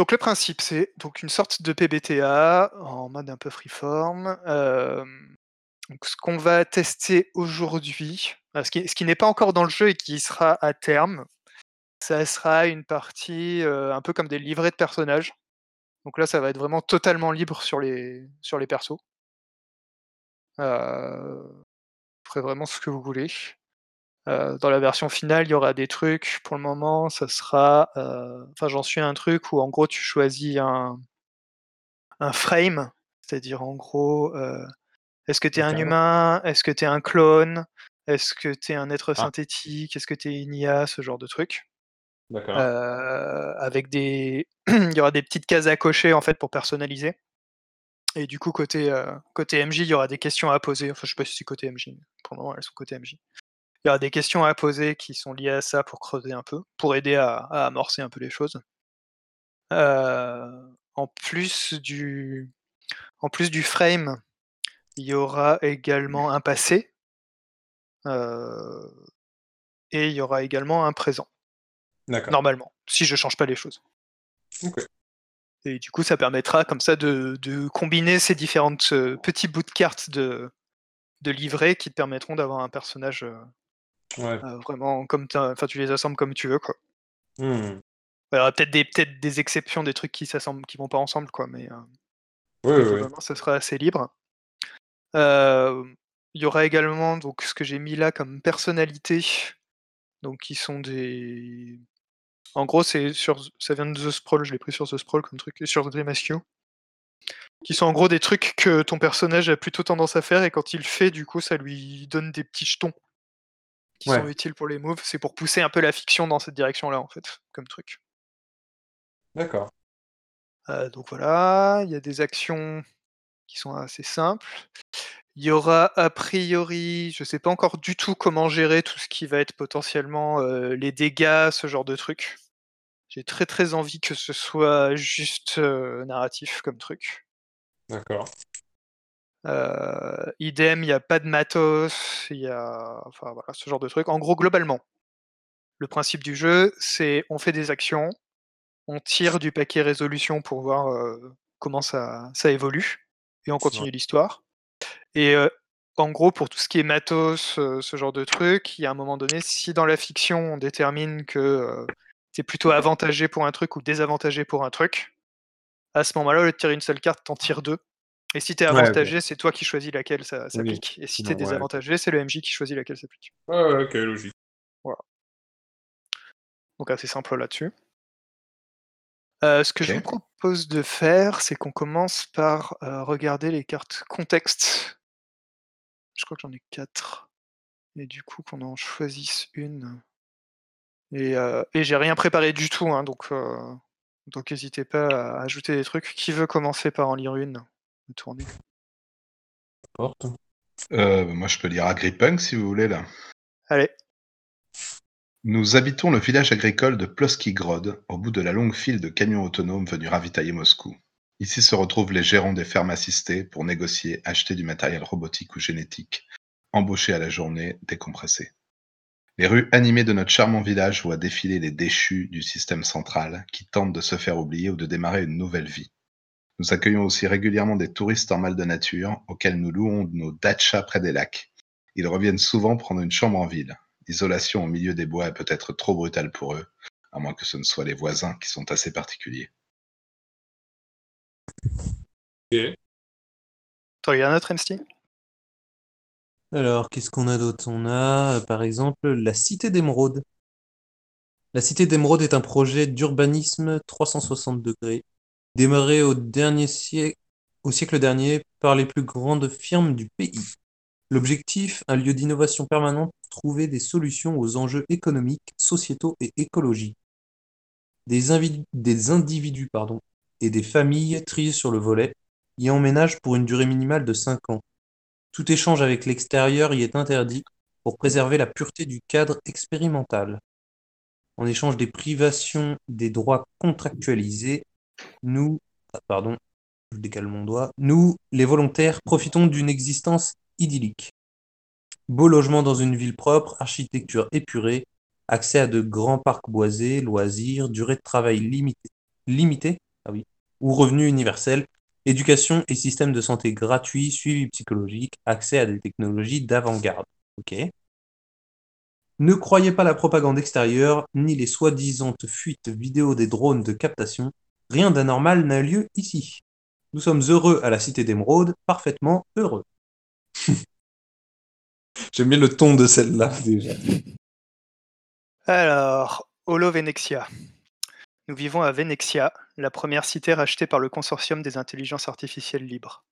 Donc le principe, c'est donc une sorte de PBTA en mode un peu freeform. Euh, ce qu'on va tester aujourd'hui, ce qui, ce qui n'est pas encore dans le jeu et qui sera à terme, ça sera une partie euh, un peu comme des livrets de personnages. Donc là, ça va être vraiment totalement libre sur les, sur les persos. Euh, vous ferez vraiment ce que vous voulez. Euh, dans la version finale, il y aura des trucs. Pour le moment, ça sera. euh, Enfin, j'en suis à un truc où en gros, tu choisis un, un frame, c'est-à-dire en gros, euh, est-ce que tu es un humain? Est-ce que tu es un clone? Est-ce que tu es un être Ah. synthétique? Est-ce que tu es une IA Ce genre de trucs. D'accord. Avec des. il y aura des petites cases à cocher en fait pour personnaliser. Et du coup, côté, côté MJ, il y aura des questions à poser. Enfin, je sais pas si c'est côté MJ, mais pour le moment, elles sont côté MJ. Il y aura des questions à poser qui sont liées à ça pour creuser un peu, pour aider à, à amorcer un peu les choses. Euh, en, plus du, en plus du frame, il y aura également un passé. euh, et il y aura également un présent, D'accord. normalement, si je change pas les choses. Et du coup, ça permettra comme ça de, de combiner ces différentes euh, petits bouts de cartes de, de livret qui te permettront d'avoir un personnage Ouais. euh, vraiment comme enfin tu les assembles comme tu veux quoi. Hmm. Il y aura peut-être des peut-être des exceptions, des trucs qui s'assemblent, qui vont pas ensemble quoi, mais euh, Oui, ça sera assez libre. Euh, Il y aura également donc ce que j'ai mis là comme personnalité, donc qui sont des. En gros, c'est sur, ça vient de The Sprawl, je l'ai pris sur The Sprawl comme truc, et sur Dream HQ, qui sont en gros des trucs que ton personnage a plutôt tendance à faire et quand il le fait, du coup, ça lui donne des petits jetons qui sont utiles pour les moves. C'est pour pousser un peu la fiction dans cette direction-là, en fait, comme truc. D'accord. Euh, donc voilà, il y a des actions qui sont assez simples. Il y aura a priori, je sais pas encore du tout comment gérer tout ce qui va être potentiellement euh, les dégâts, ce genre de trucs. J'ai très très envie que ce soit juste euh, narratif comme truc. D'accord. Idem, il n'y a pas de matos, il y a enfin voilà ce genre de truc. En gros, globalement, le principe du jeu, c'est on fait des actions, on tire du paquet résolution pour voir euh, comment ça, ça évolue, et on continue l'histoire. Et euh, en gros, pour tout ce qui est matos, euh, ce genre de truc, il y a un moment donné, si dans la fiction on détermine que c'est plutôt avantagé pour un truc ou désavantagé pour un truc, à ce moment-là, au lieu de tirer une seule carte, t'en tires deux. Et si t'es Ouais, avantagé, c'est toi qui choisis laquelle ça Oui. s'applique. Et si t'es désavantagé, c'est le MJ qui choisit laquelle s'applique. Ouais, ouais, ok, logique. Donc assez simple là-dessus. Euh, ce que je vous propose de faire, c'est qu'on commence par euh, regarder les cartes contexte. Je crois que j'en ai quatre. Et du coup, qu'on en choisisse une. Et, euh, et j'ai rien préparé du tout, hein, donc euh, donc n'hésitez pas à ajouter des trucs. Qui veut commencer par en lire une? De tourner Porte. Euh, moi, je peux lire Agripunk si vous voulez là. Allez. Nous habitons le village agricole de Ploski-Grod, au bout de la longue file de camions autonomes venus ravitailler Moscou. Ici se retrouvent les gérants des fermes assistées pour négocier, acheter du matériel robotique ou génétique, embaucher à la journée, décompresser. Les rues animées de notre charmant village voient défiler les déchus du système central qui tentent de se faire oublier ou de démarrer une nouvelle vie. Nous accueillons aussi régulièrement des touristes en mal de nature auxquels nous louons nos dachas près des lacs. Ils reviennent souvent prendre une chambre en ville. L'isolation au milieu des bois est peut-être trop brutale pour eux, à moins que ce ne soient les voisins qui sont assez particuliers. T'en regardes un autre, MC Alors, qu'est-ce qu'on a d'autre? On a, euh, par exemple, la Cité d'Émeraude. La Cité d'Émeraude est un projet d'urbanisme 360 degrés, démarré au siècle, dernier par les plus grandes firmes du pays. L'objectif, un lieu d'innovation permanente pour trouver des solutions aux enjeux économiques, sociétaux et écologiques. Des, individus et des familles triées sur le volet y emménagent pour une durée minimale de 5 ans. Tout échange avec l'extérieur y est interdit pour préserver la pureté du cadre expérimental. En échange des privations des droits contractualisés, nous, pardon, je décale mon doigt, nous, les volontaires, profitons d'une existence idyllique. Beau logement dans une ville propre, architecture épurée, accès à de grands parcs boisés, loisirs, durée de travail limitée, limitée Ah oui. Ou revenu universel, éducation et système de santé gratuit, suivi psychologique, accès à des technologies d'avant-garde. Ok. Ne croyez pas la propagande extérieure, ni les soi-disant fuites vidéo des drones de captation. Rien d'anormal n'a lieu ici. Nous sommes heureux à la cité d'émeraude, parfaitement heureux. J'aime bien le ton de celle-là déjà. Alors, Holo Venexia. Nous vivons à Venexia, la première cité rachetée par le consortium des intelligences artificielles libres.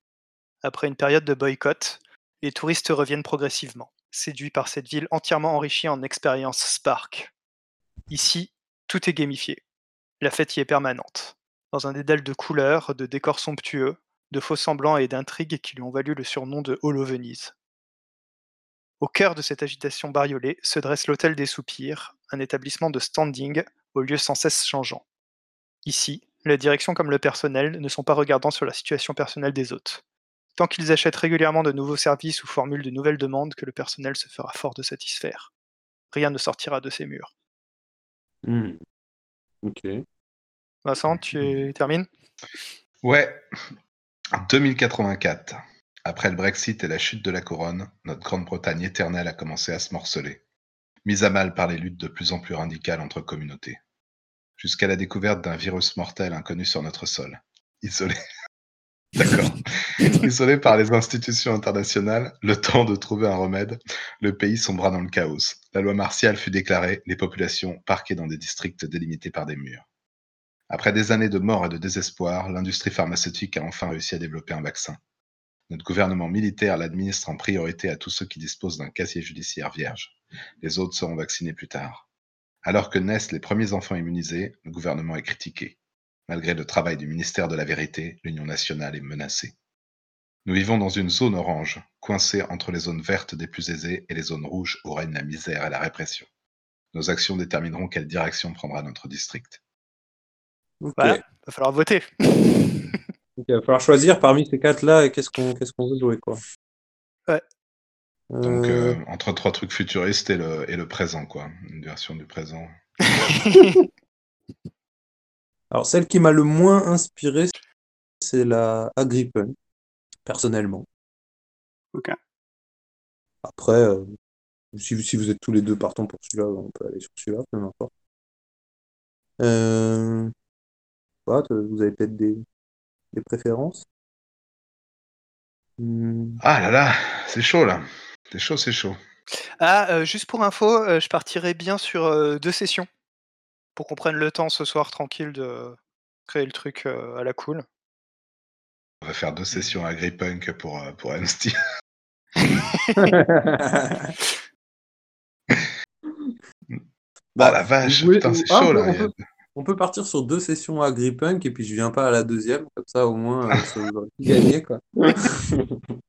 Après une période de boycott, les touristes reviennent progressivement, séduits par cette ville entièrement enrichie en expériences Spark. Ici, tout est gamifié. La fête y est permanente. Dans un dédale de couleurs, de décors somptueux, de faux semblants et d'intrigues qui lui ont valu le surnom de Holo Venise. Au cœur de cette agitation bariolée se dresse l'Hôtel des Soupirs, un établissement de standing aux lieux sans cesse changeants. Ici, la direction comme le personnel ne sont pas regardants sur la situation personnelle des hôtes. Tant qu'ils achètent régulièrement de nouveaux services ou formulent de nouvelles demandes que le personnel se fera fort de satisfaire. Rien ne sortira de ces murs. Hmm. Vincent, tu termines? Ouais. 2084. Après le Brexit et la chute de la couronne, notre Grande-Bretagne éternelle a commencé à se morceler, mise à mal par les luttes de plus en plus radicales entre communautés, jusqu'à la découverte d'un virus mortel inconnu sur notre sol. Isolé. D'accord. Isolé par les institutions internationales, le temps de trouver un remède, le pays sombra dans le chaos. La loi martiale fut déclarée, les populations parquées dans des districts délimités par des murs. Après des années de mort et de désespoir, l'industrie pharmaceutique a enfin réussi à développer un vaccin. Notre gouvernement militaire l'administre en priorité à tous ceux qui disposent d'un casier judiciaire vierge. Les autres seront vaccinés plus tard. Alors que naissent les premiers enfants immunisés, le gouvernement est critiqué. Malgré le travail du ministère de la Vérité, l'Union nationale est menacée. Nous vivons dans une zone orange, coincée entre les zones vertes des plus aisés et les zones rouges où règne la misère et la répression. Nos actions détermineront quelle direction prendra notre district. Voilà, va falloir voter. Il va falloir choisir parmi ces quatre-là et qu'est-ce qu'on qu'est-ce qu'on veut jouer, quoi. Ouais. Donc, Euh, euh, entre trois trucs futuristes et le, et le présent, quoi. Une version du présent. Alors, celle qui m'a le moins inspiré, c'est la Agrippon, personnellement. Ok. Après, euh, si, si vous êtes tous les deux partants pour celui-là, on peut aller sur celui-là, peu importe. Euh... pas, vous avez peut-être des, des préférences? Hmm, Ah là là, c'est chaud là. C'est chaud, c'est chaud. Ah, euh, juste pour info, euh, je partirai bien sur euh, deux sessions pour qu'on prenne le temps ce soir tranquille de créer le truc euh, à la cool. On va faire deux sessions AgriPunk pour, euh, pour Amnesty. Bon, ah la vache, putain, c'est ah, chaud on là. peut- On peut partir sur deux sessions Agrippunk et puis je viens pas à la deuxième, comme ça au moins euh, ça vous gagné quoi.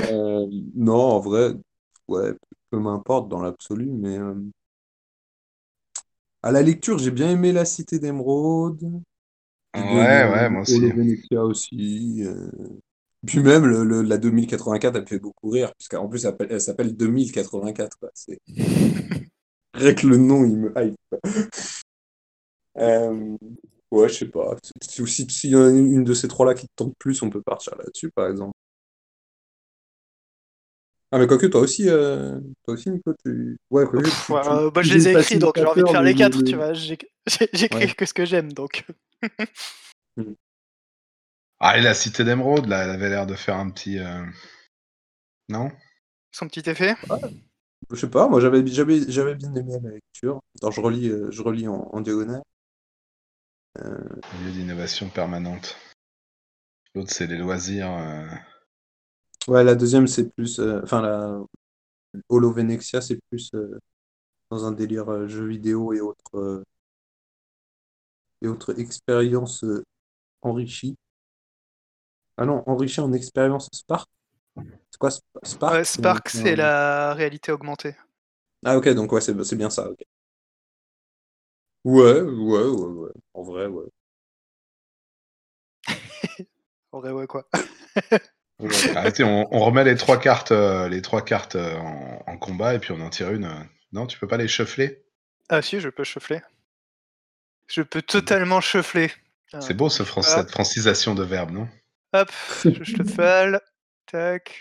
Euh, non, en vrai, ouais, peu m'importe dans l'absolu, mais euh, à la lecture, j'ai bien aimé La Cité d'Émeraude. Ouais, ouais, moi aussi. Venezia aussi. euh. Puis même le, le- la 2084, elle me fait beaucoup rire, puisqu'en plus elle s'appelle- elle s'appelle 2084. Quoi. C'est... Rien que le nom, il me hype. Quoi. Euh, ouais, je sais pas. Si si- s'il y en a une, de ces trois-là qui te tente plus, on peut partir là-dessus, par exemple. Ah, mais quoique, toi aussi, euh, toi aussi, Nico, tu... Ouais, Pff, tu- tu- euh, bah, tu je les ai écrits, donc j'ai envie de faire les quatre, tu vois. J'ai- j'ai- J'écris Ouais. que ce que j'aime, donc. Ah, et la Cité d'Émeraude, là, elle avait l'air de faire un petit. euh, Non? Son petit effet? Je sais pas, moi j'avais j'avais j'avais bien aimé la lecture. Attends, je relis, je relis en, en diagonale. Lieu d'innovation permanente. L'autre, c'est les loisirs. euh, Ouais, la deuxième c'est plus, euh, enfin la Holo Venexia c'est plus euh, dans un délire euh, jeux vidéo et autres euh, et autres expériences euh, enrichies. Ah non, enrichies en expériences Spark. C'est quoi Sp- Spark? Ouais, Spark, c'est la réalité augmentée. Ah ok, donc ouais, c'est c'est bien ça. ok. Ouais, ouais, ouais, ouais. En vrai, ouais. En vrai, ouais, quoi. Arrêtez, on, on remet les trois cartes, euh, les trois cartes euh, en, en combat et puis on en tire une. euh. Non, tu peux pas les shuffler Ah si, je peux shuffler. Je peux totalement shuffler. C'est beau ce fran- cette francisation de verbe, non? Hop, je te fale. Tac.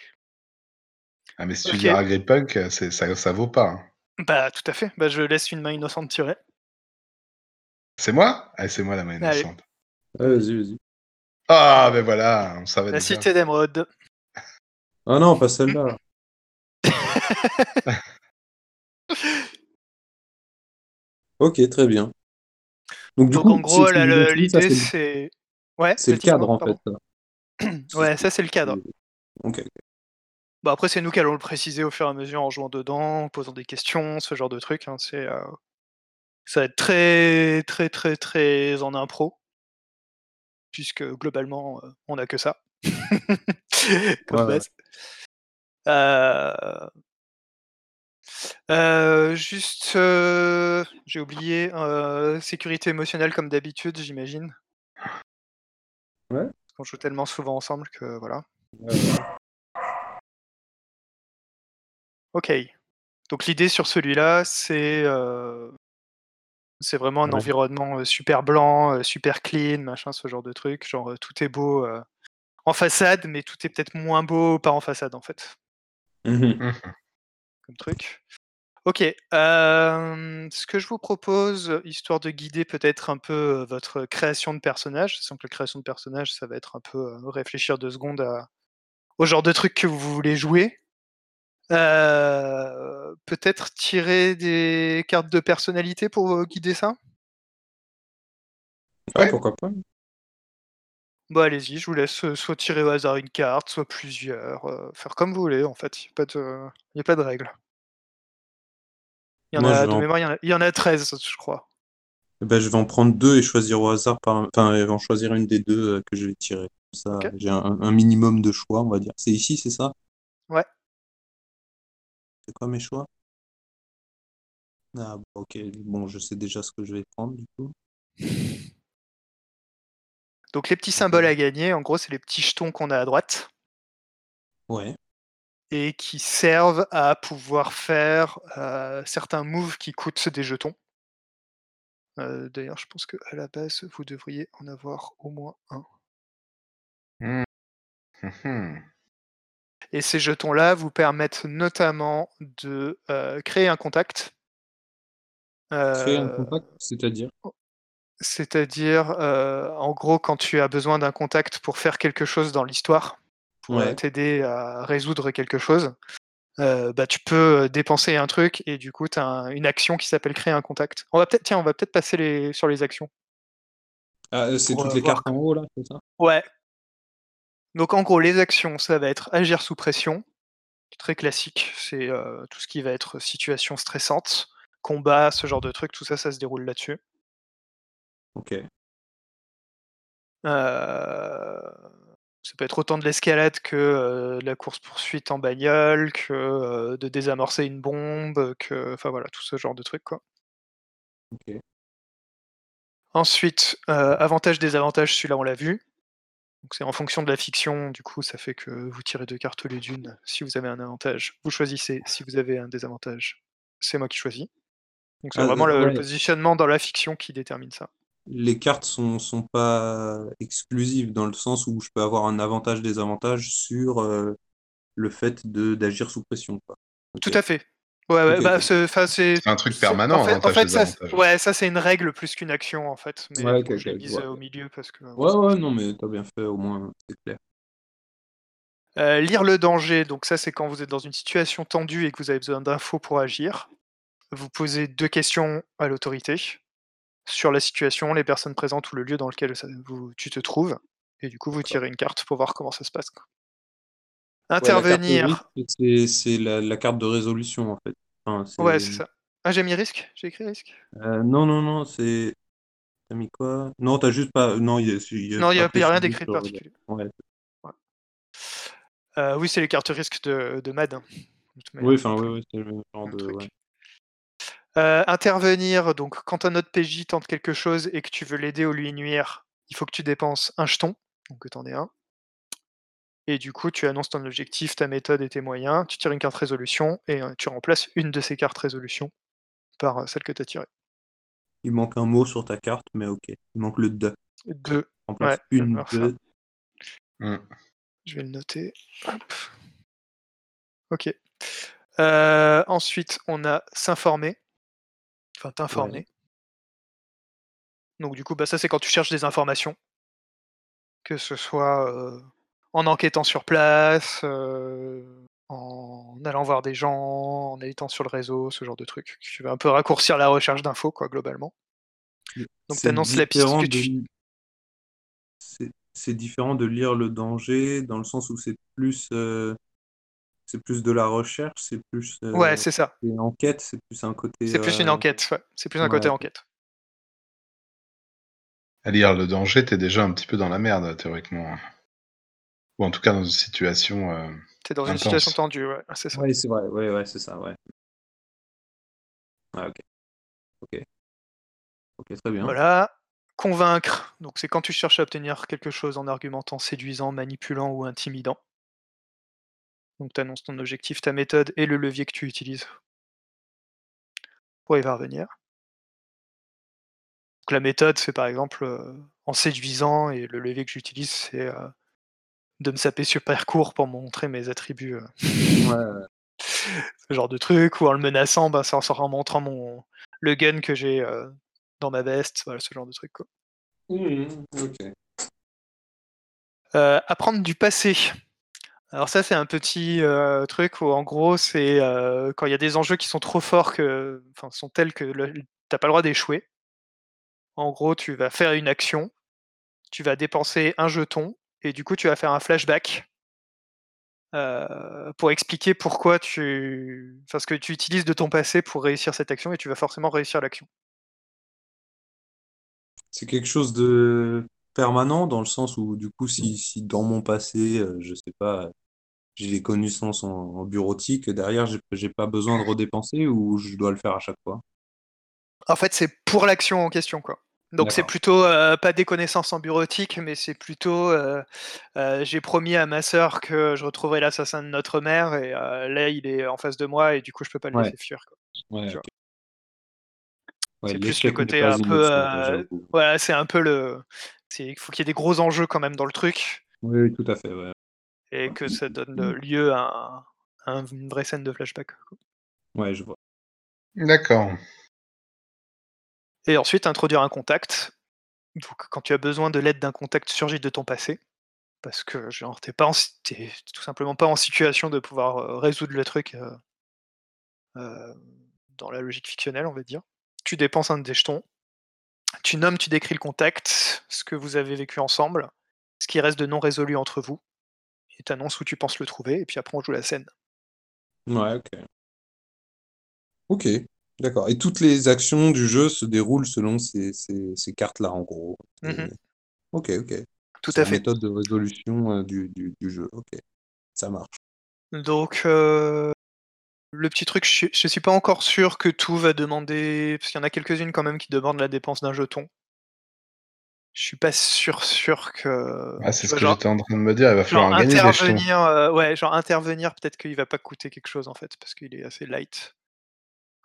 Ah, mais si tu dis agripunk, c'est- ça, ça vaut pas. hein. Bah, tout à fait. Bah, je laisse une main innocente tirer. C'est moi? Ah, c'est moi la main Allez. innocente. Ah, vas-y, vas-y. Ah, ben voilà, on savait La déjà. cité d'émeraude. Ah non, pas celle-là. ok, très bien. Donc, du Donc, coup, en gros, là, le- ça, l'idée, c'est c'est. Ouais, c'est le cadre, en pardon. fait. ça. Ouais, ça, c'est le cadre. Ok, ok. Bah, après, c'est nous qui allons le préciser au fur et à mesure en jouant dedans, en posant des questions, ce genre de trucs. hein, c'est, euh, Ça va être très, très, très, très en impro. Puisque globalement, euh, on n'a que ça. Comme Ouais, ouais. base. Euh, euh, juste, euh, j'ai oublié, sécurité émotionnelle comme d'habitude, j'imagine. Ouais. Parce qu'on joue tellement souvent ensemble que voilà. Ouais. Ok. Donc l'idée sur celui-là, c'est euh, c'est vraiment un Ouais. environnement super blanc, super clean, machin, ce genre de truc. Genre tout est beau euh, en façade, mais tout est peut-être moins beau pas en façade en fait, Mhm. Mhm. comme truc. Ok. euh, ce que je vous propose, histoire de guider peut-être un peu votre création de personnage, sachant que la création de personnage, ça va être un peu euh, réfléchir deux secondes à, au genre de truc que vous voulez jouer. Euh, peut-être tirer des cartes de personnalité pour euh, guider ça? Ouais, Ouais. pourquoi pas. Bah allez-y, je vous laisse euh, soit tirer au hasard une carte, soit plusieurs, euh, faire comme vous voulez en fait, il n'y a, pas de- y a pas de règle. Il y en Moi, a, de en- mémoire, il y en a, il y en a 13, je crois. Eh ben, je vais en prendre deux et choisir au hasard, par... enfin, je vais en choisir une des deux que je vais tirer. Comme ça, Ok. j'ai un, un minimum de choix, on va dire. C'est ici, c'est ça? Ouais. C'est quoi mes choix? Ah, bon, ok. Bon, je sais déjà ce que je vais prendre, du coup. Donc les petits symboles à gagner, en gros, c'est les petits jetons qu'on a à droite Ouais. et qui servent à pouvoir faire euh, certains moves qui coûtent des jetons. Euh, D'ailleurs, je pense qu'à la base, vous devriez en avoir au moins un. Mhm. Et ces jetons-là vous permettent notamment de euh, créer un contact. Créer un Euh, contact, c'est-à-dire? C'est-à-dire, euh, en gros, quand tu as besoin d'un contact pour faire quelque chose dans l'histoire, pour Ouais. t'aider à résoudre quelque chose, euh, bah, tu peux dépenser un truc et du coup, tu as une action qui s'appelle créer un contact. On va peut-être, tiens, on va peut-être passer les, sur les actions. Ah, c'est toutes euh, les voir cartes en haut, là, c'est ça? Ouais. Donc en gros, les actions, ça va être agir sous pression, très classique. C'est euh, tout ce qui va être situation stressante, combat, ce genre de truc, tout ça, ça se déroule là-dessus. Ok. Euh, ça peut être autant de l'escalade que euh, de la course-poursuite en bagnole, que de désamorcer une bombe, que. Enfin voilà, tout ce genre de trucs, quoi. Ok. Ensuite, euh, avantage, désavantage, celui-là on l'a vu. Donc c'est en fonction de la fiction, du coup ça fait que vous tirez deux cartes au lieu d'une. Si vous avez un avantage, vous choisissez. Si vous avez un désavantage, c'est moi qui choisis. Donc c'est Ah, vraiment le, ouais. positionnement dans la fiction qui détermine ça. Les cartes sont, sont pas exclusives dans le sens où je peux avoir un avantage, désavantage sur euh, le fait de d'agir sous pression. Quoi. Tout à fait. Ouais, ouais, Ok, bah, c'est, 'fin, c'est- C'est un truc c'est- permanent, En fait, en fait, ça, désavantage. ouais, ça c'est une règle plus qu'une action en fait. Mais Ouais, je l'ai mise au milieu parce que. Ouais, ouais, non, mais t'as bien fait, au moins, c'est clair. Euh, lire le danger, donc ça c'est quand vous êtes dans une situation tendue et que vous avez besoin d'infos pour agir. Vous posez deux questions à l'autorité sur la situation, les personnes présentes ou le lieu dans lequel ça- vous- tu te trouves. Et du coup, vous tirez une carte pour voir comment ça se passe. quoi. Ouais, Intervenir. risque, c'est la, la carte de résolution, en fait. Enfin, Ouais, c'est ça. Ah, j'ai mis risque J'ai écrit risque Euh, non, non, non, c'est. T'as mis quoi? Non, t'as juste pas. Non, il a, a n'y a, rien d'écrit de particulier. Ouais. Euh, oui, c'est les cartes risques de, de MAD. hein, de. Oui, enfin, oui, oui, c'est le même genre de. truc. ouais. Euh, intervenir, donc quand un autre PJ tente quelque chose et que tu veux l'aider ou lui nuire, il faut que tu dépenses un jeton, donc que tu en aies un. Et du coup, tu annonces ton objectif, ta méthode et tes moyens, tu tires une carte résolution et euh, tu remplaces une de ces cartes résolution par euh, celle que tu as tirée. Il manque un mot sur ta carte, mais ok. Il manque le de. Deux. Remplace Ouais, une alors ça. de. Hmm. Je vais le noter. Hop. Ok. Euh, ensuite, on a s'informer. Enfin, t'informer. Donc, du coup, bah, ça, c'est quand tu cherches des informations. Que ce soit euh, en enquêtant sur place, euh, en allant voir des gens, en étant sur le réseau, ce genre de truc. Tu vas un peu raccourcir la recherche d'infos, quoi, globalement. Donc, C'est t'annonces la piste différent que tu- de- C'est c'est différent de lire le danger dans le sens où c'est plus, euh, c'est plus de la recherche, c'est plus euh, Ouais, c'est ça. une enquête, c'est plus un côté. C'est plus une enquête. ouais. C'est plus un ouais, côté enquête. À lire le danger, t'es déjà un petit peu dans la merde, théoriquement. Ou en tout cas dans une situation. euh, T'es dans une situation tendue, ouais, c'est ça. Ouais, c'est vrai, ouais, ouais, c'est ça, ouais. Ok. Ok, très bien. Voilà. Convaincre. Donc, c'est quand tu cherches à obtenir quelque chose en argumentant séduisant, manipulant ou intimidant. Donc, tu annonces ton objectif, ta méthode et le levier que tu utilises pour y parvenir. Donc, la méthode, c'est par exemple euh, en séduisant et le levier que j'utilise, c'est euh, de me saper super court pour montrer mes attributs. euh, Ouais, ce genre de truc, ou en le menaçant, bah, c'est en, en montrant mon, le gun que j'ai euh, dans ma veste, voilà, ce genre de truc. Quoi. Mhm, ok. Euh, apprendre du passé. Alors ça, c'est un petit euh, truc où en gros, c'est quand il y a des enjeux qui sont trop forts, que, sont tels que le- t'as pas le droit d'échouer. En gros, tu vas faire une action, tu vas dépenser un jeton, et du coup, tu vas faire un flashback euh, pour expliquer pourquoi tu, enfin, ce que tu utilises de ton passé pour réussir cette action, et tu vas forcément réussir l'action. C'est quelque chose de permanent dans le sens où, du coup, si, si dans mon passé, euh, je sais pas, j'ai des connaissances en, en bureautique, derrière, j'ai j'ai pas besoin de redépenser ou je dois le faire à chaque fois? En fait, c'est pour l'action en question, quoi. Donc c'est plutôt euh, pas des connaissances en bureautique, mais c'est plutôt euh, euh, j'ai promis à ma sœur que je retrouverai l'assassin de notre mère et euh, là il est en face de moi et du coup je peux pas le Ouais. laisser fuir. Quoi. Ouais, Tu ok. Ouais, c'est plus le côté un peu, euh, j'avoue. voilà, c'est un peu le, c'est il faut qu'il y ait des gros enjeux quand même dans le truc Oui, oui, tout à fait, ouais. et que ça donne lieu à, un- à une vraie scène de flashback. Ouais, je vois. D'accord. Et ensuite introduire un contact. Donc quand tu as besoin de l'aide d'un contact surgit de ton passé, parce que genre t'es pas en, t'es tout simplement pas en situation de pouvoir euh, résoudre le truc euh, euh, dans la logique fictionnelle, on va dire. Tu dépenses un de tes jetons, tu nommes, tu décris le contact, ce que vous avez vécu ensemble, ce qui reste de non résolu entre vous, et t'annonces où tu penses le trouver, et puis après on joue la scène. Ouais, ok. Ok, d'accord. Et toutes les actions du jeu se déroulent selon ces, ces, ces cartes-là, en gros. Mhm. Et- Ok, ok. Tout C'est à la fait. méthode de résolution euh, du, du, du jeu. Ok, ça marche. Donc, euh, le petit truc, je, je suis pas encore sûr que tout va demander, parce qu'il y en a quelques-unes quand même qui demandent la dépense d'un jeton. Je suis pas sûr, sûr que. Ah, c'est ce vois, que j'étais en train de me dire. Il va falloir genre en gagner des jetons. intervenir, euh, ouais, genre intervenir, peut-être qu'il va pas coûter quelque chose en fait, parce qu'il est assez light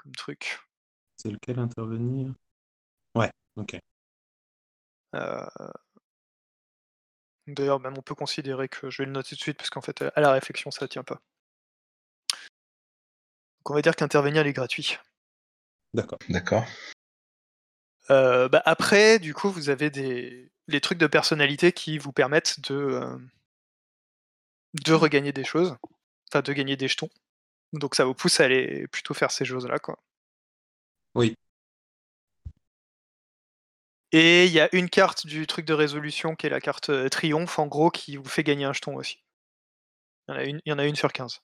comme truc. C'est lequel intervenir? Ouais, ok. Euh, D'ailleurs, même on peut considérer que je vais le noter tout de suite parce qu'en fait, à la réflexion, ça tient pas. Donc on va dire qu'intervenir il est gratuit. D'accord. D'accord. Euh, bah, après, du coup, vous avez des les trucs de personnalité qui vous permettent de euh, de regagner des choses, enfin de gagner des jetons. Donc ça vous pousse à aller plutôt faire ces choses-là, quoi. Oui. Et il y a une carte du truc de résolution qui est la carte euh, triomphe, en gros, qui vous fait gagner un jeton aussi. Il y en a une, il y en a une sur 15. Ça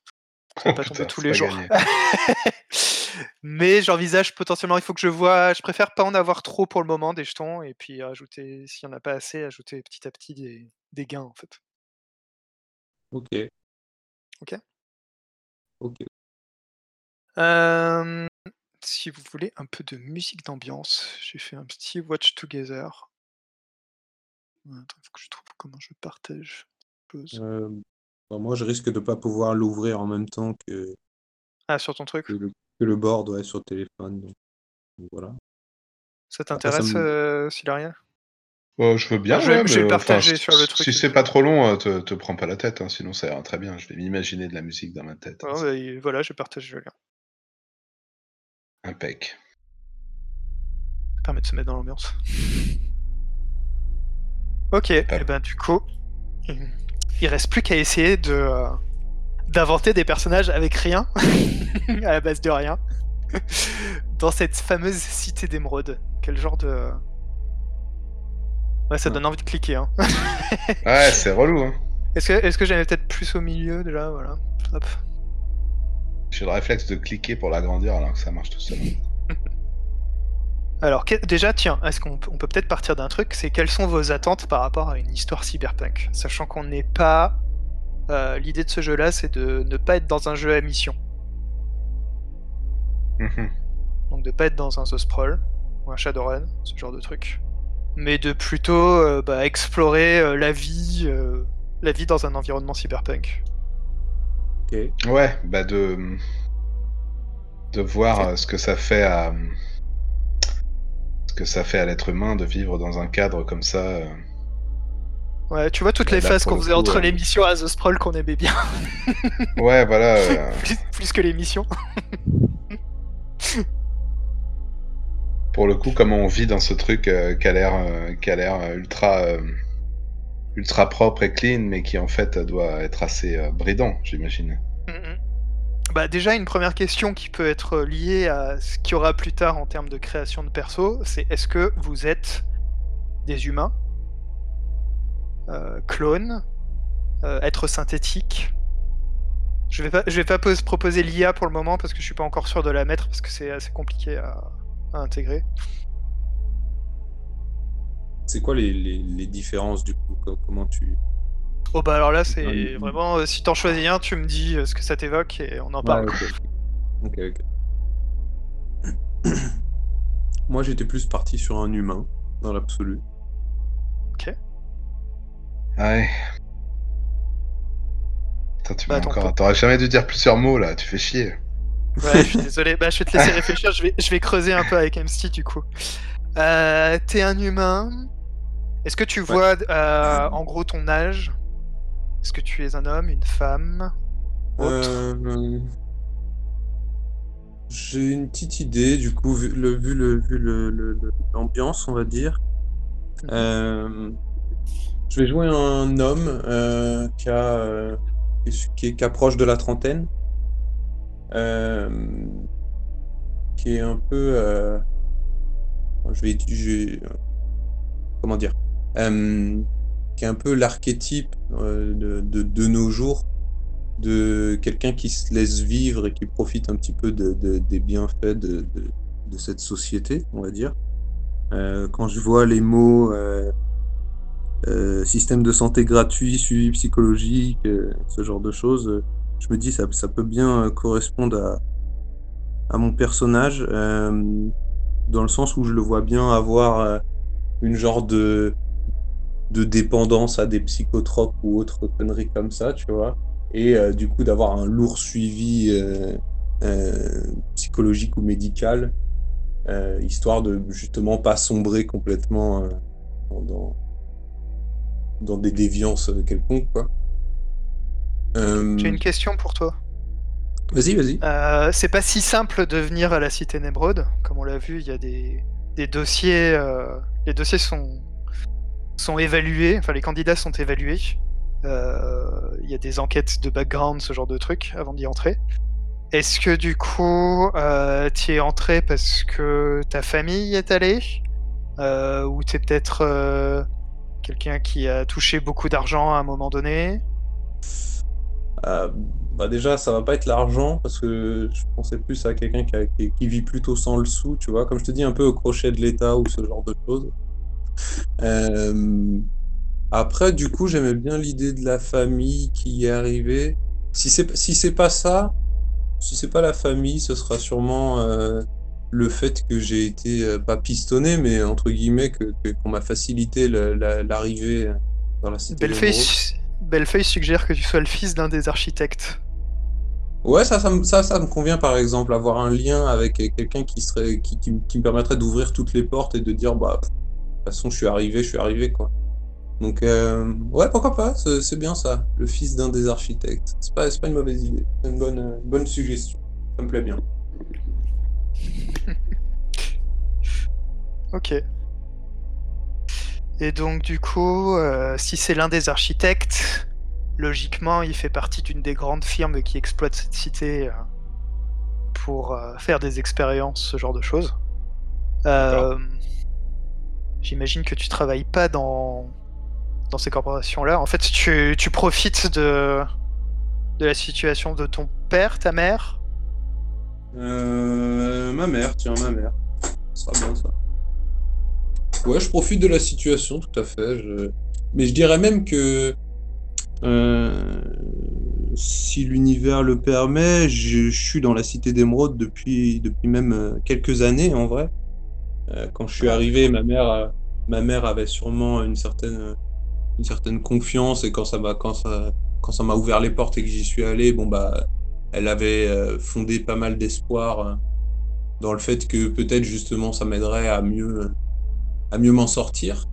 va Oh, pas putain, tomber tous les jours. Mais j'envisage potentiellement, il faut que je vois, je préfère pas en avoir trop pour le moment des jetons, et puis ajouter, s'il n'y en a pas assez, ajouter petit à petit des, des gains en fait. Ok. Ok. Ok. Euh, si vous voulez un peu de musique d'ambiance, j'ai fait un petit Watch Together. Attends, faut que je trouve comment je partage. Euh, bon, moi, je risque de pas pouvoir l'ouvrir en même temps que, Ah, sur ton truc? que le, que le board ouais, sur le téléphone. donc- donc voilà. Ça t'intéresse, me- euh, Silarien Euh, je veux bien. Je vais- ouais, je vais enfin, partager si- sur le truc. Si c'est pas trop long, euh, te, te prends pas la tête, hein, sinon ça ira très bien. Je vais m'imaginer de la musique dans ma tête. Ouais, bah, et Voilà, je partage le lien. Impec. Ça permet de se mettre dans l'ambiance. Ok, et ben du coup, il reste plus qu'à essayer de euh, d'inventer des personnages avec rien, à la base de rien, dans cette fameuse cité d'émeraude. Quel genre de... Ouais, ça Ouais. donne envie de cliquer. Hein. Ouais, c'est relou. Hein. Est-ce que, est-ce que j'avais peut-être plus au milieu déjà Voilà. Hop. J'ai le réflexe de cliquer pour l'agrandir alors que ça marche tout seul. Alors que- déjà, tiens, est-ce qu'on peut- peut-être partir d'un truc C'est quelles sont vos attentes par rapport à une histoire cyberpunk? Sachant qu'on n'est pas... euh, L'idée de ce jeu-là, c'est de ne pas être dans un jeu à mission. Mhm. Donc de pas être dans un The Sprawl ou un Shadowrun, ce genre de truc. Mais de plutôt euh, bah, explorer euh, la vie, euh, la vie dans un environnement cyberpunk. Ouais, bah de de voir euh, ce que ça fait à ce que ça fait à l'être humain de vivre dans un cadre comme ça. euh. Ouais, tu vois toutes Là, les phases qu'on le faisait coup, entre ouais. les missions à The Sprawl qu'on aimait bien, Ouais, voilà. euh, plus, plus que les missions. pour le coup, comment on vit dans ce truc euh, qui a l'air euh, qui a l'air euh, ultra euh, ultra propre et clean, mais qui en fait doit être assez euh, bridant, j'imagine. Mhm. Bah déjà une première question qui peut être liée à ce qu'il y aura plus tard en termes de création de perso, c'est est-ce que vous êtes des humains, euh, clones, euh, êtres synthétiques? Je vais pas, je vais pas pos- proposer l'IA pour le moment parce que je suis pas encore sûr de la mettre parce que c'est assez compliqué à intégrer. C'est quoi les, les, les différences du coup Co- Comment tu. Oh bah alors là c'est Ouais. vraiment euh, si t'en choisis un, tu me dis euh, ce que ça t'évoque et on en parle. Ouais, ok. Ok, ok. Moi j'étais plus parti sur un humain, dans l'absolu. Ouais. Putain, tu Bah, encore. T'aurais jamais dû dire plusieurs mots là. Tu fais chier. Ouais, je suis désolé. Bah, je vais te laisser réfléchir. Je vais, je vais creuser un peu avec MC du coup. Euh, T'es un humain. Est-ce que tu vois euh, en gros ton âge? Est-ce que tu es un homme, une femme? Autre? Euh, J'ai une petite idée, du coup, vu le vu le vu le- le- le- l'ambiance, on va dire. Euh, je vais jouer un homme qui a qui est- qui approche de la trentaine, qui est un peu, je vais, je vais- comment dire, Euh, qui est un peu l'archétype euh, de, de, nos jours de quelqu'un qui se laisse vivre et qui profite un petit peu de, de- des bienfaits de, cette société, on va dire. Euh, quand je vois les mots système de santé gratuit, suivi psychologique, ce genre de choses, je me dis ça, ça peut bien correspondre à, à mon personnage, dans le sens où je le vois bien avoir une genre de, de dépendance à des psychotropes ou autres conneries comme ça, tu vois et euh, du coup d'avoir un lourd suivi euh, euh, psychologique ou médical, histoire de justement pas sombrer complètement dans- dans, des déviances quelconques. Quoi. J'ai une question pour toi. Vas-y, vas-y. C'est pas si simple de venir à la cité Nemrod. Comme on l'a vu, il y a des, des dossiers. les dossiers sont, sont évalués, enfin les candidats sont évalués. Euh, Il y a des enquêtes de background, ce genre de trucs, avant d'y entrer. Est-ce que du coup, euh, tu es entré parce que ta famille est allée? Euh, Ou t'es peut-être euh, quelqu'un qui a touché beaucoup d'argent à un moment donné? Bah déjà, ça va pas être l'argent parce que je pensais plus à quelqu'un qui vit plutôt sans le sou, tu vois, comme je te dis, un peu au crochet de l'État ou ce genre de choses. Euh, Après, du coup, j'aimais bien l'idée de la famille qui y est arrivée. Si c'est si c'est pas ça, si c'est pas la famille, ce sera sûrement euh, le fait que j'ai été euh, pas pistonné, mais entre guillemets que qu'on m'a facilité la- l'arrivée dans la cité. Belleface suggère que tu sois le fils d'un des architectes. Ouais, ça, ça, me- ça, ça me convient par exemple, avoir un lien avec quelqu'un qui serait, qui, qui, qui me permettrait d'ouvrir toutes les portes et de dire, bah, toute façon, je suis arrivé, je suis arrivé, quoi. Donc, euh, ouais, pourquoi pas, c'est bien ça, le fils d'un des architectes. C'est pas, pas une mauvaise idée, c'est une bonne, bonne suggestion. Ça me plaît bien. Ok. Et donc du coup, euh, si c'est l'un des architectes, logiquement, il fait partie d'une des grandes firmes qui exploitent cette cité euh, pour faire des expériences, ce genre de choses. Euh, J'imagine que tu travailles pas dans, dans ces corporations-là. En fait, tu, tu profites de, de la situation de ton père, ta mère? Euh, ma mère, tiens, ma mère. Ce sera bien ça. Ouais, je profite de la situation, tout à fait. Mais je dirais même que euh, si l'univers le permet, je, je suis dans la cité d'émeraude depuis, depuis même euh, quelques années en vrai. Euh, quand je suis arrivé, ma mère, euh, ma mère avait sûrement une certaine, une certaine confiance et quand ça m'a, quand ça, quand ça ouvert les portes et que j'y suis allé, bon bah, elle avait euh, fondé pas mal d'espoir euh, dans le fait que peut-être justement ça m'aiderait à mieux, à mieux m'en sortir.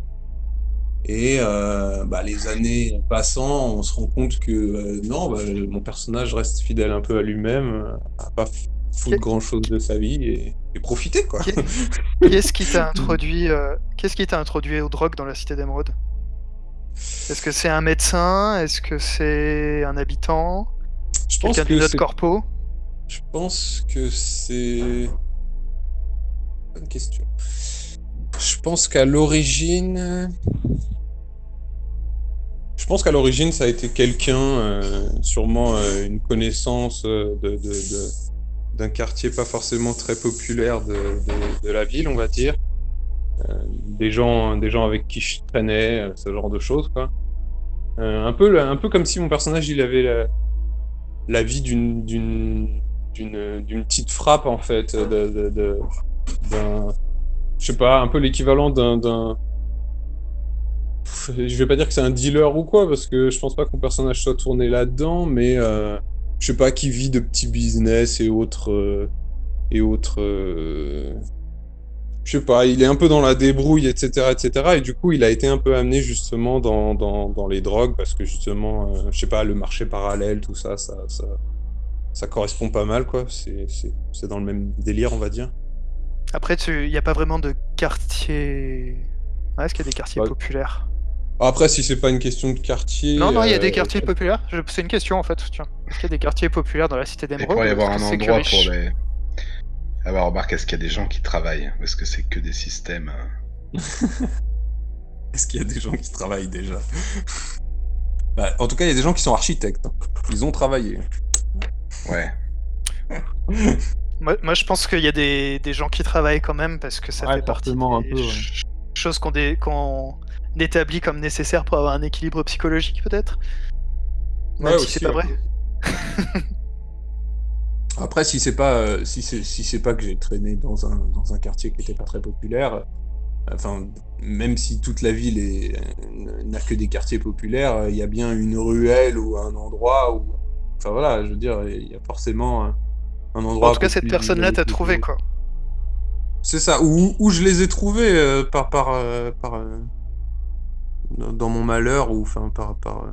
Et euh, bah, les années passant, on se rend compte que euh, non, bah, mon personnage reste fidèle un peu à lui-même, euh, à pas foutre Ok. grand-chose de sa vie et, et profiter quoi. Qu'est-ce qui t'a introduit, euh, qu'est-ce qui t'a introduit aux drogues dans la cité d'émeraude Est-ce que c'est un médecin? Est-ce que c'est un habitant? Je pense que corpo? Je pense que c'est. Bonne question. Je pense qu'à l'origine. Je pense qu'à l'origine, ça a été quelqu'un, euh, sûrement euh, une connaissance de, de- de- d'un quartier pas forcément très populaire de, de- la ville, on va dire. Euh, des gens, des gens avec qui je traînais, euh, ce genre de choses, quoi. Euh, un peu, un peu comme si mon personnage, il avait la, la vie d'une, d'une, d'une, petite frappe, en fait, de, de, d'un, je sais pas, un peu l'équivalent d'un, je vais pas dire que c'est un dealer ou quoi, parce que je pense pas que mon personnage soit tourné là-dedans, mais je sais pas, qui vit de petits business et autres, euh, et autres, euh, je sais pas, il est un peu dans la débrouille, etc., etc., et du coup, il a été un peu amené justement dans, dans, dans les drogues, parce que justement, euh, je sais pas, le marché parallèle, tout ça, ça, ça, ça correspond pas mal, quoi, c'est, c'est, c'est dans le même délire, on va dire. Après, il n'y a pas vraiment de quartier. Est-ce qu'il y a des quartiers Ouais. populaires? Après, si c'est pas une question de quartier. Non, non, il y a euh, des quartiers populaires. Je- C'est une question en fait. Tiens, est-ce qu'il y a des quartiers populaires dans la cité Il d'émeraude pourrait y avoir un endroit pour les. Ah bah remarque, est-ce qu'il y a des gens qui travaillent Ou est-ce que c'est que des systèmes euh, Est-ce qu'il y a des gens qui travaillent déjà Bah, En tout cas, il y a des gens qui sont architectes. Ils ont travaillé. Ouais. Moi, moi, je pense qu'il y a des, des gens qui travaillent quand même parce que ça Ouais, fait partie des un peu, ouais. ch- choses qu'on dé- qu'on établit comme nécessaires pour avoir un équilibre psychologique, peut-être? Même Ouais, si c'est pas vrai. Après, si c'est pas, euh, si c'est, si c'est pas que j'ai traîné dans un, dans un quartier qui était pas très populaire, euh, enfin, même si toute la ville est, euh, n'a que des quartiers populaires, il y a bien une ruelle ou un endroit où, enfin voilà, je veux dire, il y a forcément un, endroit. en tout cas, cette personne-là t'a trouvé, quoi. C'est ça, où, où je les ai trouvés euh, par, par, euh, par, dans mon malheur, ou enfin par, par, euh,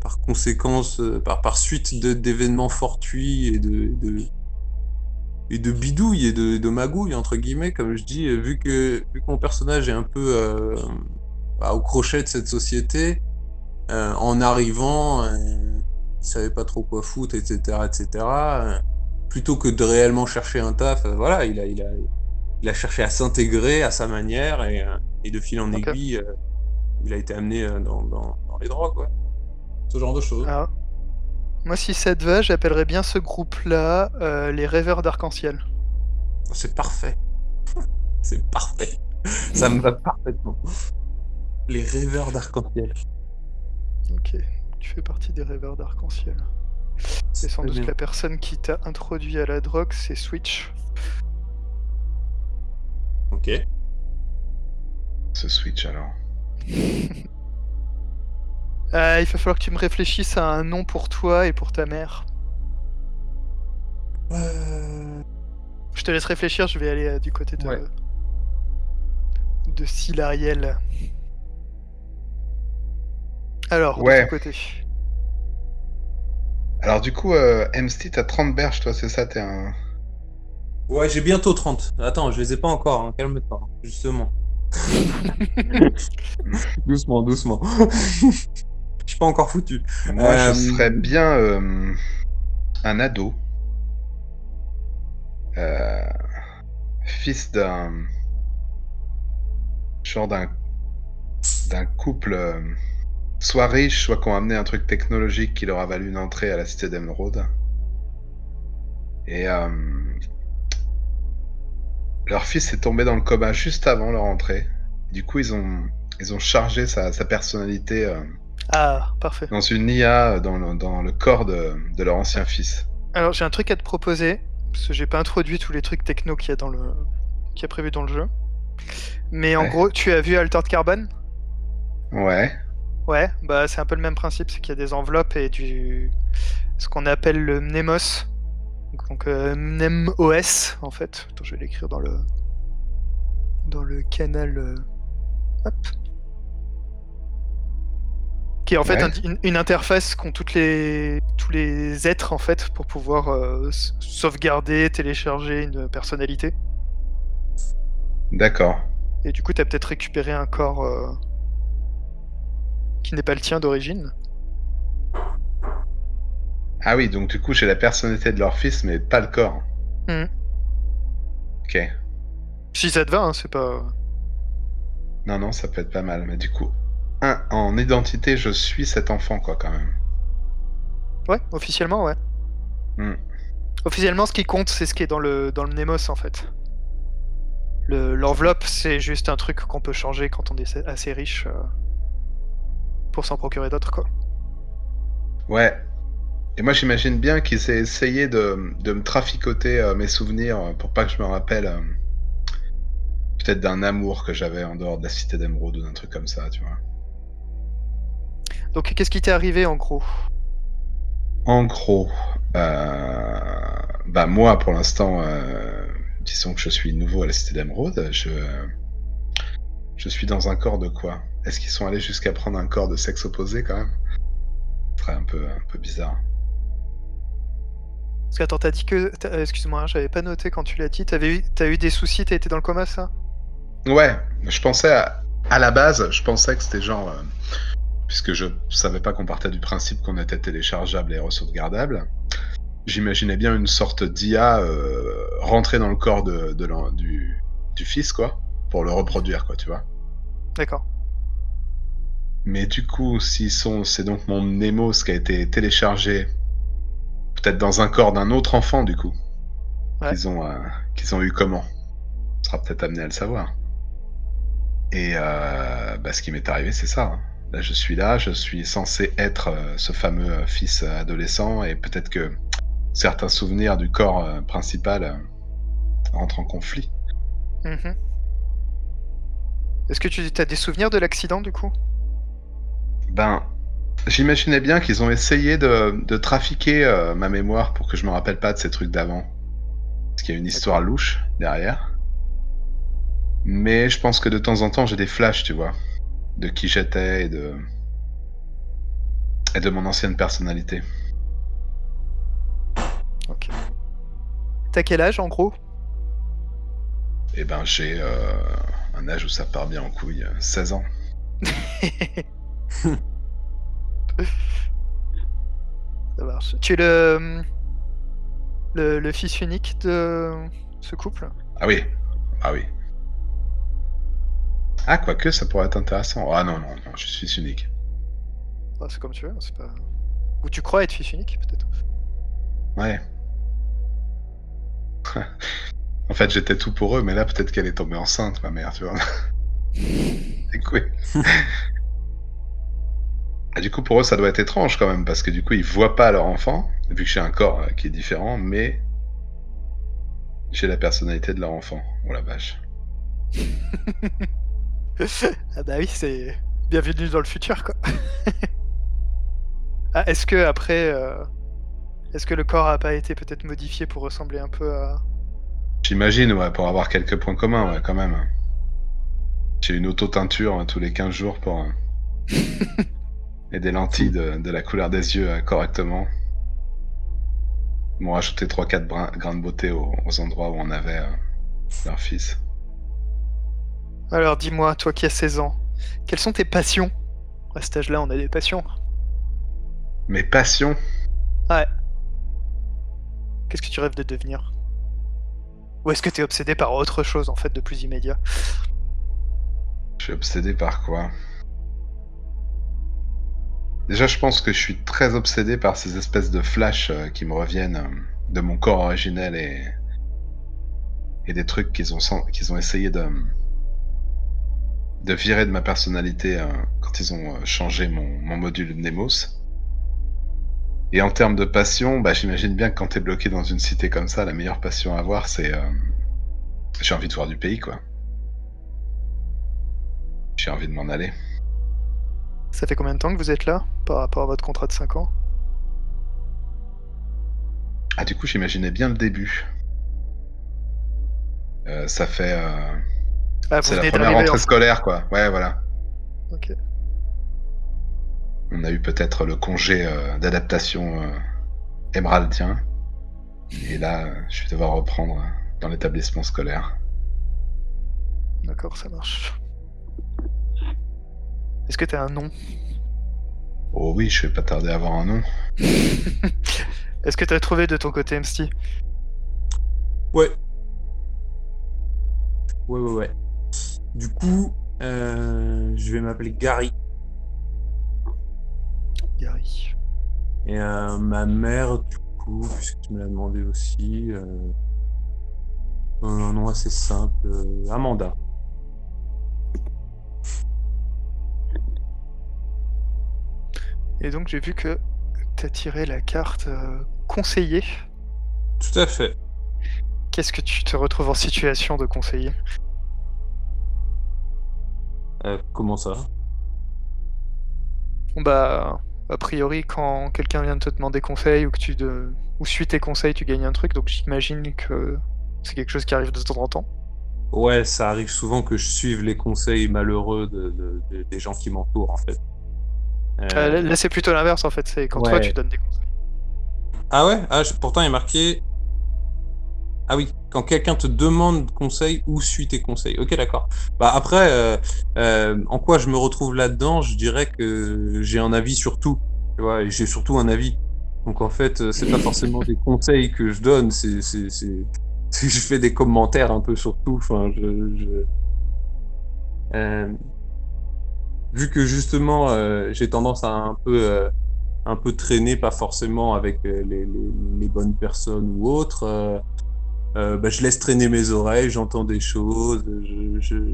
par conséquence, euh, par, par suite d'événements fortuits et de, de, et de bidouilles et de, de magouilles, entre guillemets, comme je dis, vu que, vu que mon personnage est un peu euh, au crochet de cette société, euh, en arrivant, euh, il savait pas trop quoi foutre, etc., etc., plutôt que de réellement chercher un taf, voilà, il a, il a, il a cherché à s'intégrer à sa manière et, et de fil en aiguille, il a été amené euh, dans, dans, dans les drogues, ouais. Ce genre de choses. Alors, moi, si ça te va, j'appellerais bien ce groupe-là euh, les rêveurs d'arc-en-ciel. C'est parfait. C'est parfait. Ça me va parfaitement. Les rêveurs d'arc-en-ciel. Ok, tu fais partie des rêveurs d'arc-en-ciel. C'est sans doute bien. la personne qui t'a introduit à la drogue, c'est Switch. Ok. Ce Switch alors. Euh, il va falloir que tu me réfléchisses à un nom pour toi et pour ta mère. Euh, Je te laisse réfléchir, je vais aller euh, du côté de. Ouais. de Silariel. Alors, Ouais. de ton côté. Alors du coup, euh, MST, t'as 30 berges, toi, c'est ça T'es un... Ouais, j'ai bientôt 30. Attends, je les ai pas encore, hein, calme-toi, justement. doucement, doucement. Je suis pas encore foutu. Moi, Euh, je serais bien euh, un ado. Euh, fils d'un... Genre d'un... d'un couple... euh, soit riche, soit qui ont amené un truc technologique qui leur a valu une entrée à la cité d'Emeraude. Et... euh, leur fils est tombé dans le coma juste avant leur entrée. Du coup, ils ont, ils ont chargé sa, sa personnalité euh, Ah, parfait. dans une IA dans le, dans le corps de, de leur ancien fils. Alors, j'ai un truc à te proposer, parce que j'ai pas introduit tous les trucs techno qu'il y a dans le. qu'il y a prévu dans le jeu. Mais en Ouais. gros, tu as vu Altered Carbon? Ouais. Ouais, bah c'est un peu le même principe, c'est qu'il y a des enveloppes et du. ce qu'on appelle le Mnemos. Donc, euh, MnemOS en fait. Attends, je vais l'écrire dans le. dans le canal. euh, Hop. Qui est en fait un- une, une interface qu'ont toutes les, tous les êtres en fait pour pouvoir euh, sauvegarder, télécharger une personnalité. D'accord. Et du coup, t'as peut-être récupéré un corps euh, qui n'est pas le tien d'origine. Ah oui, donc du coup, j'ai la personnalité de leur fils, mais pas le corps. Mhm. Ok. Si ça te va, hein, c'est pas. Non, non, ça peut être pas mal. Mais du coup, un, en identité, je suis cet enfant, quoi, quand même. Ouais, officiellement, ouais. Hmm. Officiellement, ce qui compte, c'est ce qui est dans le, dans le Nemos, en fait. Le- L'enveloppe, c'est juste un truc qu'on peut changer quand on est assez riche euh, pour s'en procurer d'autres, quoi. Ouais. Et moi, j'imagine bien qu'ils aient essayé de, de me traficoter euh, mes souvenirs euh, pour pas que je me rappelle euh, peut-être d'un amour que j'avais en dehors de la cité d'Emeraude ou d'un truc comme ça, tu vois. Donc, qu'est-ce qui t'est arrivé, en gros? En gros, euh, bah moi pour l'instant, disons que je suis nouveau à la Cité d'Emeraude, je, je suis dans un corps de quoi? Est-ce qu'ils sont allés jusqu'à prendre un corps de sexe opposé quand même? Ce serait un peu, un peu bizarre. Parce que, attends, t'as dit que. t'as- euh, Excuse-moi, hein, j'avais pas noté quand tu l'as dit. T'avais eu... T'as eu des soucis, t'as été dans le coma, ça? Ouais, je pensais à, à la base, je pensais que c'était genre, euh, puisque je savais pas qu'on partait du principe qu'on était téléchargeable et re-sauvegardable, j'imaginais bien une sorte d'IA euh, rentrer dans le corps de, de l'en- du, du fils, quoi, pour le reproduire, quoi, tu vois. D'accord. Mais du coup, s'ils sont, c'est donc mon Nemos qui a été téléchargé, peut-être dans un corps d'un autre enfant, du coup, Ouais. qu'ils ont, euh, qu'ils ont eu comment On sera peut-être amené à le savoir. Et euh, bah, ce qui m'est arrivé, c'est ça. hein. Là, je suis là, je suis censé être euh, ce fameux fils adolescent, et peut-être que certains souvenirs du corps principal euh, entrent en conflit. Mhm. Est-ce que tu as des souvenirs de l'accident, du coup? Ben, j'imaginais bien qu'ils ont essayé de, de trafiquer euh, ma mémoire pour que je me rappelle pas de ces trucs d'avant. Parce qu'il y a une histoire louche derrière. Mais je pense que de temps en temps, j'ai des flashs, tu vois, de qui j'étais et de et de mon ancienne personnalité. Ok. T'as quel âge, en gros? Et ben, j'ai euh, un âge où ça part bien en couille, euh, 16 ans. Ça marche. Tu es le... le le fils unique de ce couple? Ah oui, ah oui. Ah, quoique, ça pourrait être intéressant. Ah non, non, non, je suis fils unique. Ah, C'est comme tu veux, c'est pas. Ou tu crois être fils unique, peut-être Ouais. en fait, j'étais tout pour eux, mais là, peut-être qu'elle est tombée enceinte, ma mère, tu vois. C'est cool. Et du coup, pour eux, ça doit être étrange quand même, parce que du coup, ils voient pas leur enfant, vu que j'ai un corps euh, qui est différent, mais j'ai la personnalité de leur enfant. Oh la vache. Ah bah oui, c'est bienvenue dans le futur quoi. ah, est-ce que après, euh, Est-ce que le corps a pas été peut-être modifié pour ressembler un peu à. J'imagine, ouais, pour avoir quelques points communs, ouais, quand même. J'ai une auto-teinture hein, tous les 15 jours pour. euh, et des lentilles de, de la couleur des yeux euh, correctement. Ils m'ont rajouté 3-4 brins- grains de beauté aux, aux endroits où on avait euh, leur fils. Alors dis-moi, toi qui as 16 ans, quelles sont tes passions? À cet âge-là, on a des passions. Mes passions? Qu'est-ce que tu rêves de devenir? Ou est-ce que t'es obsédé par autre chose en fait de plus immédiat? Je suis obsédé par quoi? Déjà, je pense que je suis très obsédé par ces espèces de flashs euh, qui me reviennent euh, de mon corps originel et, des trucs qu'ils ont, essayé de, de virer de ma personnalité euh, quand ils ont changé mon, module Nemos. Et en termes de passion, bah, j'imagine bien que quand t'es bloqué dans une cité comme ça, la meilleure passion à avoir, c'est... j'ai envie de voir du pays, quoi. J'ai envie de m'en aller. Ça fait combien de temps que vous êtes là par rapport à votre contrat de 5 ans? Ah, du coup, j'imaginais bien le début. Euh, ça fait. euh, Ah, vous c'est la première rentrée en- scolaire, quoi. Ouais, voilà. Ok. On a eu peut-être le congé euh, d'adaptation euh, émeraldien. Et là, je vais devoir reprendre dans l'établissement scolaire. D'accord, ça marche. Est-ce que t'as un nom? Oh oui, je vais pas tarder à avoir un nom. Est-ce que t'as trouvé de ton côté, MST Ouais. Ouais, ouais, ouais. Du coup, euh, je vais m'appeler Gary. Gary. Et euh, ma mère, du coup, puisque tu me l'as demandé aussi, euh, un nom assez simple, euh, Amanda. Et donc j'ai vu que t'as tiré la carte euh, conseiller. Tout à fait. Qu'est-ce que tu te retrouves en situation de conseiller? Euh, comment ça? Bah, a priori, quand quelqu'un vient de te demander conseil ou que tu de... ou suit tes conseils, tu gagnes un truc. Donc j'imagine que c'est quelque chose qui arrive de temps en temps. Ouais, ça arrive souvent que je suive les conseils malheureux de, de- de- des gens qui m'entourent, en fait. Euh, Euh, là, c'est plutôt l'inverse en fait. C'est quand toi tu donnes des conseils. Ah ouais? Ah, je- Pourtant, il est marqué. Ah oui, quand quelqu'un te demande conseil ou suit tes conseils. Ok, d'accord. Bah après, euh, euh, en quoi je me retrouve là-dedans? Je dirais que j'ai un avis sur tout. Tu vois, et j'ai surtout un avis. Donc en fait, c'est pas forcément des conseils que je donne, c'est c'est c'est c'est que je fais des commentaires un peu sur tout. Enfin, je, je... Vu que justement euh, j'ai tendance à un peu euh, un peu traîner, pas forcément avec euh, les, bonnes personnes ou autres. bah, je laisse traîner mes oreilles, j'entends des choses, je,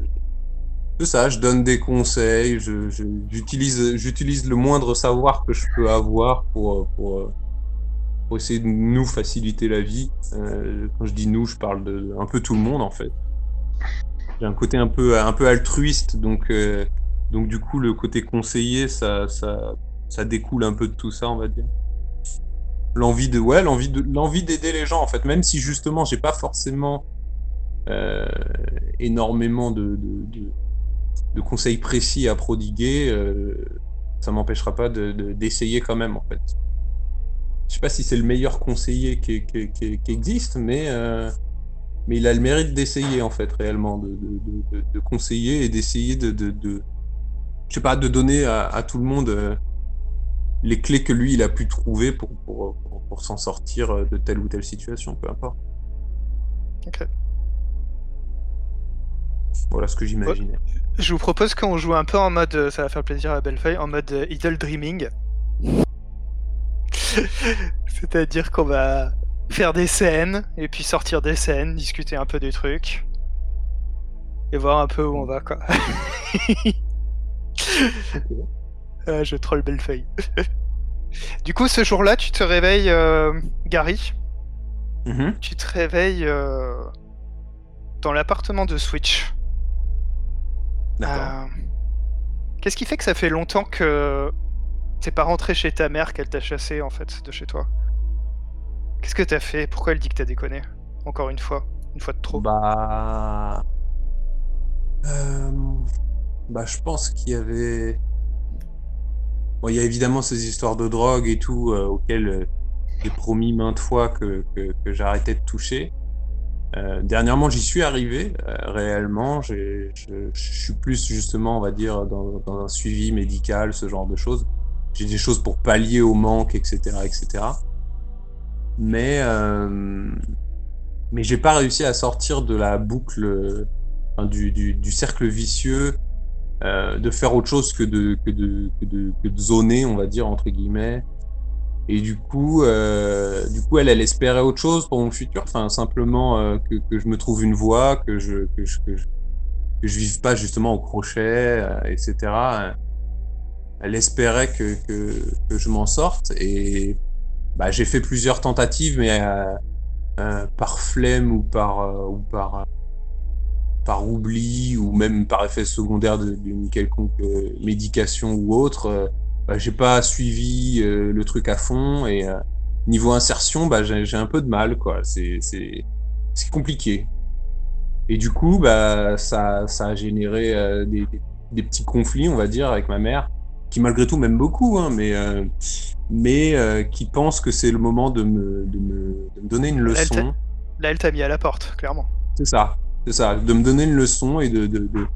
c'est ça, je donne des conseils, j'utilise, j'utilise le moindre savoir que je peux avoir pour, pour, pour essayer de nous faciliter la vie. Quand je dis nous, je parle de un peu tout le monde en fait. J'ai un côté un peu, un peu altruiste, donc, donc du coup le côté conseiller, ça, ça, ça découle un peu de tout ça, on va dire. L'envie de, ouais, l'envie de, l'envie d'aider les gens en fait, même si justement j'ai pas forcément euh, énormément de, de, de, conseils précis à prodiguer, euh, ça m'empêchera pas de, de- d'essayer quand même en fait. Je sais pas si c'est le meilleur conseiller qui, qui, qui, existe, mais euh, mais il a le mérite d'essayer en fait réellement, de, de, de, de- conseiller et d'essayer de, de, de, je sais pas, de donner à, à tout le monde euh, les clés que lui il a pu trouver pour, pour, pour, pour s'en sortir euh, de telle ou telle situation, peu importe. Ok. Voilà ce que j'imaginais. Je vous propose qu'on joue un peu en mode, euh, ça va faire plaisir à Bellefeuille, en mode idle dreaming. C'est-à-dire qu'on va faire des scènes, et puis sortir des scènes, discuter un peu des trucs, et voir un peu où on va, quoi. Ah, je troll Bellefeuille. du coup, ce jour-là, tu te réveilles, euh, Gary, Mhm. tu te réveilles euh, dans l'appartement de Switch. D'accord. Euh, Qu'est-ce qui fait que ça fait longtemps que t'es pas rentré chez ta mère, qu'elle t'a chassé en fait de chez toi? Qu'est-ce que t'as fait? Pourquoi elle dit que t'as déconné? Encore une fois, une fois de trop. Bah. Euh, Bah, je pense qu'il y avait. Bon, il y a évidemment ces histoires de drogue et tout, euh, auxquelles euh, j'ai promis maintes fois que, que, j'arrêtais de toucher. Euh, dernièrement, j'y suis arrivé réellement. Je, suis plus justement, on va dire, dans, dans un suivi médical, ce genre de choses. J'ai des choses pour pallier au manque, etc., etc. Mais euh, mais j'ai pas réussi à sortir de la boucle, du, du cercle vicieux, euh, de faire autre chose que de, que, de, que, de, que de zoner, on va dire, entre guillemets. Et du coup, euh, du coup elle, elle espérait autre chose pour mon futur, enfin, simplement euh, que, que je me trouve une voie, que je, que je, que je, que je vive pas justement au crochet, etc. Elle espérait que, que, je m'en sorte et bah, j'ai fait plusieurs tentatives, mais par flemme ou par, ou par, par oubli ou même par effet secondaire d'une quelconque euh, médication ou autre, euh, bah, j'ai pas suivi euh, le truc à fond et niveau insertion, bah, j'ai un peu de mal, quoi. C'est compliqué. Et du coup, bah, ça, ça a généré euh, des, des- petits conflits, on va dire, avec ma mère, qui malgré tout m'aime beaucoup, hein, mais, euh, mais euh, qui pense que c'est le moment de me, de, me, de me donner une leçon. Là, elle t'a mis à la porte, clairement. C'est ça, c'est ça, de me donner une leçon et de, de, de,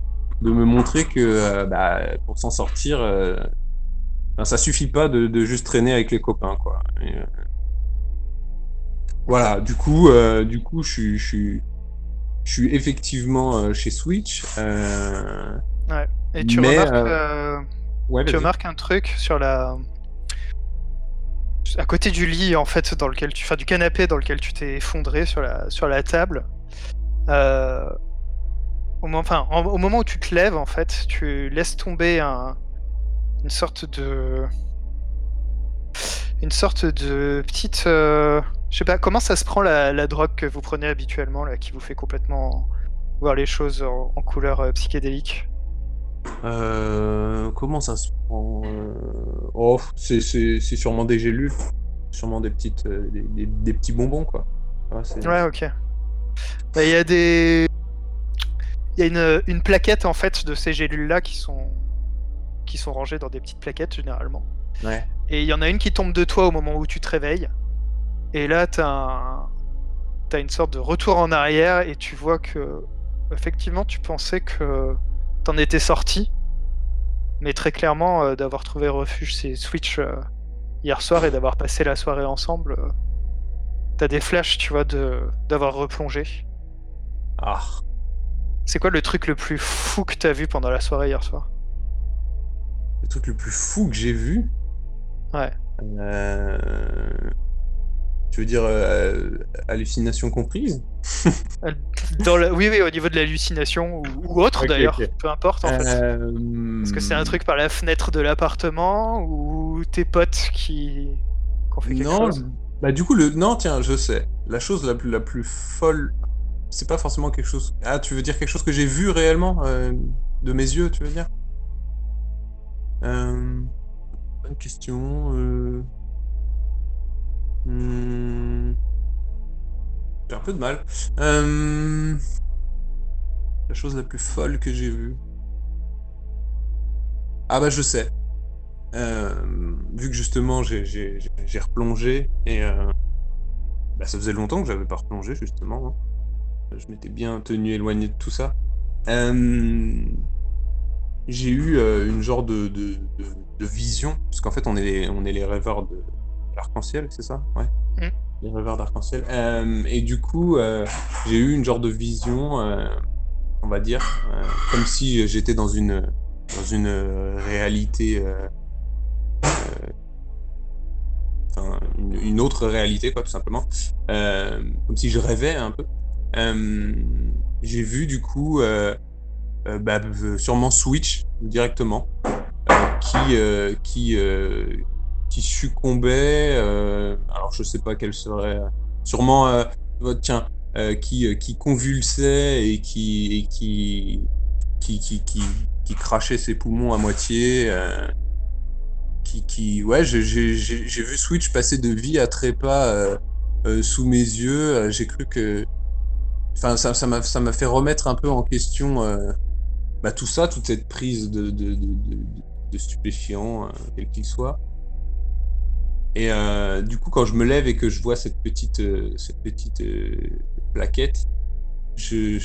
de me montrer que euh, bah, pour s'en sortir, euh, ben, ça suffit pas de, de juste traîner avec les copains, quoi. Et, euh, voilà, du coup, du coup, je suis, je suis, effectivement chez Switch. Euh... Et tu Mais, remarques, Ouais, tu remarques un truc sur la. À côté du lit, en fait, dans lequel tu. Enfin, du canapé dans lequel tu t'es effondré sur la, sur la table. Euh, Au, moment... enfin, en- au moment où tu te lèves, en fait, tu laisses tomber un... une sorte de. Une sorte de petite. euh, Je sais pas, comment ça se prend la, la drogue que vous prenez habituellement, là, qui vous fait complètement voir les choses en, en couleur euh, psychédélique? Comment ça se prend Oh, c'est c'est- c'est sûrement des gélules, sûrement des petites, des, des- des petits bonbons quoi. Ah, Ouais, ok. Bah, Il y a des. Il y a une, une plaquette en fait de ces gélules-là qui sont qui sont rangées dans des petites plaquettes généralement. Ouais. Et il y en a une qui tombe de toi au moment où tu te réveilles. Et là, t'as un... t'as une sorte de retour en arrière et tu vois que effectivement, tu pensais que t'en étais sorti, mais très clairement euh, d'avoir trouvé refuge chez Switch euh, hier soir et d'avoir passé la soirée ensemble. euh, T'as des flashs, tu vois, de d'avoir replongé. Ah. C'est quoi le truc le plus fou que t'as vu pendant la soirée hier soir? Le truc le plus fou que j'ai vu? Ouais. Euh... Tu veux dire euh, hallucination comprise? Dans la- Oui, oui, au niveau de l'hallucination ou, ou autre d'ailleurs, peu importe en fait. Euh, Est-ce que c'est un truc par la fenêtre de l'appartement ou tes potes qui, qui ont fait quelque Non, chose? Bah du coup le non tiens je sais. La chose la plus la plus folle c'est pas forcément quelque chose. Ah tu veux dire quelque chose que j'ai vu réellement euh, de mes yeux tu veux dire? Euh... bonne question euh... hmm, j'ai un peu de mal. Euh, la chose la plus folle que j'ai vue. Ah bah je sais vu que justement j'ai- replongé et euh, bah, ça faisait longtemps que j'avais pas replongé justement. hein. Je m'étais bien tenu éloigné de tout ça. Euh, j'ai eu euh, une genre de, de, de, de vision, parce qu'en fait on est les, on est les rêveurs de l'arc-en-ciel, c'est ça? Ouais. Mm. Les rêveurs d'arc-en-ciel. Euh, et du coup, euh, j'ai eu une genre de vision, euh, on va dire, euh, comme si j'étais dans une, dans une euh, réalité euh, enfin, une, autre réalité, quoi, tout simplement. Euh, comme si je rêvais un peu. Euh, j'ai vu, du coup, euh, euh, bah, euh, sûrement Switch directement, euh, qui, euh, qui, euh, qui succombait. euh, alors, je sais pas quelle serait. Sûrement, euh, tiens, euh, qui, euh, qui convulsait et qui, qui, qui, qui, crachait ses poumons à moitié. euh, qui, ouais j'ai vu Switch passer de vie à trépas euh, euh, sous mes yeux. Euh, J'ai cru que. Enfin, ça m'a fait remettre un peu en question bah, tout ça, toute cette prise de, de, stupéfiants, quel qu'il soit. Et du coup, quand je me lève et que je vois cette petite, plaquette, je,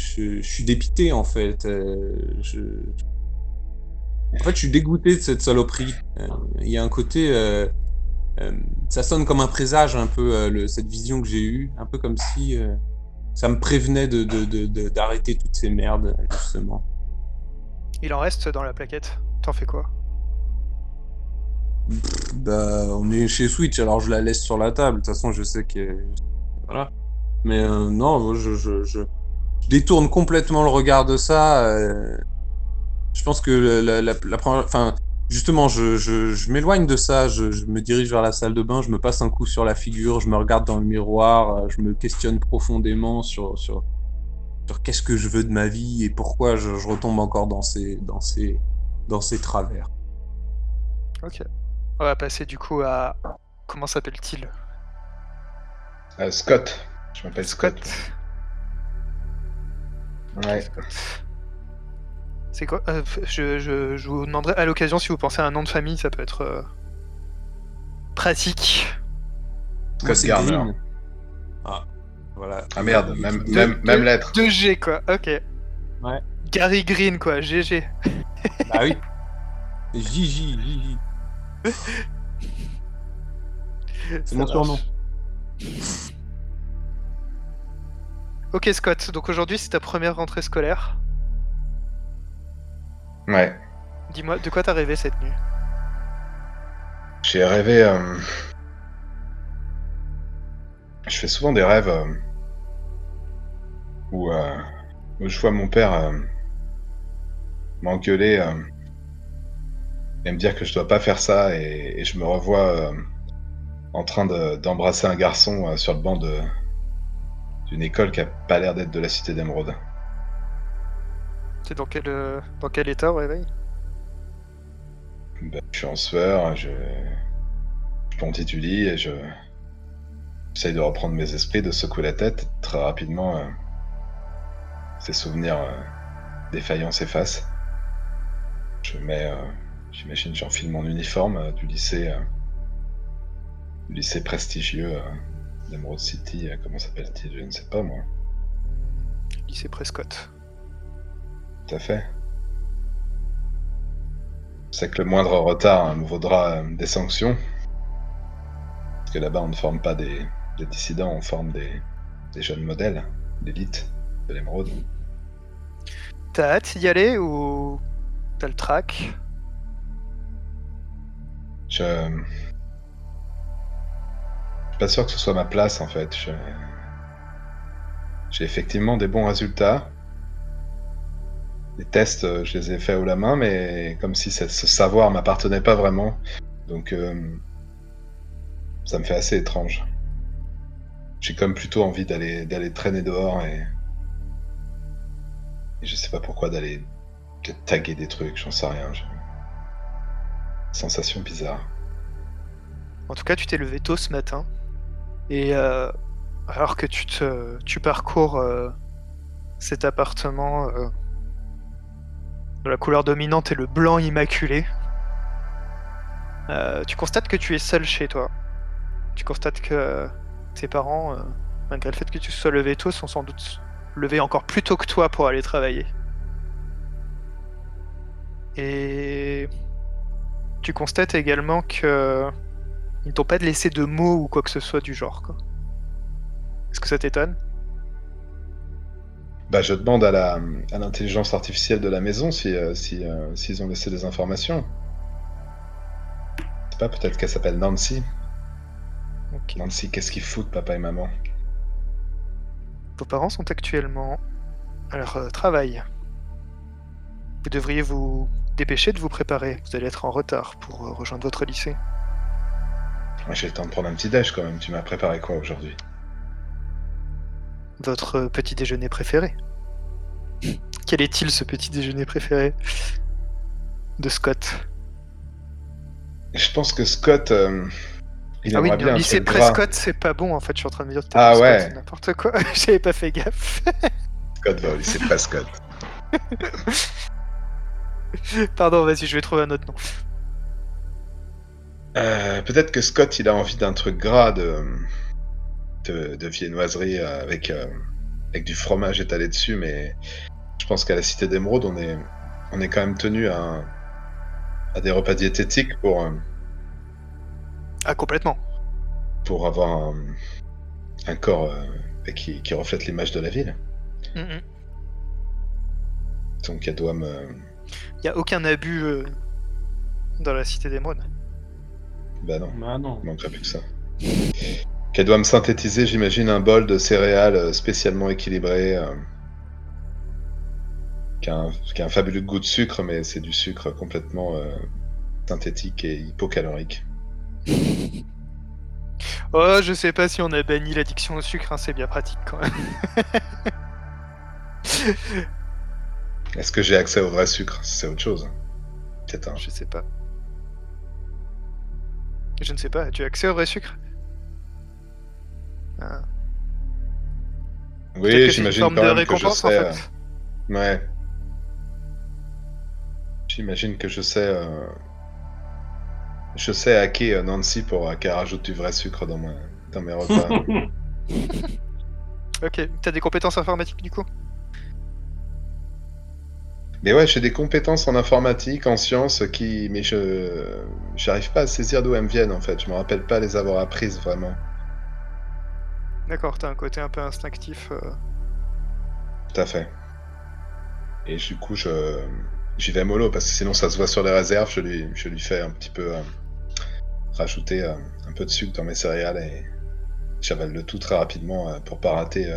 suis dépité en fait. En fait, je suis dégoûté de cette saloperie. Euh, Il y a un côté. euh, euh, ça sonne comme un présage, un peu, le- cette vision que j'ai eue. Un peu comme si ça me prévenait de, de, de, de- d'arrêter toutes ces merdes, justement. Il en reste dans la plaquette. T'en fais quoi? Bah, on est chez Switch, alors je la laisse sur la table. De toute façon, je sais que. Voilà. Mais euh, non, je, je, je, je détourne complètement le regard de ça. euh, Je pense que la, la, la première. Enfin, justement, je, je, je m'éloigne de ça. Je, je me dirige vers la salle de bain. Je me passe un coup sur la figure. Je me regarde dans le miroir. euh, Je me questionne profondément sur, sur, sur qu'est-ce que je veux de ma vie et pourquoi je, je retombe encore dans ces, dans ces, dans ces travers. Ok. On va passer du coup à. Comment s'appelle-t-il? Euh, Scott. Je m'appelle Scott. Scott. Ouais. Scott. C'est quoi euh, je, je, je vous demanderai à l'occasion si vous pensez à un nom de famille, ça peut être euh, pratique. Scott c'est Garner. Green. Ah, voilà. Ah merde, même, Deux- même, même deux- lettre. 2G quoi, ok. Ouais. Gary Green quoi, GG. Ah oui. Gigi, Gigi. C'est mon surnom. Ok Scott, donc aujourd'hui c'est ta première rentrée scolaire. Ouais. Dis-moi, de quoi t'as rêvé cette nuit? J'ai rêvé. euh, Je fais souvent des rêves euh, où, euh, où je vois mon père m'engueuler et me dire que je dois pas faire ça et, et je me revois en train de- d'embrasser un garçon sur le banc de d'une école qui a pas l'air d'être de la cité d'Emeraude. C'est dans quel, euh, dans quel état au réveil Ben, je suis en sueur, je, je lit et je j'essaye de reprendre mes esprits, de secouer la tête. Très rapidement, euh, ces souvenirs euh, défaillants s'effacent. Je mets, j'imagine, j'enfile mon uniforme du lycée, du lycée prestigieux d'Emerald City. comment s'appelle-t-il? Je ne sais pas moi. Lycée Prescott. Tout à fait. Je sais que le moindre retard hein, me vaudra euh, des sanctions. Parce que là-bas, on ne forme pas des, des dissidents, on forme des, des jeunes modèles, d'élite de l'émeraude. T'as hâte d'y aller ou t'as le track Je... je suis pas sûr que ce soit ma place en fait. Je- J'ai effectivement des bons résultats. Les tests, euh, je les ai faits haut la main, mais comme si ce savoir m'appartenait pas vraiment. Donc, euh, ça me fait assez étrange. J'ai comme plutôt envie d'aller d'aller traîner dehors et... et je sais pas pourquoi d'aller taguer des trucs, j'en sais rien. Sensation bizarre. En tout cas, tu t'es levé tôt ce matin. Et euh, alors que tu, te, parcours cet appartement la couleur dominante est le blanc immaculé, euh, tu constates que tu es seul chez toi. Tu constates que euh, tes parents, euh, malgré le fait que tu sois levé tôt, sont sans doute levés encore plus tôt que toi pour aller travailler. Et tu constates également que ils ne t'ont pas laissé de mots ou quoi que ce soit du genre. Est-ce que ça t'étonne? Bah, je demande à la à l'intelligence artificielle de la maison si euh, si euh, s'ils ont laissé des informations. Je sais pas, peut-être qu'elle s'appelle Nancy. Nancy, qu'est-ce qu'ils foutent, papa et maman? Vos parents sont actuellement à leur euh, travail. Vous devriez vous dépêcher de vous préparer. Vous allez être en retard pour rejoindre votre lycée. J'ai le temps de prendre un petit déj quand même. Tu m'as préparé quoi aujourd'hui? Votre petit déjeuner préféré. Quel est-il ce petit déjeuner préféré de Scott? Je pense que Scott, euh, Il Ah oui, bien lycée. Prescott, c'est pas bon en fait, je suis en train de me dire. que Ah ouais. c'est N'importe quoi, j'avais pas fait gaffe. Scott va au lycée Prescott. Pardon, vas-y, je vais trouver un autre nom. Euh, Peut-être que Scott, il a envie d'un truc gras de, de, de viennoiserie euh, avec, euh, avec du fromage étalé dessus, mais je pense qu'à la Cité d'Émeraude, on est, on est quand même tenu à, à des repas diététiques pour, euh, Ah, complètement. pour avoir un, un corps euh, qui, qui reflète l'image de la ville. Mm, mm. Donc elle doit me... Y a aucun abus euh, dans la cité d'émeraude. Bah non, Bah non. il manquerait plus que ça. Qu'elle doit me synthétiser, j'imagine, un bol de céréales euh, spécialement équilibré. euh, qui, a un, qui a un fabuleux goût de sucre, mais c'est du sucre complètement euh, synthétique et hypocalorique. Oh, je sais pas si on a banni l'addiction au sucre, hein, c'est bien pratique quand même. Est-ce que j'ai accès au vrai sucre? C'est autre chose. Peut-être un. Je sais pas. Je ne sais pas, tu as accès au vrai sucre? Ah. Oui, j'imagine quand de même que je en sais. euh, fait. Ouais. J'imagine que je sais. euh, Je sais hacker euh, Nancy pour euh, qu'elle rajoute du vrai sucre dans, ma... dans mes repas. Ok, t'as des compétences informatiques du coup? Mais ouais, j'ai des compétences en informatique, en sciences, qui. Mais je. J'arrive pas à saisir d'où elles me viennent en fait. Je me rappelle pas les avoir apprises vraiment. D'accord, t'as un côté un peu instinctif. euh. Tout à fait. Et du coup, je. J'y vais mollo parce que sinon ça se voit sur les réserves. Je lui, je lui fais un petit peu. euh, rajouter euh, un peu de sucre dans mes céréales et j'avale le tout très rapidement pour pas rater.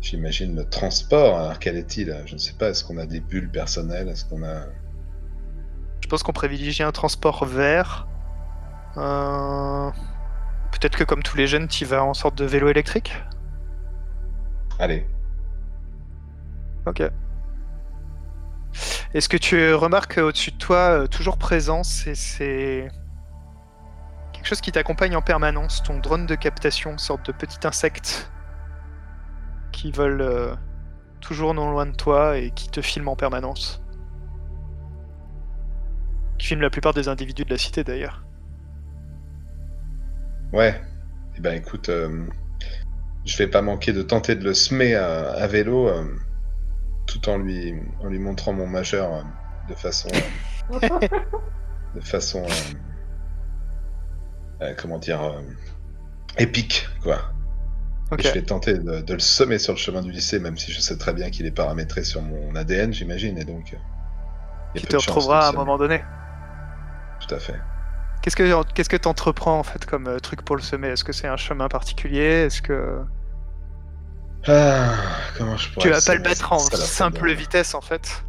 J'imagine le transport. Alors quel est-il? Je ne sais pas. Est-ce qu'on a des bulles personnelles? Est-ce qu'on a. Je pense qu'on privilégie un transport vert. Euh, Peut-être que comme tous les jeunes, tu vas en sorte de vélo électrique? Allez. Ok. Est-ce que tu remarques au-dessus de toi, euh, toujours présent, c'est c'est quelque chose qui t'accompagne en permanence, ton drone de captation, une sorte de petit insecte qui vole euh, toujours non loin de toi et qui te filme en permanence? Qui filme la plupart des individus de la cité d'ailleurs. Ouais. Eh ben écoute, euh, je vais pas manquer de tenter de le semer à, à vélo, euh, tout en lui, en lui montrant mon majeur euh, de façon, de façon, comment dire, épique, quoi. Et Ok. Je vais tenter de, de le semer sur le chemin du lycée, même si je sais très bien qu'il est paramétré sur mon ADN, j'imagine, et donc. il te retrouvera à un moment donné. Tout à fait. Qu'est-ce que qu'est-ce que t'entreprends en fait comme euh, truc pour le semer? Est-ce que c'est un chemin particulier? Est-ce que Ah, comment je pourrais tu vas pas le mettre en simple vitesse en fait?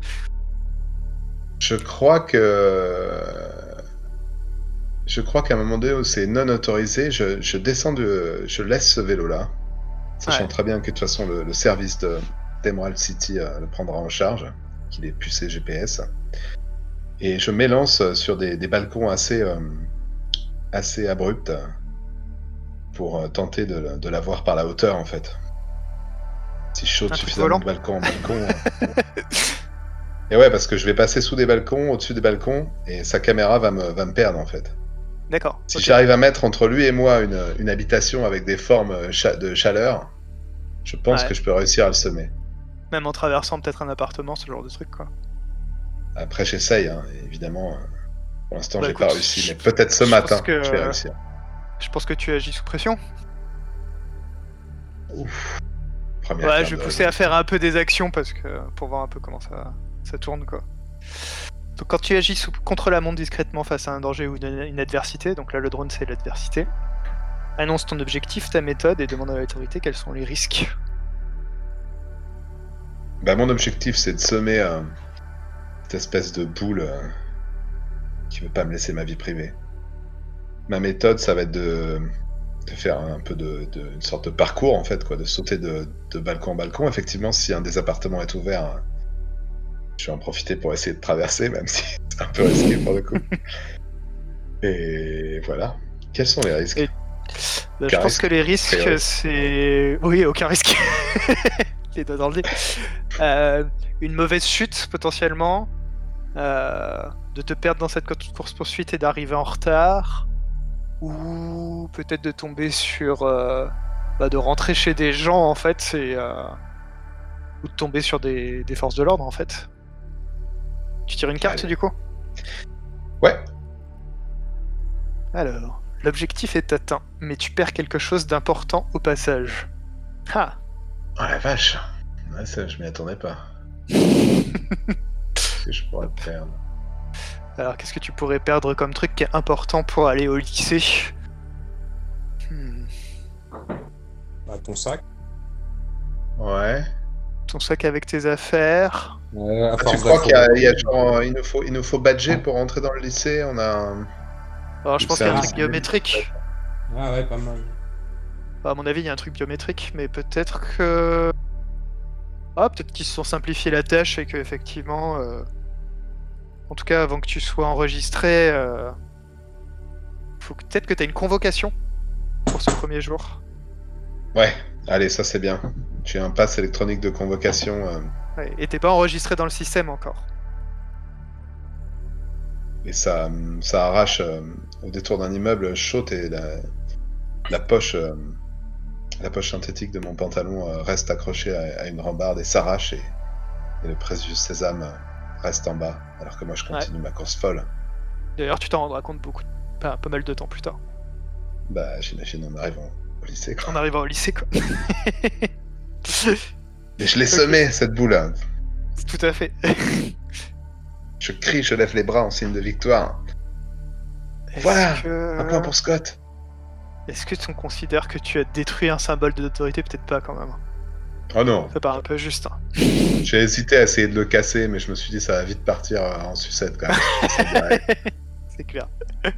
Je crois que. Je crois qu'à un moment donné où c'est non autorisé, je, je descends de. Je laisse ce vélo-là. Sachant Ouais. très bien que de toute façon le, le service de d'Emerald City euh, le prendra en charge, qu'il est pucé GPS. Et je m'élance sur des, des balcons assez, euh, assez abrupts pour euh, tenter de, de la voir par la hauteur en fait. Si je saute truc suffisamment de balcon en balcon. euh, Et ouais, parce que je vais passer sous des balcons, au-dessus des balcons, et sa caméra va me, va me perdre en fait. D'accord. Si j'arrive à mettre entre lui et moi une, une habitation avec des formes cha- de chaleur, je pense Ouais. que je peux réussir à le semer. Même en traversant peut-être un appartement, ce genre de truc quoi. Après, j'essaye, hein, évidemment. euh, Pour l'instant, Bah, j'ai pas réussi, mais peut-être ce je matin, que- je vais réussir. Je pense que tu agis sous pression. Première Ouais, je vais de pousser à faire un peu des actions parce que pour voir un peu comment ça, ça tourne quoi. Donc quand tu agis sous, contre la montre discrètement face à un danger ou une, une adversité, donc là le drone c'est l'adversité, annonce ton objectif, ta méthode et demande à l'autorité quels sont les risques. Bah, mon objectif, c'est de semer euh, cette espèce de boule euh, qui veut pas me laisser ma vie privée. Ma méthode, ça va être de, de faire un peu de, de- une sorte de parcours, en fait, quoi, de sauter de, de balcon en balcon. Effectivement, si un des appartements est ouvert, je vais en profiter pour essayer de traverser, même si c'est un peu risqué pour le coup. Et voilà. Quels sont les risques? Et- Bah, je pense risque, que les risques, c'est. Oui, aucun risque. Les doigts dans le nez. Euh, une mauvaise chute, potentiellement. Euh, de te perdre dans cette course-poursuite et d'arriver en retard. Ou peut-être de tomber sur. euh, bah, de rentrer chez des gens, en fait. Et, euh, Ou de tomber sur des, des forces de l'ordre, en fait. Tu tires une carte, Allez. du coup? Ouais. Alors, l'objectif est atteint, mais tu perds quelque chose d'important au passage. Ah Oh la vache. Ouais, ça, je m'y attendais pas. Qu'est-ce que je pourrais perdre Alors, qu'est-ce que tu pourrais perdre comme truc qui est important pour aller au lycée Hmm, Bah, ton sac. Ouais. Ton sac avec tes affaires. Ouais, à Ah, tu crois qu'il y a, y genre, il nous faut, il nous faut badger pour rentrer dans le lycée On a. un- Alors, je pense qu'il y a un un- truc biométrique. Ah ouais, pas mal. Bah, à mon avis, il y a un truc biométrique, mais peut-être que. Ah, peut-être qu'ils se sont simplifiés la tâche et que, effectivement. euh, En tout cas, avant que tu sois enregistré, euh, faut peut-être que tu as une convocation pour ce premier jour. Ouais. Allez, ça c'est bien. J'ai un pass électronique de convocation. euh, Ouais, et t'es pas enregistré dans le système encore. Et ça, ça arrache euh, au détour d'un immeuble chaud et la, la poche, euh, la poche synthétique de mon pantalon euh, reste accrochée à, à une rambarde et s'arrache et, et le précieux sésame euh, reste en bas alors que moi je continue ma course folle. D'ailleurs, tu t'en rendras compte beaucoup, pas, pas mal de temps plus tard, Bah j'imagine en arrivant au lycée. Quoi. en arrivant au lycée, quoi. Mais je l'ai semé cette boule. hein. Tout à fait. Je crie, je lève les bras en signe de victoire. Voilà, que... Un point pour Scott. Est-ce que tu considères que tu as détruit un symbole d'autorité Peut-être pas quand même. Oh non, Ça paraît un peu juste. hein. j'ai hésité à essayer de le casser, mais je me suis dit ça va vite partir en sucette quand même. C'est clair.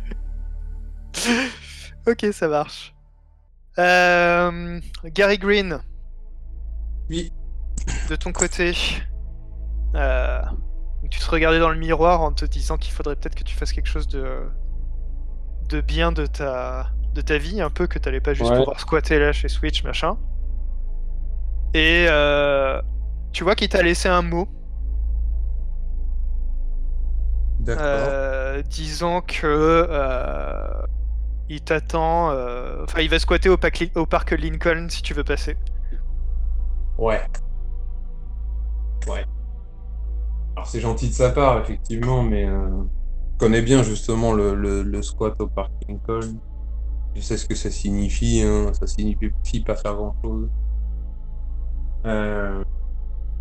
ok, ça marche. Euh, Gary Green, Oui. de ton côté, euh, tu te regardais dans le miroir en te disant qu'il faudrait peut-être que tu fasses quelque chose de, de bien de ta, de ta vie, un peu que t'allais pas juste Ouais. pouvoir squatter là chez Switch, machin. Et euh, tu vois qu'il t'a laissé un mot D'accord. Euh, disant que euh, il t'attend. euh, Enfin, il va squatter au, au parc Lincoln si tu veux passer. Ouais. Ouais. Alors c'est gentil de sa part, effectivement, mais euh, je connais bien justement le, le, le squat au parc Lincoln. Je sais ce que ça signifie, hein. ça signifie pas faire grand chose.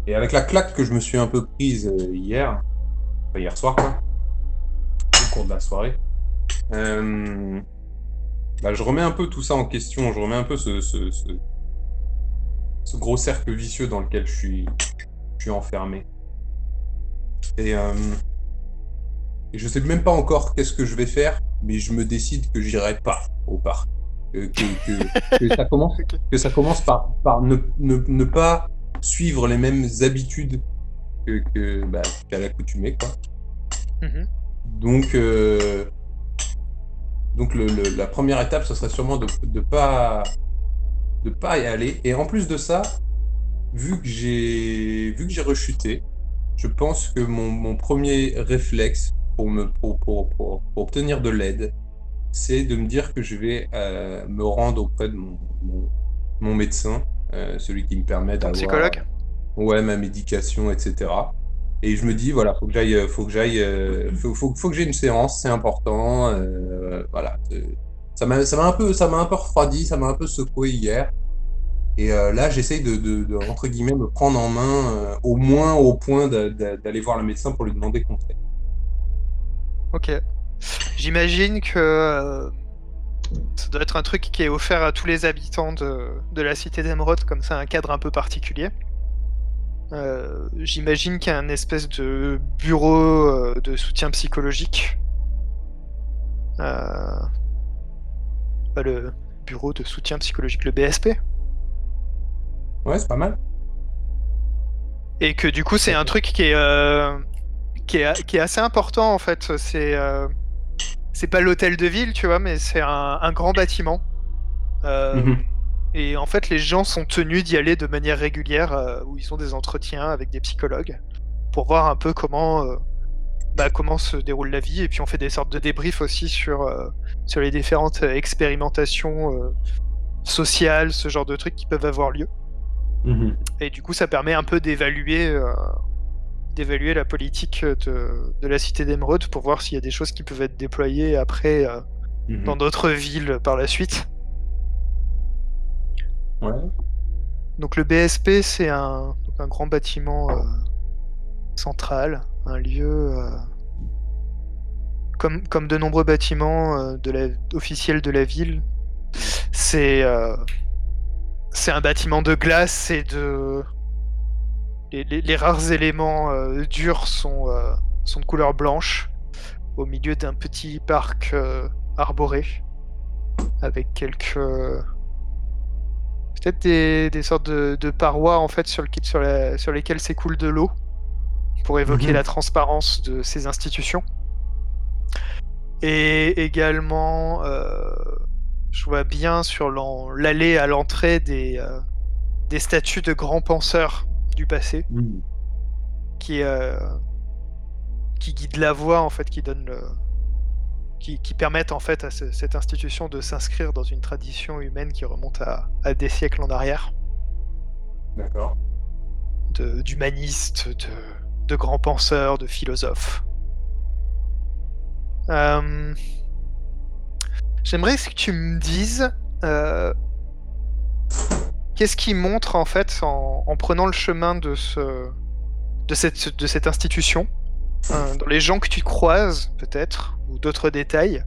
et avec la claque que je me suis un peu prise euh, hier, enfin hier soir quoi, au cours de la soirée, euh, bah, je remets un peu tout ça en question, je remets un peu ce, ce gros cercle vicieux dans lequel je suis, je suis enfermé. Et, euh, et je sais même pas encore qu'est-ce que je vais faire, mais je me décide que j'irai pas au parc. Que, que, ça commence, que ça commence par, par ne, ne, ne pas suivre les mêmes habitudes que, que, bah, qu'à l'accoutumée, quoi. Mhm. Donc, euh, donc le- le- la première étape, ce serait sûrement de ne pas, de pas y aller. Et en plus de ça, vu que j'ai vu que j'ai rechuté, je pense que mon, mon premier réflexe pour, me, pour, pour, pour, pour obtenir de l'aide, c'est de me dire que je vais euh, me rendre auprès de mon, mon, mon médecin, euh, celui qui me permet d'avoir psychologue? Ouais, ma médication, etc. Et je me dis, voilà, faut que j'aille, euh, faut que j'aille, euh, faut, faut, faut que j'ai une séance, c'est important. voilà. Ça m'a, ça m'a un peu, ça m'a un peu refroidi, ça m'a un peu secoué hier. Et là, j'essaye de, de, de, entre guillemets, me prendre en main, au moins au point d'aller voir le médecin pour lui demander conseil. Ok. J'imagine que euh, ça doit être un truc qui est offert à tous les habitants de, de la cité d'Emeraude, comme ça, un cadre un peu particulier. Euh, J'imagine qu'il y a un espèce de bureau euh, de soutien psychologique. Pas le bureau de soutien psychologique, le BSP. Ouais, c'est pas mal. Et que du coup, c'est un truc qui est, qui est, qui est assez important en fait. C'est euh, c'est pas l'hôtel de ville, tu vois, mais c'est un, un grand bâtiment. Euh, Mhm. Et en fait, les gens sont tenus d'y aller de manière régulière, euh, où ils ont des entretiens avec des psychologues pour voir un peu comment, bah, comment se déroule la vie. Et puis on fait des sortes de débriefs aussi sur, sur les différentes expérimentations sociales, ce genre de trucs qui peuvent avoir lieu. Mhm. Et du coup, ça permet un peu d'évaluer d'évaluer la politique de, de la cité d'Emeraude pour voir s'il y a des choses qui peuvent être déployées après euh, Mhm. dans d'autres villes par la suite. Ouais. Donc le BSP, c'est un, grand bâtiment euh, central, un lieu euh, comme, comme de nombreux bâtiments euh, de la, officiels de la ville. C'est euh, c'est un bâtiment de glace et de les, les- les rares éléments euh, durs sont, euh, sont de couleur blanche au milieu d'un petit parc euh, arboré avec quelques peut-être des, des sortes de, de parois en fait sur, le, sur, la- sur lesquelles s'écoule de l'eau pour évoquer Mhm. la transparence de ces institutions. Et également, je vois bien sur l'allée à l'entrée des, des statues de grands penseurs du passé Mhm. qui, euh, qui guident la voie, en fait, qui donnent le, qui, qui permettent en fait à ce- cette institution de s'inscrire dans une tradition humaine qui remonte à, à des siècles en arrière, D'accord. de- d'humanistes, de, de grands penseurs, de philosophes. Euh, J'aimerais que tu me dises euh, qu'est-ce qui montre en fait en, en prenant le chemin de ce de cette de cette institution euh, les gens que tu croises peut-être ou d'autres détails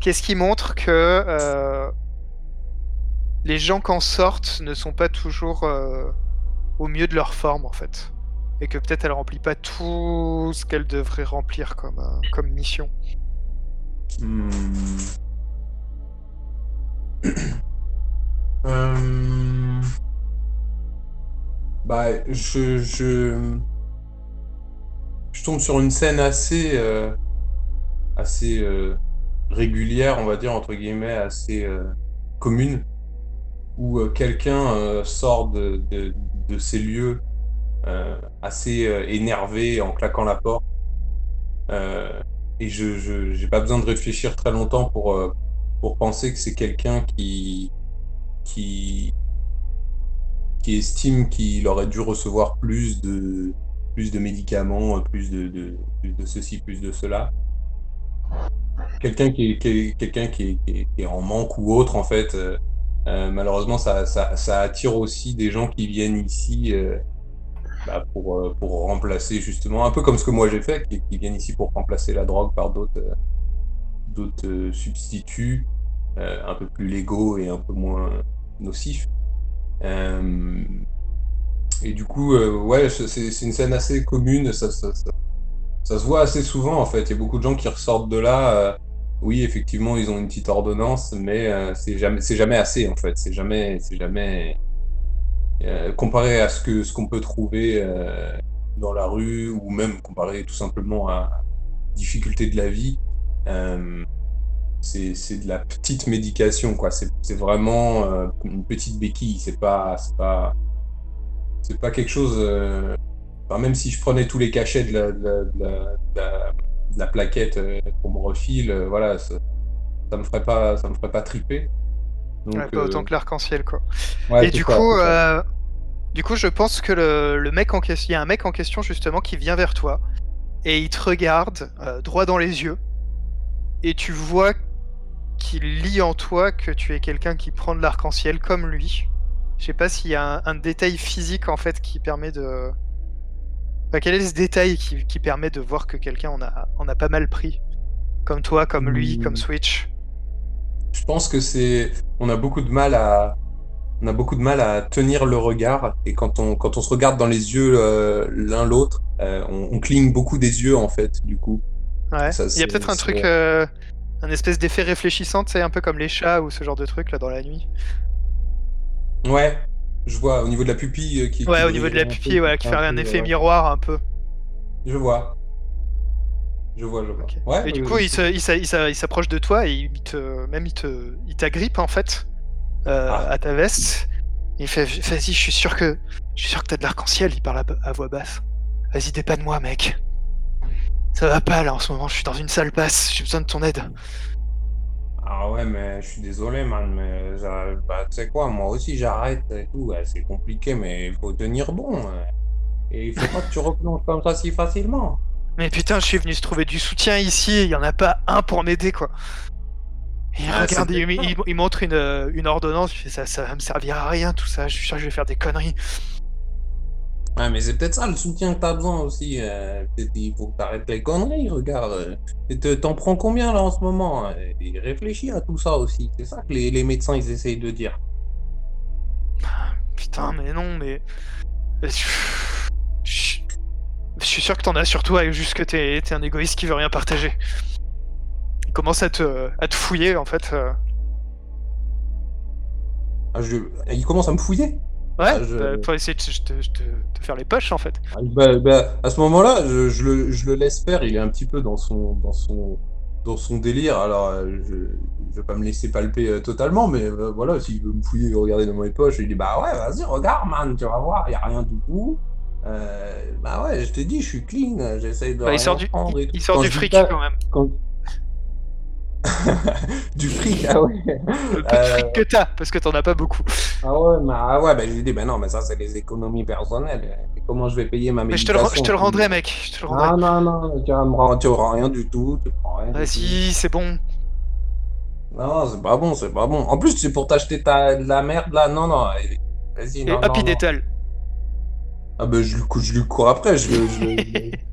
qu'est-ce qui montre que euh, les gens qu'en sortent ne sont pas toujours euh, au mieux de leur forme en fait et que peut-être elle remplit pas tout ce qu'elle devrait remplir comme comme mission Hmm. Euh, Bah, je, je, tombe sur une scène assez, euh, assez euh, régulière, on va dire, entre guillemets, assez commune, où quelqu'un sort de, ces lieux assez énervé en claquant la porte. Et je, j'ai pas besoin de réfléchir très longtemps pour penser que c'est quelqu'un qui, qui, qui estime qu'il aurait dû recevoir plus de, plus de médicaments, plus de, de, de ceci, plus de cela. Quelqu'un qui est, quelqu'un qui est, en manque ou autre, en fait. euh, euh, malheureusement, ça, ça, attire aussi des gens qui viennent ici euh, bah, pour, pour remplacer justement, un peu comme ce que moi j'ai fait, qui, viennent ici pour remplacer la drogue par d'autres d'autres substituts un peu plus légaux et un peu moins nocifs. Euh, et du coup, euh, ouais, c'est une scène assez commune, ça, ça, ça, se voit assez souvent en fait. Il y a beaucoup de gens qui ressortent de là. euh, oui, effectivement, ils ont une petite ordonnance, mais c'est jamais, jamais assez en fait. C'est jamais, c'est jamais comparé à ce que ce qu'on peut trouver dans la rue ou même comparé tout simplement à difficulté de la vie. C'est c'est de la petite médication quoi. C'est c'est vraiment euh, une petite béquille. C'est pas c'est pas c'est pas quelque chose. euh, enfin, même si je prenais tous les cachets de la, de la, de la, de la- de la plaquette euh, qu'on me refile, euh, voilà, ça, ça me ferait pas, ça me ferait pas triper. Donc, Ouais, pas autant euh, que l'arc-en-ciel quoi ouais, et du ça, coup euh, du coup je pense que le, le mec en question il y a un mec en question justement qui vient vers toi et il te regarde euh, droit dans les yeux et tu vois qu'il lit en toi que tu es quelqu'un qui prend de l'arc-en-ciel comme lui je sais pas s'il y a un, un détail physique en fait qui permet de Enfin, quel est ce détail qui, qui permet de voir que quelqu'un en a, en a pas mal pris? Comme toi, comme lui, comme Hmm. Switch Je pense que c'est, on a beaucoup de mal à, on a beaucoup de mal à tenir le regard et quand on, quand on se regarde dans les yeux euh, l'un l'autre, euh, on, on cligne beaucoup des yeux en fait, du coup. Ouais. Ça, Il y a peut-être un truc, euh, un espèce d'effet réfléchissant, sais, un peu comme les chats ou ce genre de truc là dans la nuit. Ouais, je vois au niveau de la pupille euh, qui. Ouais, qui au niveau de la pupille, qui fait un peu, effet ouais. miroir un peu. Je vois. Je vois, je vois. Ouais, Et du euh, coup, il s'approche de toi et il te, même il te, il t'agrippe en fait euh, Ah. à ta veste. Il fait, vas-y, je suis sûr que, je suis sûr que t'as de l'arc-en-ciel. Il parle à, à voix basse. Vas-y, dépanne-moi, mec. Ça va pas là en ce moment. Je suis dans une sale passe. J'ai besoin de ton aide. Ah ouais, mais je suis désolé, man, mais j'arrive- bah, tu sais quoi, moi aussi j'arrête et tout, ouais, c'est compliqué, mais il faut tenir bon. ouais. Et il faut pas que tu replonges comme ça si facilement. Mais putain, je suis venu se trouver du soutien ici. Il y en a pas un pour m'aider, quoi. Et Ah, regarde, il, il- il montre une, euh, une ordonnance. Ça, ça va me servir à rien, tout ça. Je suis sûr que je vais faire des conneries. Ouais, mais c'est peut-être ça le soutien que t'as besoin aussi. euh, il faut que t'arrêtes les conneries, regarde. euh, T'en prends combien là en ce moment euh, Et réfléchis à tout ça aussi. C'est ça que les, les médecins ils essayent de dire. Putain, mais non, mais. Je suis sûr que t'en as sur toi juste que t'es t'es un égoïste qui veut rien partager. Il commence à te, à te fouiller en fait. euh. Ah, je- Il commence à me fouiller? Ouais, je- bah, pour essayer de te, faire les poches en fait. Ah, bah, bah, à ce moment-là, je, je le, je le laisse faire. Il est un petit peu dans son, dans son, dans son délire. Alors, euh, je, je vais pas me laisser palper euh, totalement, mais euh, voilà, s'il veut me fouiller, regarder dans mes poches, il dit bah ouais, vas-y, regarde, man, tu vas voir, il y a rien du tout. Euh, bah ouais, je t'ai dit, je suis clean, j'essaye de Bah, il rien sort du, prendre et il, tout. il sort Quand du fric quand même. quand- du fric, ah ouais. Le peu de Euh, fric que t'as, parce que t'en as pas beaucoup. Ah ouais, bah, ah ouais, bah, je lui ai dit, bah non, mais ça, c'est les économies personnelles. Et comment je vais payer ma Mais je te le, médication je te le rendrai, mec. Je te le rendrai. Ah non, non, tu vas me rendre- tu auras rien du tout. Tu prends rien du Vas-y, c'est bon. Non, c'est pas bon, c'est pas bon. En plus, c'est pour t'acheter ta, de la merde là. Non, non, vas-y, Et non, hop, non. Ah bah, je, lui cou- je lui cours après. Je, je,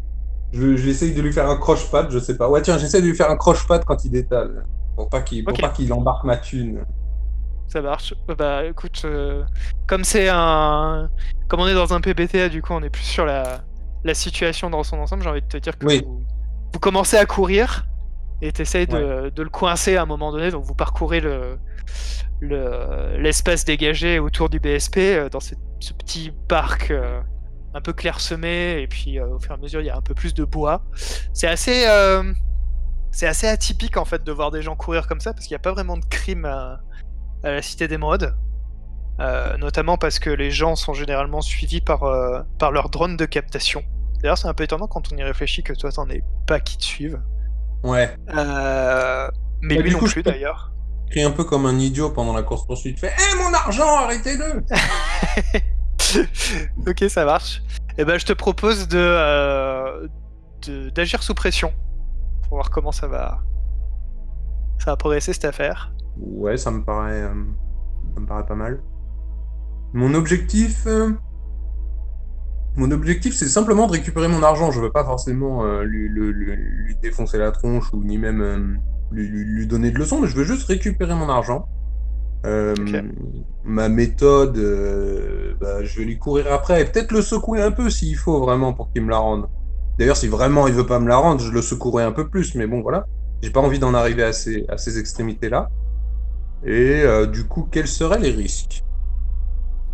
je, je- j'essaye de lui faire un croche-patte, je sais pas. Ouais, tiens, j'essaie de lui faire un croche-patte quand il détale. Pour pas qu'il embarque ma thune. Ça marche. Bah écoute, euh, comme c'est un. Comme on est dans un PBTA, du coup, on est plus sur la, la situation dans son ensemble. J'ai envie de te dire que Oui. vous, vous commencez à courir et t'essayes de, de le coincer à un moment donné. Donc vous parcourez le le- l'espace dégagé autour du BSP euh, dans ce, ce petit parc euh, un peu clairsemé. Et puis euh, au fur et à mesure, il y a un peu plus de bois. C'est assez. euh, c'est assez atypique en fait de voir des gens courir comme ça parce qu'il n'y a pas vraiment de crime à, à la Cité d'Émeraude. Euh, notamment parce que les gens sont généralement suivis par, euh, par leur drone de captation. D'ailleurs, c'est un peu étonnant quand on y réfléchit que toi, t'en aies pas qui te suivent. Ouais. Mais lui non coup, plus d'ailleurs. Crie un peu comme un idiot pendant la course-poursuite. Fait Hé, mon argent, arrêtez-le ok, ça marche. Et ben, je te propose de euh, de- d'agir sous pression pour voir comment ça va ça va progresser cette affaire. Ouais, ça me paraît, euh, ça me paraît pas mal. Mon objectif, euh, mon objectif, c'est simplement de récupérer mon argent. Je veux pas forcément lui, lui défoncer la tronche ou ni même lui donner de leçons, mais je veux juste récupérer mon argent. Euh. Ma méthode, euh, bah, je vais lui courir après et peut-être le secouer un peu s'il faut vraiment pour qu'il me la rende. D'ailleurs, si vraiment il veut pas me la rendre, je le secouerai un peu plus, mais bon, voilà. J'ai pas envie d'en arriver à ces, à ces extrémités-là. Et euh, du coup, quels seraient les risques?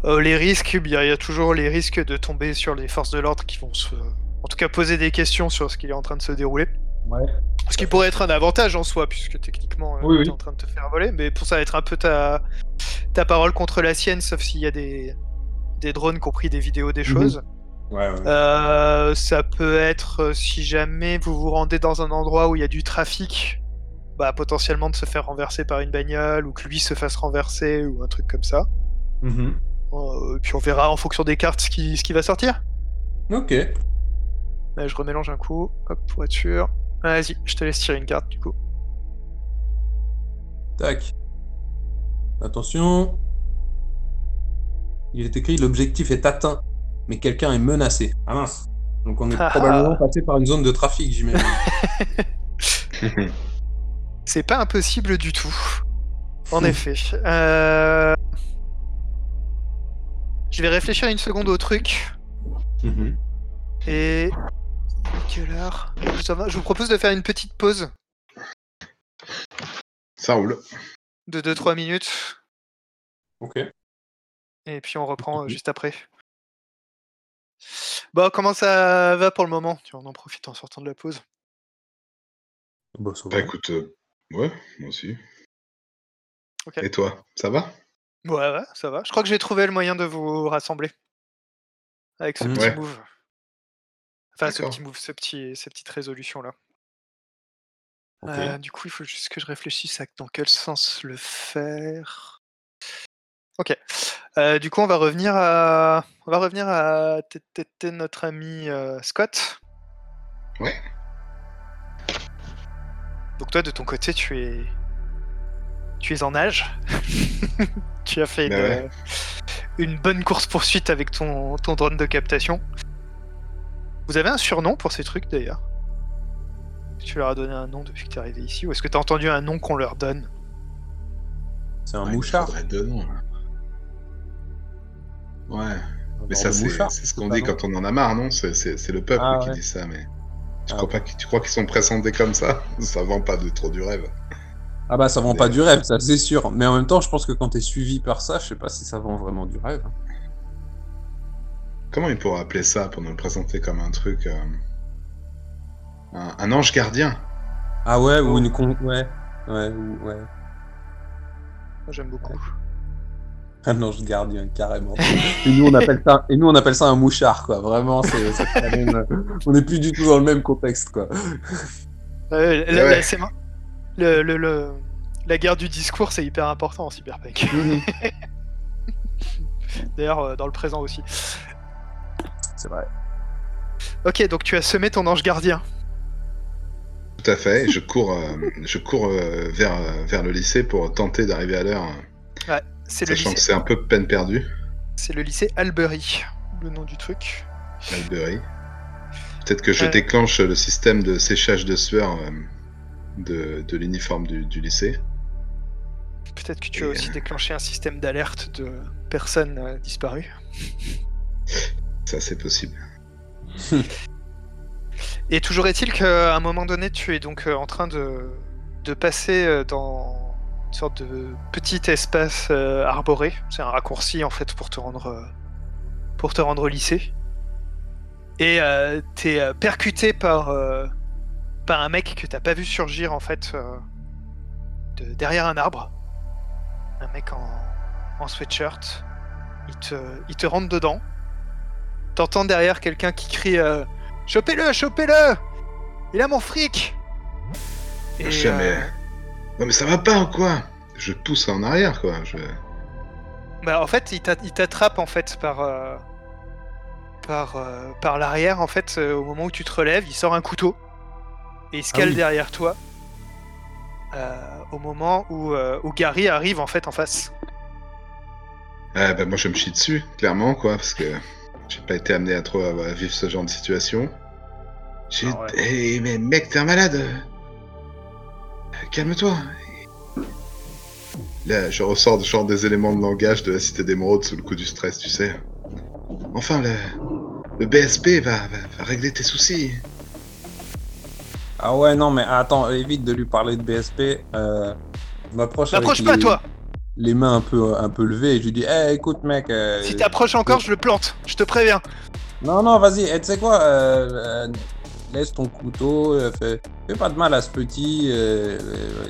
Euh, les risques, eh bien, il y a toujours les risques de tomber sur les forces de l'ordre qui vont se en tout cas poser des questions sur ce qui est en train de se dérouler. Ouais. Ce qui pourrait être un avantage en soi, puisque techniquement, euh, Oui, t'es oui. en train de te faire voler, mais pour ça va être un peu ta, ta parole contre la sienne, sauf s'il y a des, des drones qui ont pris des vidéos des Mhm. choses. Ouais, ouais. Euh, ça peut être, euh, si jamais vous vous rendez dans un endroit où il y a du trafic, bah, potentiellement de se faire renverser par une bagnole, ou que lui se fasse renverser, ou un truc comme ça. Euh, et puis on verra en fonction des cartes ce qui, ce qui va sortir. Ok. Là, je remélange un coup, hop, pour être sûr. Vas-y, je te laisse tirer une carte du coup. Tac. Attention. Il est écrit l'objectif est atteint, mais quelqu'un est menacé. Ah mince. Donc on est Ah probablement ah. passé par une zone de trafic, j'imagine. C'est pas impossible du tout. En effet. Euh... Je vais réfléchir une seconde au truc. Mhm. Et. Quelle heure Ça va Je vous propose de faire une petite pause Ça roule. de 2-3 minutes. Ok. Et puis on reprend euh, juste après. Bon, comment ça va pour le moment? On en profite en sortant de la pause. Bah, ça Bah écoute, euh, ouais, moi aussi. Ok. Et toi, ça va? Ouais, ouais, ça va. Je crois que j'ai trouvé le moyen de vous rassembler. Avec ce Mm. petit Ouais. move. Enfin, ce petit move, ce petit, ces petites résolutions-là. Euh, du coup, il faut juste que je réfléchisse à dans quel sens le faire. Ok. Euh, du coup, on va revenir à, on va revenir à t- t- t- notre ami euh, Scott. Ouais. Donc toi, de ton côté, tu es, tu es en nage. tu as fait Bah une, ouais. une bonne course poursuite avec ton, ton drone de captation. Vous avez un surnom pour ces trucs d'ailleurs? Tu leur as donné un nom depuis que tu es arrivé ici Ou est-ce que tu as entendu un nom qu'on leur donne? C'est un Ouais, mouchard. deux noms. Ouais, mais ça c'est mouchard, c'est ce qu'on dit quand on en a marre, non? C'est le peuple Ah qui ouais. dit ça, mais tu Ah. crois pas qu'ils- tu crois qu'ils sont présentés comme ça? Ça vend pas de trop du rêve. Ah bah ça vend pas du rêve, ça c'est sûr. Mais en même temps, je pense que quand t'es suivi par ça, je sais pas si ça vend vraiment du rêve. Comment ils pourraient appeler ça pour nous le présenter comme un truc euh, un, un ange gardien? Ah ouais, Oh. ou une con... Ouais, ouais, ou- ouais. Moi, j'aime beaucoup. Un ange gardien, carrément. et, nous, on appelle ça... et nous, on appelle ça un mouchard, quoi. Vraiment, c'est... même, euh, On est plus du tout dans le même contexte, quoi. Euh, la, Ouais, ouais. la- c'est mar- le- le- le- la guerre du discours, c'est hyper important en cyberpunk. D'ailleurs, euh, dans le présent aussi. C'est vrai. Ok, donc tu as semé ton ange gardien. Tout à fait. et je cours, euh, je cours euh, vers, vers le lycée pour tenter d'arriver à l'heure, euh, C'est le, sachant que lycée- c'est un peu peine perdue. c'est le lycée Albury, le nom du truc. Albury. Peut-être que je Ouais. déclenche le système de séchage de sueur euh, de, de l'uniforme du, du lycée. Peut-être que tu Et, as aussi déclenché un système d'alerte de personnes euh, disparues. Ça, c'est possible. Et toujours est-il qu'à un moment donné, tu es donc euh, en train de, de passer euh, dans une sorte de petit espace euh, arboré. C'est un raccourci en fait pour te rendre, pour te rendre lycée. Et euh, t'es percuté par, par un mec que t'as pas vu surgir en fait de, derrière un arbre. Un mec en, en sweatshirt. Il te, il te rentre dedans. T'entends derrière quelqu'un qui crie euh, Chopez-le, chopez-le Il a mon fric Et, mais- euh, Non, mais ça va pas ou quoi Je pousse en arrière, quoi. Je... bah, en fait, il t'a- il t'attrape en fait par euh, par euh, par l'arrière en fait euh, au moment où tu te relèves, il sort un couteau et il se Ah cale oui. derrière toi euh, au moment où, euh, où Gary arrive en fait en face. Ah, bah, moi, je me chie dessus, clairement, quoi, parce que j'ai pas été amené à trop à, vivre ce genre de situation. J'ai. Ah ouais. Eh, mais mec, t'es un malade Euh, Calme-toi Là, je ressors genre des éléments de langage de la cité d'émeraude sous le coup du stress, tu sais. Enfin, le, le BSP va, va, va régler tes soucis. Ah ouais, non, mais attends, évite de lui parler de BSP. Euh... M'approche M'approche pas les- toi les mains un peu, un peu levées et je lui dis Eh, écoute, mec. euh, Si t'approches encore, je le plante, je te préviens. Non, non, vas-y, eh, tu sais quoi euh, euh, Laisse ton couteau, euh, fais, fais pas de mal à ce petit.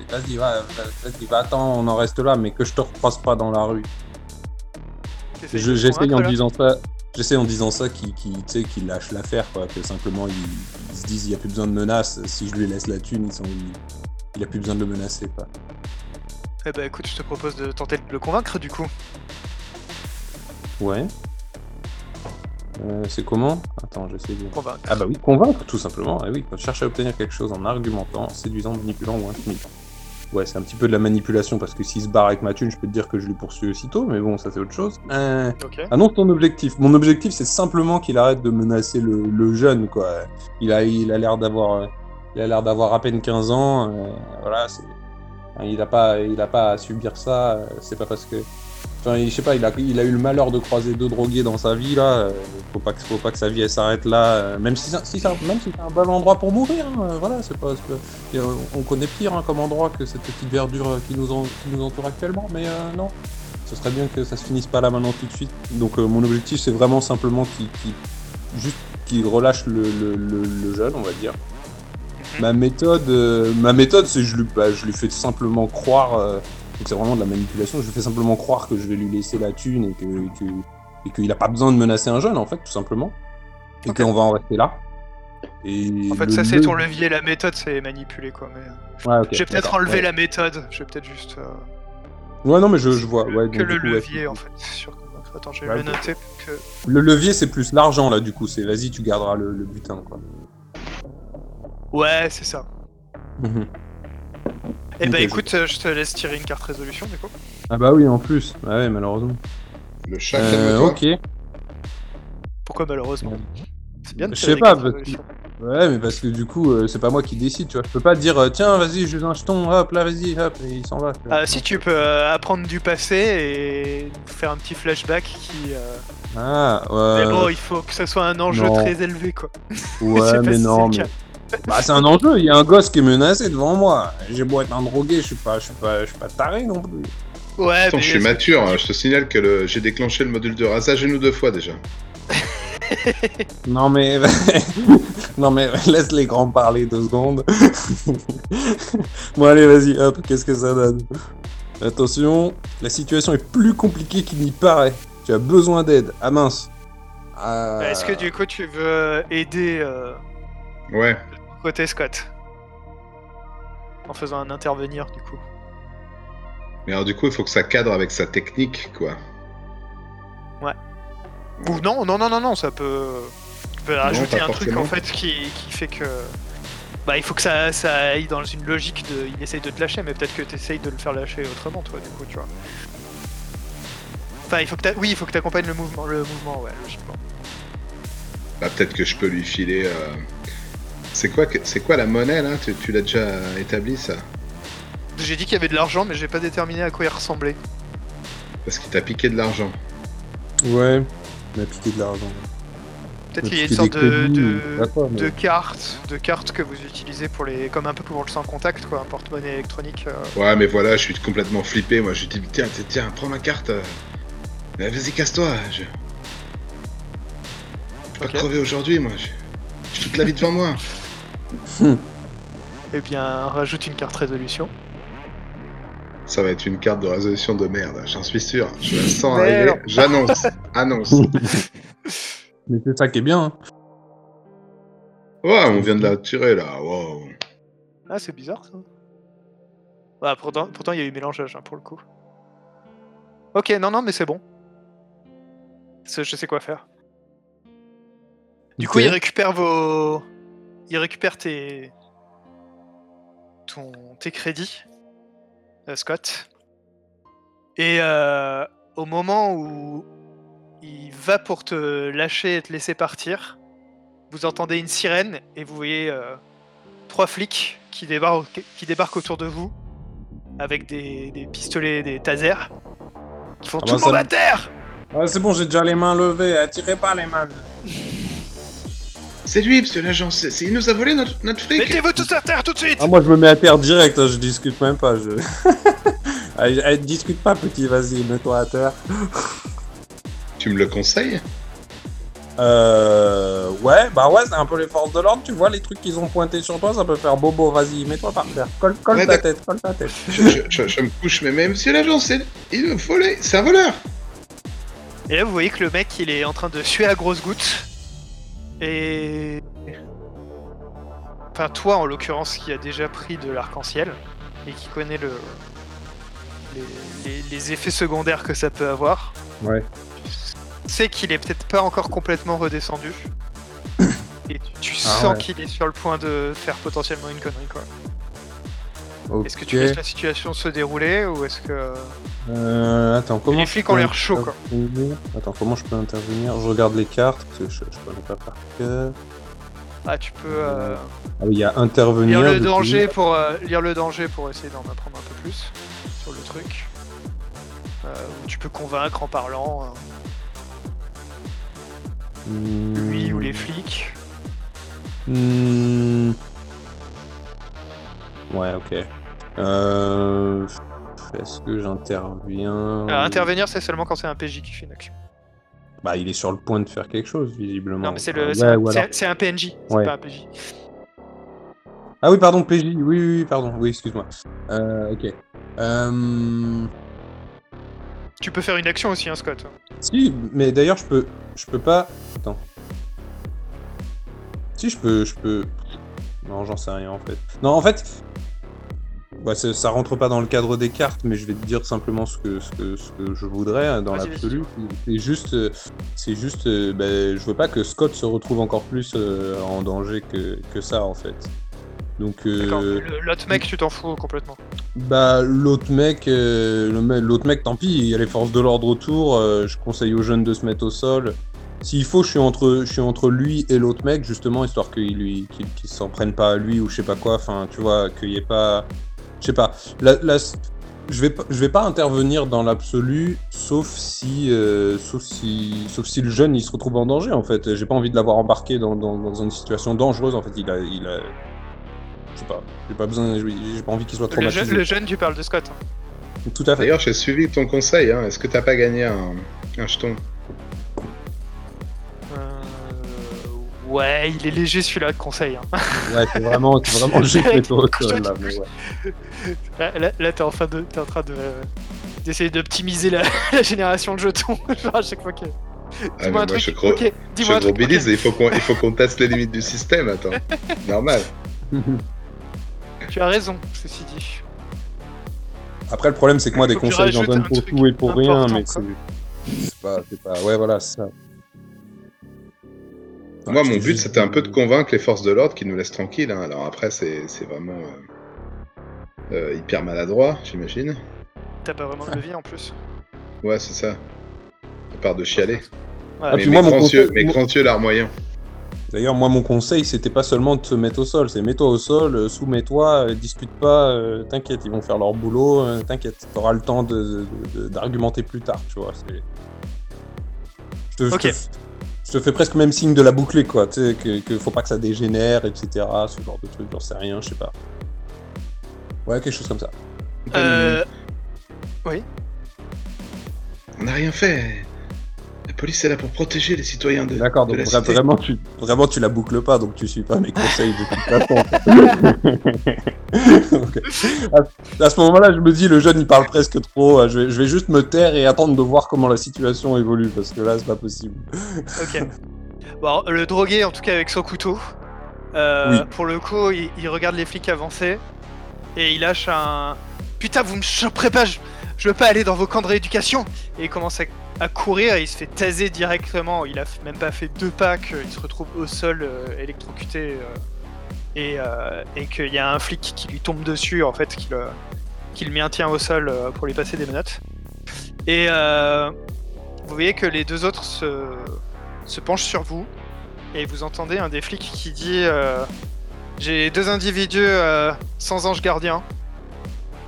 vas-y, va, va- vas-y, va, attends, on en reste là, mais que je te recroise pas dans la rue. Je- J'essaye en disant ça. J'essaie en disant ça qu'il qui, lâche l'affaire, quoi. Que simplement, il, il se dise, il n'y a plus besoin de menaces. Si je lui laisse la thune, ils il, il a plus besoin de le menacer, quoi. Eh bah écoute, je te propose de tenter de le convaincre du coup. Ouais. Euh, c'est comment? Attends, j'essaie de... Convaincre. Ah bah oui, convaincre tout simplement. Ah oui, quand cherche à obtenir quelque chose en argumentant, séduisant, manipulant ou intimidant. Ouais, c'est un petit peu de la manipulation parce que s'il se barre avec ma thune, je peux te dire que je lui poursuis aussitôt, mais bon, ça c'est autre chose. Euh... Ok. Annonce ton objectif. Mon objectif, c'est simplement qu'il arrête de menacer le, le jeune, quoi. Il a, il a l'air d'avoir, il a l'air d'avoir à peine 15 ans. euh, voilà, c'est, il a pas, pas à subir ça. euh, c'est pas parce que, enfin, je sais pas, il a, il a eu le malheur de croiser deux drogués dans sa vie là. euh, faut pas que, faut pas que sa vie s'arrête là. euh, même si, si c'est un bon endroit pour mourir. hein, voilà, c'est pas, on connaît pire hein, comme endroit que cette petite verdure qui nous, entoure actuellement, mais non ce serait bien que ça se finisse pas là maintenant tout de suite. Donc mon objectif c'est vraiment simplement qu'il relâche le, le, le- le jeune, on va dire. Ma méthode, euh, ma méthode, c'est je lui, bah, je lui fais simplement croire. euh, donc c'est vraiment de la manipulation. Je lui fais simplement croire que je vais lui laisser la thune et que, que- et qu'il a pas besoin de menacer un jeune en fait, tout simplement. Et qu'on va en rester là. Et En fait, ça c'est ton levier, la méthode c'est manipuler quoi. Mais... Ouais, ok, je vais peut-être ouais. la méthode, je vais peut-être juste. euh, Ouais, non, mais je, je vois. Ouais, donc, que le coup, ouais, levier en fait. Sur... Attends, je vais Ouais, le noter. Que... Le levier, c'est plus l'argent là, du coup. C'est vas-y, tu garderas le, le butin, quoi. Ouais, c'est ça. Mhm. Eh Ok, bah je- écoute, euh, je te laisse tirer une carte résolution du coup. Ah bah oui, en plus. Ouais, ouais, malheureusement. Le chat, Euh, ok. Pourquoi malheureusement? C'est bien de Je tirer sais pas, cartes parce que- résolution. Ouais, mais parce que du coup, euh, c'est pas moi qui décide, tu vois. Je peux pas dire, euh, tiens, vas-y, je un jeton, hop, là, vas-y, hop, et il s'en va. tu vois. Ah, si tu peux euh, apprendre du passé et nous faire un petit flashback qui. euh, Ah, Mais ouais. bon, il faut que ce soit un enjeu non. très élevé quoi. Je ouais, pas mais si non, c'est mais. le cas. Bah, c'est un enjeu, il y a un gosse qui est menacé devant moi. J'ai beau être un drogué, je suis pas, je suis pas, je suis pas taré non plus. Ouais, Attends, mais je suis mature, hein. je te signale que le- j'ai déclenché le module de rasage une ou deux fois déjà. Non mais, non mais laisse les grands parler deux secondes. bon allez, vas-y, hop, qu'est-ce que ça donne? Attention, la situation est plus compliquée qu'il n'y paraît. Tu as besoin d'aide. Ah mince. Ah, Est-ce que du coup tu veux aider euh, Ouais. Côté Scott En faisant un intervenir du coup. Mais alors du coup, il faut que ça cadre avec sa technique, quoi. Ou non, non, non, non, non, ça peut. Tu peux rajouter un truc en fait qui, qui fait que. Bah, il faut que ça, ça aille dans une logique de. Il essaye de te lâcher, mais peut-être que tu essayes de le faire lâcher autrement, toi, du coup, tu vois. Enfin, il faut que oui, il faut que tu accompagnes le mouvement, le mouvement, ouais, logiquement. Bah peut-être que je peux lui filer. euh, C'est quoi, que- c'est quoi la monnaie là? Tu, tu l'as déjà établi ça? J'ai dit qu'il y avait de l'argent, mais j'ai pas déterminé à quoi il ressemblait. Parce qu'il t'a piqué de l'argent. Ouais, il m'a piqué de l'argent. Peut-être Il qu'il y a une sorte de, de, mais- de cartes, de cartes que vous utilisez pour les, comme un peu pour le sans contact, quoi, un porte-monnaie électronique. euh. Ouais, mais voilà, je suis complètement flippé. Moi, je dis tiens, tiens, tiens, prends ma carte. euh. Vas-y, casse-toi. Je... je vais Ok. pas crever aujourd'hui, moi. J'ai j'ai toute la vie devant moi. Eh bien, rajoute une carte résolution. Ça va être une carte de résolution de merde, j'en suis sûr. Je la sens Mais arriver. non. J'annonce. Annonce. Mais c'est ça qui est bien. hein. Ouais, on vient de la tirer là. Wow. Ah, c'est bizarre ça. Ah, pourtant, pourtant, il y a eu mélangeage hein, pour le coup. Ok, non, non, mais c'est bon. C'est- Je sais quoi faire. Du coup, il récupère vos. Il récupère tes. Ton... tes crédits, euh, Scott. Et euh, au moment où il va pour te lâcher et te laisser partir, vous entendez une sirène et vous voyez euh, trois flics qui débarquent, qui débarquent autour de vous avec des, des pistolets, des tasers, qui font Ah tout bah le monde à terre Ah, c'est bon, j'ai déjà les mains levées. Attirez pas les mains. C'est lui, monsieur l'agent. c'est- Il nous a volé notre, notre fric. Mettez-vous tous à terre tout de suite Ah, moi, je me mets à terre direct. hein, je discute même pas. Je. Allez, allez, discute pas, petit. Vas-y, mets-toi à terre. Tu me le conseilles? Euh. Ouais, bah ouais, c'est un peu les forces de l'ordre. Tu vois, les trucs qu'ils ont pointés sur toi, ça peut faire bobo. Vas-y, mets-toi par terre. Colle, colle Ouais, ta d'accord. tête, colle ta tête. je, je- je- je me couche, mais, mais monsieur l'agent, c'est. Il me volé. C'est un voleur. Et là, vous voyez que le mec, il est en train de suer à grosses gouttes. Et. Enfin, toi, en l'occurrence, qui a déjà pris de l'arc-en-ciel et qui connaît le. Les, les- les effets secondaires que ça peut avoir. Ouais. Tu sais qu'il est peut-être pas encore complètement redescendu. Et tu, tu Ah sens ouais. qu'il est sur le point de faire potentiellement une connerie, quoi. Est-ce que tu laisses la situation se dérouler ou est-ce que. Euh, attends, comment. les je flics peux ont l'air chauds, quoi. intervenir? Attends, comment je peux intervenir? Je regarde les cartes, parce que je, je connais pas par cœur. Ah, tu peux. euh, Ah oui, il y a intervenir. Lire le danger pour euh, lire le danger pour essayer d'en apprendre un peu plus sur le truc. Euh, ou tu peux convaincre en parlant euh, Hmm, lui ou les flics. hmm. Ouais, ok. Euh... Est-ce que j'interviens Euh, intervenir, c'est seulement quand c'est un PJ qui fait une action. Bah, il est sur le point de faire quelque chose, visiblement. Non, mais c'est Enfin, le, c'est ouais, un, PNJ, c'est Ouais. pas un PJ. Ah oui, pardon, PJ. Oui, oui, oui, pardon. Oui, excuse-moi. Euh, ok. Euh... Tu peux faire une action aussi, hein, Scott. Si, mais d'ailleurs, je peux, je peux pas. Attends. Si, je peux, je peux. Non, j'en sais rien en fait. Non, en fait, bah, ça, rentre pas dans le cadre des cartes, mais je vais te dire simplement ce que, ce que, ce que je voudrais hein, dans l'absolu. C'est juste, euh, c'est juste, euh, ben, je veux pas que Scott se retrouve encore plus euh, en danger que, que ça en fait. Donc, euh, L'autre mec, tu t'en fous complètement. bah l'autre mec, euh, l'autre mec, tant pis, il y a les forces de l'ordre autour. je conseille aux jeunes de se mettre au sol. S'il faut, je suis entre, je suis entre lui et l'autre mec justement, histoire qu'il lui, qu'il s'en prenne pas à lui ou je sais pas quoi. Enfin, tu vois, qu'il y ait pas, je sais pas. Je vais je vais pas intervenir dans l'absolu, sauf si, euh, sauf si, sauf si le jeune il se retrouve en danger en fait. J'ai pas envie de l'avoir embarqué dans, dans, dans une situation dangereuse en fait. Il a, il a, je sais pas. J'ai pas besoin, j'ai pas envie qu'il soit Le, traumatisé. jeune- le jeune, tu parles de Scott. hein. Tout à fait. D'ailleurs, j'ai suivi ton conseil. Hein. Est-ce que t'as pas gagné un, un jeton? Ouais, il est léger celui-là de conseil. hein. Ouais, c'est vraiment, c'est vraiment toi au sol, là, mais ouais. Là, là, là, t'es en, fin de- t'es en train de d'essayer d'optimiser la, la génération de jetons. Genre à chaque fois que. Ah, moi, un truc. je, Ok, je dis-moi un truc. il faut qu'on il faut qu'on teste les limites du système. Attends, normal. Tu as raison, ceci dit. Après, le problème, c'est que moi, des conseils, j'en donne pour tout et pour rien, mais c'est c'est pas, c'est pas, ouais, voilà, c'est ça. Moi, mon but, c'était un peu de convaincre les forces de l'ordre qui nous laissent tranquilles. hein. Alors après, c'est c'est vraiment euh, euh, hyper maladroit, j'imagine. T'as pas vraiment de levier en plus? Ouais, c'est ça. À part de chialer. Ouais. Ah, mais puis mes, grands conseil- yeux, mes moi- grands yeux larmoyants. D'ailleurs, moi, mon conseil, c'était pas seulement de te mettre au sol, c'est mets-toi au sol, euh, soumets-toi, euh, discute pas, euh, t'inquiète, ils vont faire leur boulot, euh, t'inquiète, t'auras le temps de- de- de- d'argumenter plus tard, tu vois. Je te, je Ok. te- je te fais presque le même signe de la boucler, quoi, tu sais, que, que faut pas que ça dégénère, etc., ce genre de truc, j'en sais rien, je sais pas. Ouais, quelque chose comme ça. Euh, On n'a rien fait. La police est là pour protéger les citoyens de, D'accord, de donc la vra- cité. vraiment tu, vraiment tu la boucles pas, donc tu suis pas mes conseils de toute façon. Ok. à, à ce moment-là, je me dis, le jeune il parle presque trop, euh, je vais, je vais juste me taire et attendre de voir comment la situation évolue, parce que là c'est pas possible. ok. Bon, le drogué, en tout cas avec son couteau, euh, Oui. pour le coup, il, il regarde les flics avancer et il lâche un Putain, vous me choperez pas, je, je veux pas aller dans vos camps de rééducation Et il commence à, à courir et il se fait taser directement. Il a même pas fait deux pas qu'il se retrouve au sol euh, électrocuté euh, et, euh, et qu'il y a un flic qui lui tombe dessus en fait, qui le, qui le maintient au sol pour lui passer des menottes. Et vous voyez que les deux autres se, se penchent sur vous et vous entendez un des flics qui dit J'ai deux individus sans ange gardien.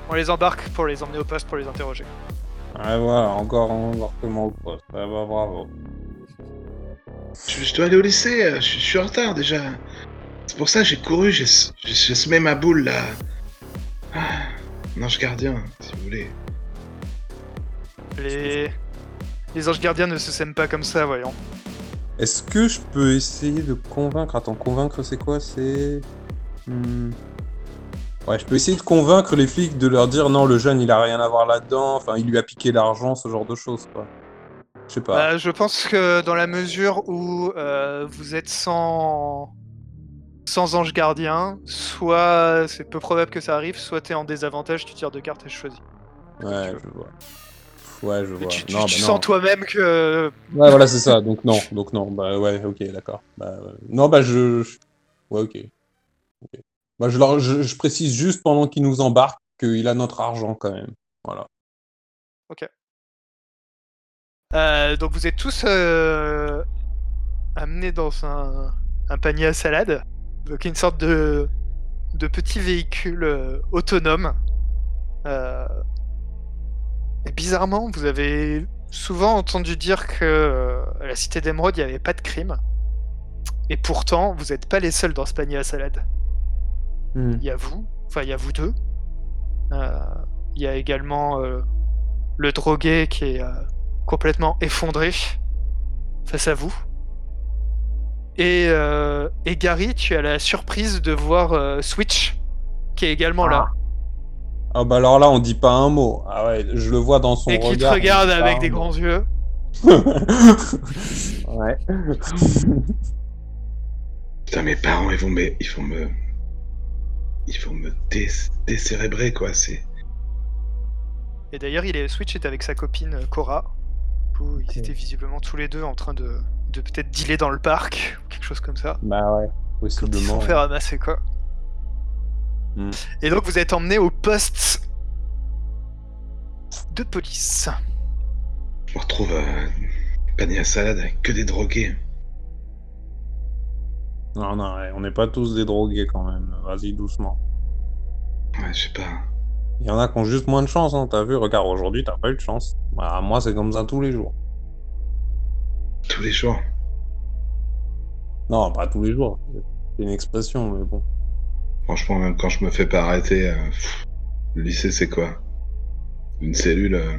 On les embarque pour les emmener au poste pour les interroger. Ouais, voilà, encore un embarquement au poste. Ouais, bah, bravo. Je, je dois aller au lycée, euh, je, je suis en retard déjà. C'est pour ça que j'ai couru, j'ai semé ma boule là. Ah, un ange gardien, si vous voulez. Les, les anges gardiens ne se sèment pas comme ça, voyons. Est-ce que je peux essayer de convaincre? Attends, convaincre c'est quoi? C'est. Hmm. Ouais, je peux essayer de convaincre les flics de leur dire non, le jeune il a rien à voir là-dedans, enfin il lui a piqué l'argent, ce genre de choses quoi. Je sais pas. Bah, je pense que dans la mesure où euh, vous êtes sans sans ange gardien, soit c'est peu probable que ça arrive, soit t'es en désavantage, tu tires deux cartes et je choisis. ouais, je vois. Ouais, je vois. tu tu- non, tu bah, sens toi-même que Ouais, voilà, c'est ça. Donc non, donc non. Bah ouais, ok, d'accord. Bah, ouais. Non, bah je. Ouais, ok. Ok. Bah je, précise juste pendant qu'il nous embarque qu'il a notre argent quand même. Voilà. Euh, donc vous êtes tous euh, amenés dans un, panier à salade, donc une sorte de, petit véhicule euh, autonome. Et bizarrement, vous avez souvent entendu dire que la cité d'Emeraude, il n'y avait pas de crime. Et pourtant, vous n'êtes pas les seuls dans ce panier à salade. Hmm. Il y a vous, enfin il y a vous deux. Euh, Il y a également euh, le drogué qui est euh, complètement effondré face à vous. Et, euh, et Gary, tu as la surprise de voir euh, Switch, qui est également là, Ah bah alors là, on dit pas un mot. Ah ouais, je le vois dans son et qui te regard. on regarde dit pas avec des mot. grands yeux. ouais. Putain, mes parents, ils vont me. Ils vont me. Ils vont me dé- décérébrer, quoi. C'est. Et d'ailleurs, il est Switch est avec sa copine euh, Cora. Du coup, ils étaient visiblement tous les deux en train de, de peut-être dealer dans le parc, ou quelque chose comme ça. Bah ouais, Quand ils se possiblement. sont fait ramasser, quoi. Hmm. Et donc, vous êtes emmené au poste de police. Je me retrouve euh, panier à salade avec que des drogués. Non, non, ouais, on n'est pas tous des drogués quand même. Vas-y, doucement. Ouais, je sais pas. Il y en a qui ont juste moins de chance, hein. T'as vu, regarde, aujourd'hui, t'as pas eu de chance. Bah, moi, c'est comme ça tous les jours. Tous les jours. Non, pas tous les jours. C'est une expression, mais bon. Franchement, même quand je me fais pas arrêter, euh, pff, le lycée, c'est quoi? Une cellule. euh,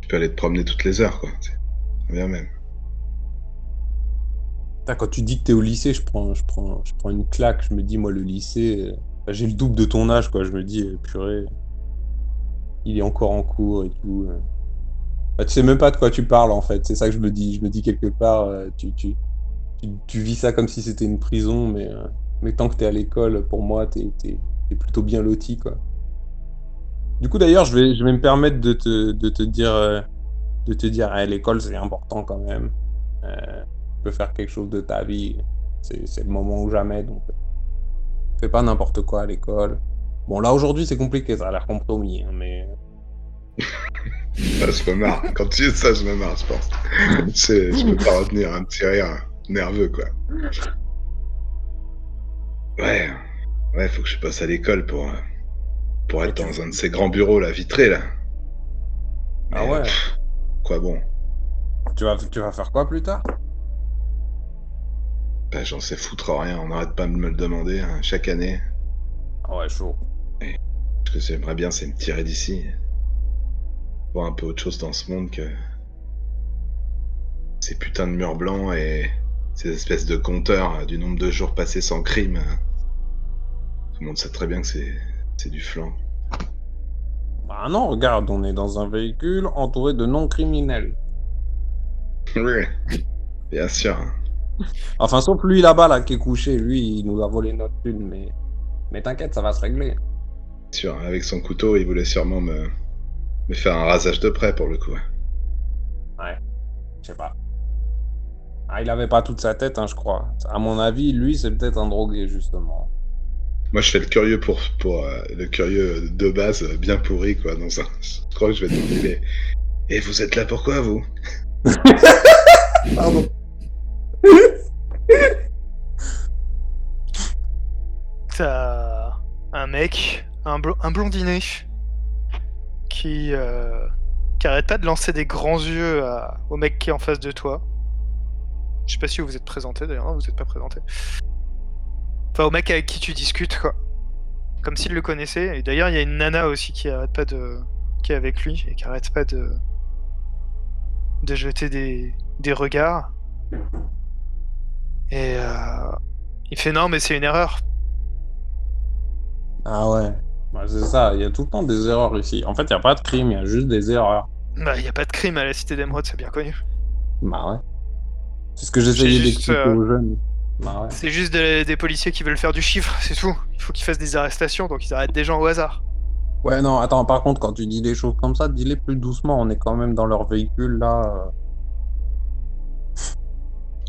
tu peux aller te promener toutes les heures, quoi. Bien même. Quand tu dis que t'es au lycée, je prends, je, prends, je prends une claque. Je me dis, moi, le lycée, euh, j'ai le double de ton âge, quoi. Je me dis, euh, purée, il est encore en cours et tout. euh. Bah, tu sais même pas de quoi tu parles, en fait. C'est ça que je me dis. Je me dis quelque part, tu, tu, tu, tu vis ça comme si c'était une prison, mais, mais tant que t'es à l'école, pour moi, t'es t'es- t'es plutôt bien loti, quoi. Du coup, d'ailleurs, je vais, je vais me permettre de te, dire, dire, eh, l'école, c'est important quand même. Tu peux faire quelque chose de ta vie. C'est le moment ou jamais, donc euh, fais pas n'importe quoi à l'école. Bon, là aujourd'hui c'est compliqué, ça a l'air compromis, hein, mais je me marre. Quand tu dis ça, je me marre, je pense. Je, je peux pas retenir un petit rire nerveux, quoi. Ouais. Ouais, faut que je passe à l'école pour, euh, pour être dans un de ces grands bureaux, là, vitrés, là. Ah ouais. pff, quoi bon? Tu vas, tu vas faire quoi plus tard? Bah, j'en sais foutre rien, on n'arrête pas de me le demander hein, chaque année. Ah ouais, chaud. Ce que j'aimerais bien, c'est me tirer d'ici. Voir un peu autre chose dans ce monde que. Ces putains de murs blancs et ces espèces de compteurs euh, du nombre de jours passés sans crime. hein. Tout le monde sait très bien que c'est c'est du flanc. Bah non, regarde, on est dans un véhicule entouré de non-criminels. Oui, bien sûr. Enfin, sauf lui là-bas, là, qui est couché, lui, il nous a volé notre thune, mais... Mais t'inquiète, ça va se régler. Bien sûr, avec son couteau, il voulait sûrement me, me faire un rasage de près pour le coup. Je sais pas. Ah, il avait pas toute sa tête, hein, je crois. À mon avis, lui, c'est peut-être un drogué, justement. Moi, je fais le curieux pour, pour euh, le curieux de base, euh, bien pourri, quoi. Dans un... Je crois que je vais demander. Et vous êtes là pourquoi, vous? Pardon. Un mec, un, un blondinet, qui, euh, qui arrête pas de lancer des grands yeux au mec qui est en face de toi. Je sais pas si vous vous êtes présenté d'ailleurs, vous êtes pas présenté. Enfin, au mec avec qui tu discutes, quoi. Comme s'il le connaissait. Et d'ailleurs, il y a une nana aussi qui arrête pas de. qui est avec lui et qui arrête pas de. de jeter des, des regards. Et euh, il fait non, mais c'est une erreur. Ah ouais. Bah, c'est ça, il y a tout le temps des erreurs ici. En fait, il n'y a pas de crime, il y a juste des erreurs. Bah, y a pas de crime à la cité d'Emeraude, c'est bien connu. Bah ouais. C'est ce que j'essayais d'expliquer euh, aux jeunes. Bah ouais. C'est juste des, des policiers qui veulent faire du chiffre, c'est tout. Il faut qu'ils fassent des arrestations, donc ils arrêtent des gens au hasard. Ouais, non, attends, par contre, quand tu dis des choses comme ça, dis-les plus doucement. On est quand même dans leur véhicule, là. euh.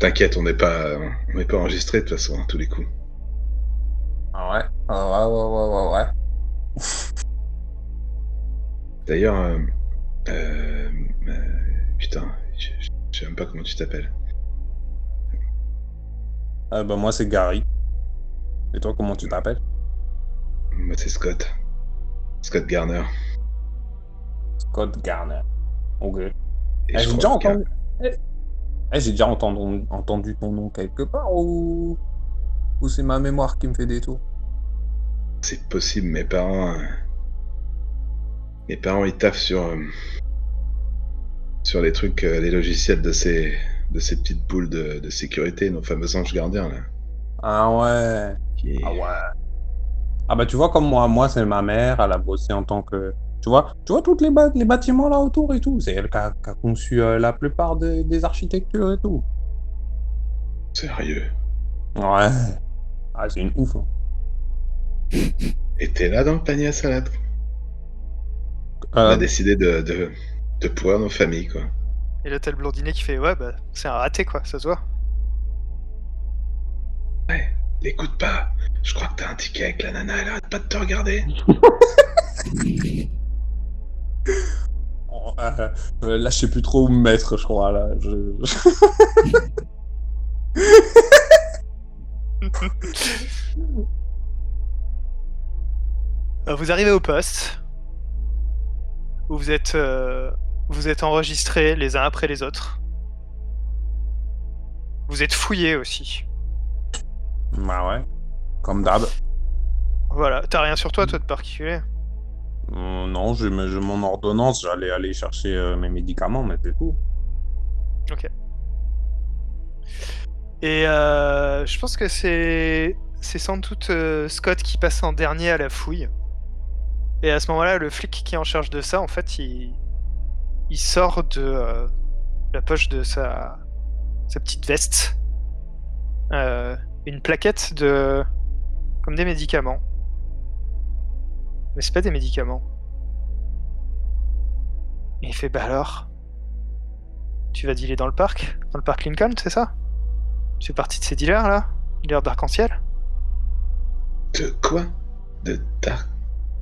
T'inquiète, on n'est pas, on n'est pas enregistré de toute façon, à tous les coups. Ah ouais? Ah ouais, ouais, ouais, ouais, ouais. D'ailleurs, euh, euh, euh, putain, je, je- je sais même pas comment tu t'appelles. Ah bah moi, c'est Gary. Et toi, comment tu t'appelles? Moi, c'est Scott. Scott Garner. Scott Garner. Ok. Eh, j'ai déjà entendu... Eh, eh, j'ai déjà entendu, entendu ton nom quelque part ou... Ou c'est ma mémoire qui me fait des tours C'est possible, mes parents. euh, Mes parents, ils taffent sur. euh, Sur les trucs, euh, les logiciels de ces. de ces petites boules de, de sécurité, nos fameux anges gardiens là. Ah ouais. Qui... Ah ouais. Ah bah tu vois comme moi, moi c'est ma mère, elle a bossé en tant que... Tu vois, tu vois tous les, ba- les bâtiments là autour et tout, c'est elle qui a, qui a conçu euh, la plupart des architectures et tout. Sérieux. Ouais. Ah c'est une ouf. hein. Et t'es là dans le panier à salade. On a Euh, décidé de, de, de pourrir nos familles, quoi. Et là, t'as le blondinet qui fait Ouais, bah, c'est un raté, quoi, ça se voit. Ouais, l'écoute pas. Je crois que t'as un ticket avec la nana, elle arrête pas de te regarder. oh, euh, euh, là je sais plus trop où me mettre, je crois là. Je... Euh, Vous arrivez au poste, où vous êtes, euh, vous êtes enregistrés les uns après les autres. Vous êtes fouillés aussi. Bah ouais. Comme d'hab. Voilà, t'as rien sur toi, toi, de particulier? Euh, non, j'ai mon ordonnance, j'allais aller chercher euh, mes médicaments, mais c'est tout. Et euh, je pense que c'est c'est sans doute euh, Scott qui passe en dernier à la fouille. Et à ce moment-là, le flic qui est en charge de ça, en fait, il, il sort de euh, la poche de sa, sa petite veste une plaquette de comme des médicaments. Mais c'est pas des médicaments. Et il fait bah alors, tu vas dealer dans le parc, dans le parc Lincoln, c'est ça? Tu fais partie de ces dealers là? Dealers d'arc-en-ciel? De quoi? De Dark.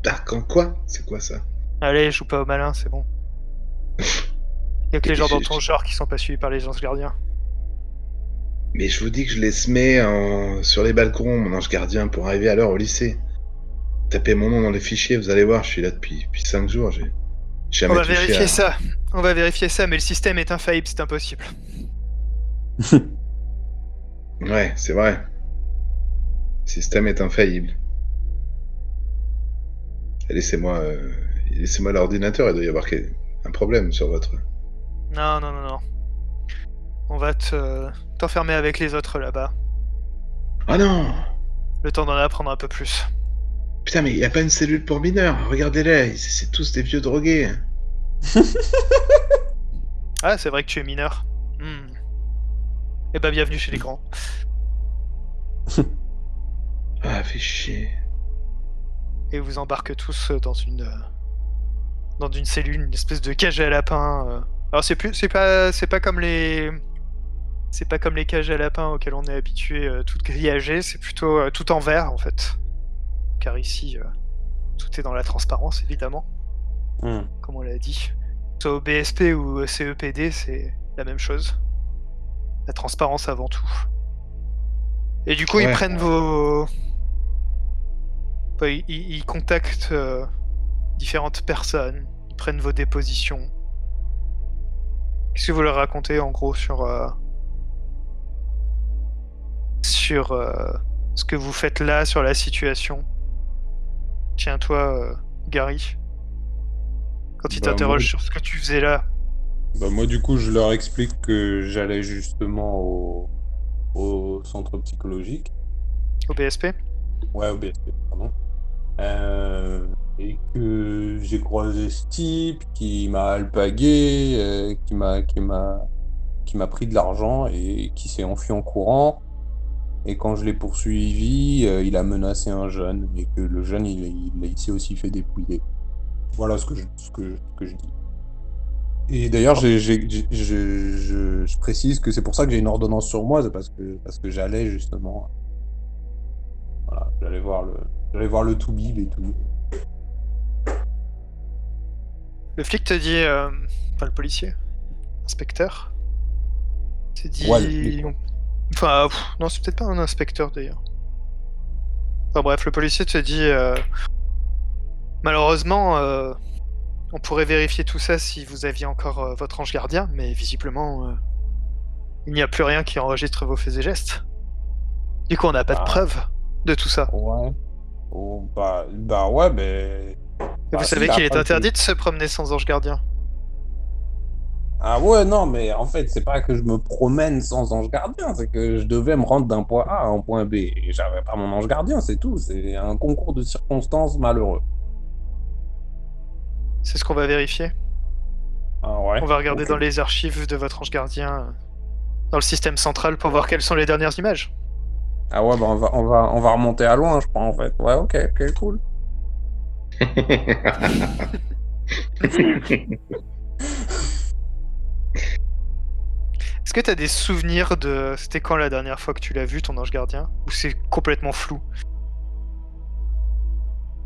Dark en quoi? C'est quoi ça? Allez, joue pas au malin, c'est bon. Y'a que les gens dans ton genre qui sont pas suivis par les anges gardiens. Mais je vous dis que je les semais en... sur les balcons, mon ange gardien, pour arriver à l'heure au lycée. Tapez mon nom dans les fichiers, vous allez voir, je suis là depuis, depuis 5 jours, j'ai jamais On va vérifier à- ça. On va vérifier ça, mais le système est infaillible, c'est impossible. Ouais, c'est vrai. Le système est infaillible. Laissez-moi euh, laissez-moi l'ordinateur, il doit y avoir un problème sur votre... Non, non, non, non. On va te t'enfermer avec les autres là-bas. Ah non Le temps d'en apprendre un peu plus. Putain, mais il n'y a pas une cellule pour mineurs, regardez-les, c'est c'est tous des vieux drogués. Ah, c'est vrai que tu es mineur. Hmm. Eh ben, bienvenue chez les grands. Ah, fait chier. et vous embarque tous euh, dans une euh, dans une cellule, une espèce de cage à lapins. euh. Alors c'est plus c'est pas c'est pas comme les c'est pas comme les cages à lapins auxquelles on est habitué euh, toutes grillagées, c'est plutôt tout en verre en fait. Car ici tout est dans la transparence évidemment, Hmm. comme on l'a dit. Soit au BSP ou au CEPD, c'est la même chose. La transparence avant tout. Et du coup, ils prennent vos. Enfin, ils, contactent euh, différentes personnes, ils prennent vos dépositions. Qu'est-ce que vous leur racontez en gros sur. euh, sur euh, ce que vous faites là, sur la situation? Tiens, toi, euh, Gary. Quand ils Bah, t'interrogent moi- sur ce que tu faisais là. Bah, moi, du coup, je leur explique que j'allais justement au, au centre psychologique. Au BSP Ouais, au BSP, pardon. Euh, et que j'ai croisé ce type qui m'a alpagué, euh, qui m'a qui m'a qui m'a pris de l'argent et qui s'est enfui en courant. Et quand je l'ai poursuivi, euh, il a menacé un jeune et que le jeune il, il, il s'est aussi fait dépouiller. Voilà ce que je, ce que, ce que je dis. Et d'ailleurs, je, je, je précise que c'est pour ça que j'ai une ordonnance sur moi, c'est parce que, parce que j'allais justement. Voilà, j'allais voir le, j'allais voir le Toubib et tout. Le flic te dit, euh, enfin le policier, inspecteur, te dit, Ouais, enfin pff, non c'est peut-être pas un inspecteur d'ailleurs. Enfin bref, le policier te dit, euh, malheureusement, euh, on pourrait vérifier tout ça si vous aviez encore euh, votre ange gardien, mais visiblement, euh, il n'y a plus rien qui enregistre vos faits et gestes. Du coup, on n'a pas de Ah. preuves de tout ça. Ouais. Oh, bah, bah ouais, mais. Bah, vous savez qu'il est interdit de se promener sans ange gardien. Ah ouais, non, mais en fait, c'est pas que je me promène sans ange gardien, c'est que je devais me rendre d'un point A à un point B. Et j'avais pas mon ange gardien, c'est tout. C'est un concours de circonstances malheureux. C'est ce qu'on va vérifier. Ah ouais. On va regarder dans les archives de votre ange gardien, euh, dans le système central, pour voir quelles sont les dernières images. Ah ouais, bah on va, on va, on va remonter à loin, je crois, en fait. Ouais, ok, ok, cool. Est-ce que t'as des souvenirs de. C'était quand la dernière fois que tu l'as vu, ton ange gardien? Ou c'est complètement flou?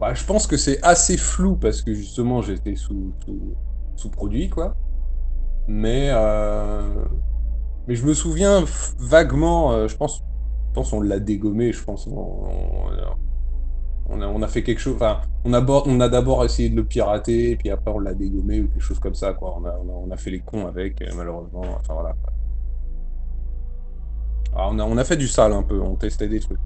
Bah, je pense que c'est assez flou parce que justement j'étais sous, sous, produit quoi. Mais euh, mais je me souviens vaguement. euh, je pense, je pense on l'a dégommé. Je pense on, on- a, on a fait quelque chose. Enfin, on a, on a d'abord essayé de le pirater et puis après on l'a dégommé ou quelque chose comme ça quoi. On a, on a, fait les cons avec euh, malheureusement. Enfin voilà. quoi. Ah, on a, on a fait du sale un peu. On testait des trucs.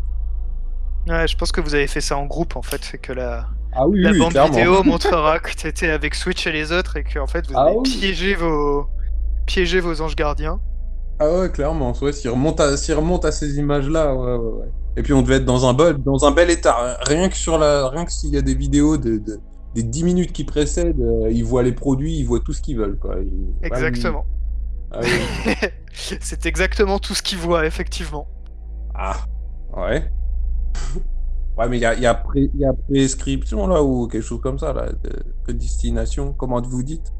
Ouais, je pense que vous avez fait ça en groupe en fait, et que la, Ah oui, la oui, bande clairement. vidéo montrera que t'étais avec Switch et les autres, et que en fait vous Ah avez oui. piégé vos piégé vos anges gardiens. Ah ouais, clairement. Ouais, s'il remonte à, s'il remonte à ces ouais, ouais, ouais. Et puis on devait être dans un bel, dans un bel état. Rien que sur la, rien que s'il y a des vidéos de, de- des 10 minutes qui précèdent, euh, ils voient les produits, ils voient tout ce qu'ils veulent, quoi. Ils- Exactement. Ah, oui. C'est exactement tout ce qu'ils voient, effectivement. Ah, ouais. Ouais, mais il y a, il y, a pré- il y a prescription, là, ou quelque chose comme ça, là. De, de destination, comment vous dites?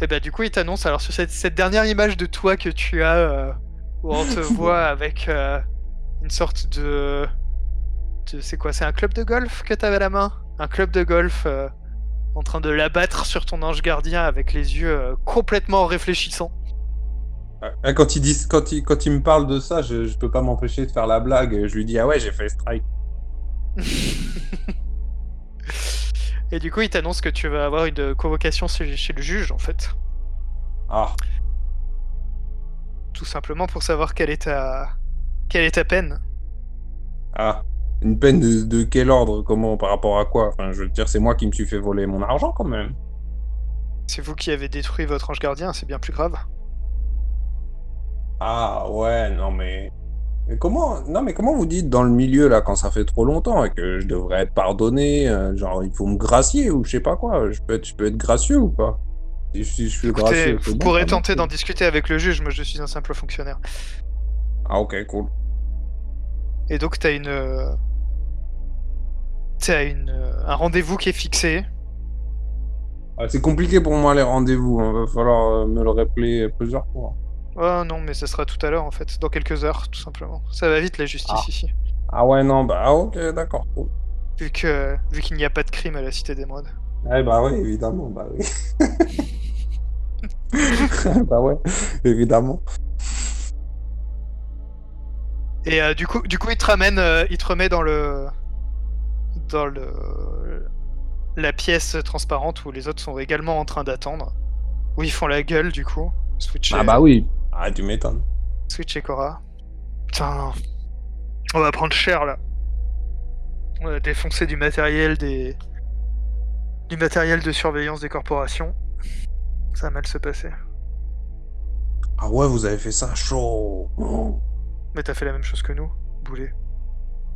Et bah du coup il t'annonce, alors sur cette, cette dernière image de toi que tu as, euh, où on te voit avec euh, une sorte de... de- c'est quoi? C'est un club de golf que t'avais à la main? Un club de golf euh, en train de l'abattre sur ton ange gardien avec les yeux complètement réfléchissants. Ah, Quand il, quand, quand me parle de ça, je, je peux pas m'empêcher de faire la blague. Je lui dis, ah ouais, j'ai fait strike. Et du coup il t'annonce que tu vas avoir une convocation chez, chez le juge en fait. Ah, Tout simplement pour savoir quelle est ta, quelle est ta peine. Ah, une peine de, de quel ordre? Comment? Par rapport à quoi? Enfin, je veux dire, c'est moi qui me suis fait voler mon argent quand même. C'est vous qui avez détruit votre ange gardien, c'est bien plus grave. Ah ouais, non mais... mais comment? Non mais comment vous dites dans le milieu là quand ça fait trop longtemps et que je devrais être pardonné, euh, genre il faut me gracier ou je sais pas quoi, je peux être, je peux être gracieux ou pas? Si, si je suis Écoutez, gracieux, vous bon, pourrez tenter d'en discuter avec le juge, moi je suis un simple fonctionnaire. Ah ok, cool. Et donc t'as une... euh, T'as une... euh, un rendez-vous qui est fixé. Ah, c'est compliqué pour moi les rendez-vous, hein, va falloir me le rappeler plusieurs fois. Oh non, mais ce sera tout à l'heure en fait, dans quelques heures, tout simplement. Ça va vite la justice Ah. ici. Ah ouais, non, bah ah, ok, d'accord, cool. Vu que vu qu'il n'y a pas de crime à la Cité d'Émeraude. Eh bah oui, évidemment, bah oui. bah ouais, évidemment. Et euh, du coup, du coup, il te ramène, euh, il te remet dans le, dans le, la pièce transparente où les autres sont également en train d'attendre, où ils font la gueule du coup. Ah bah oui. Ah, tu m'étonnes. Switch et Cora. Putain, on va prendre cher là. On va défoncer du matériel des, du matériel de surveillance des corporations. Ça va mal se passer. Ah ouais, vous avez fait ça chaud. Mais t'as fait la même chose que nous, boulet.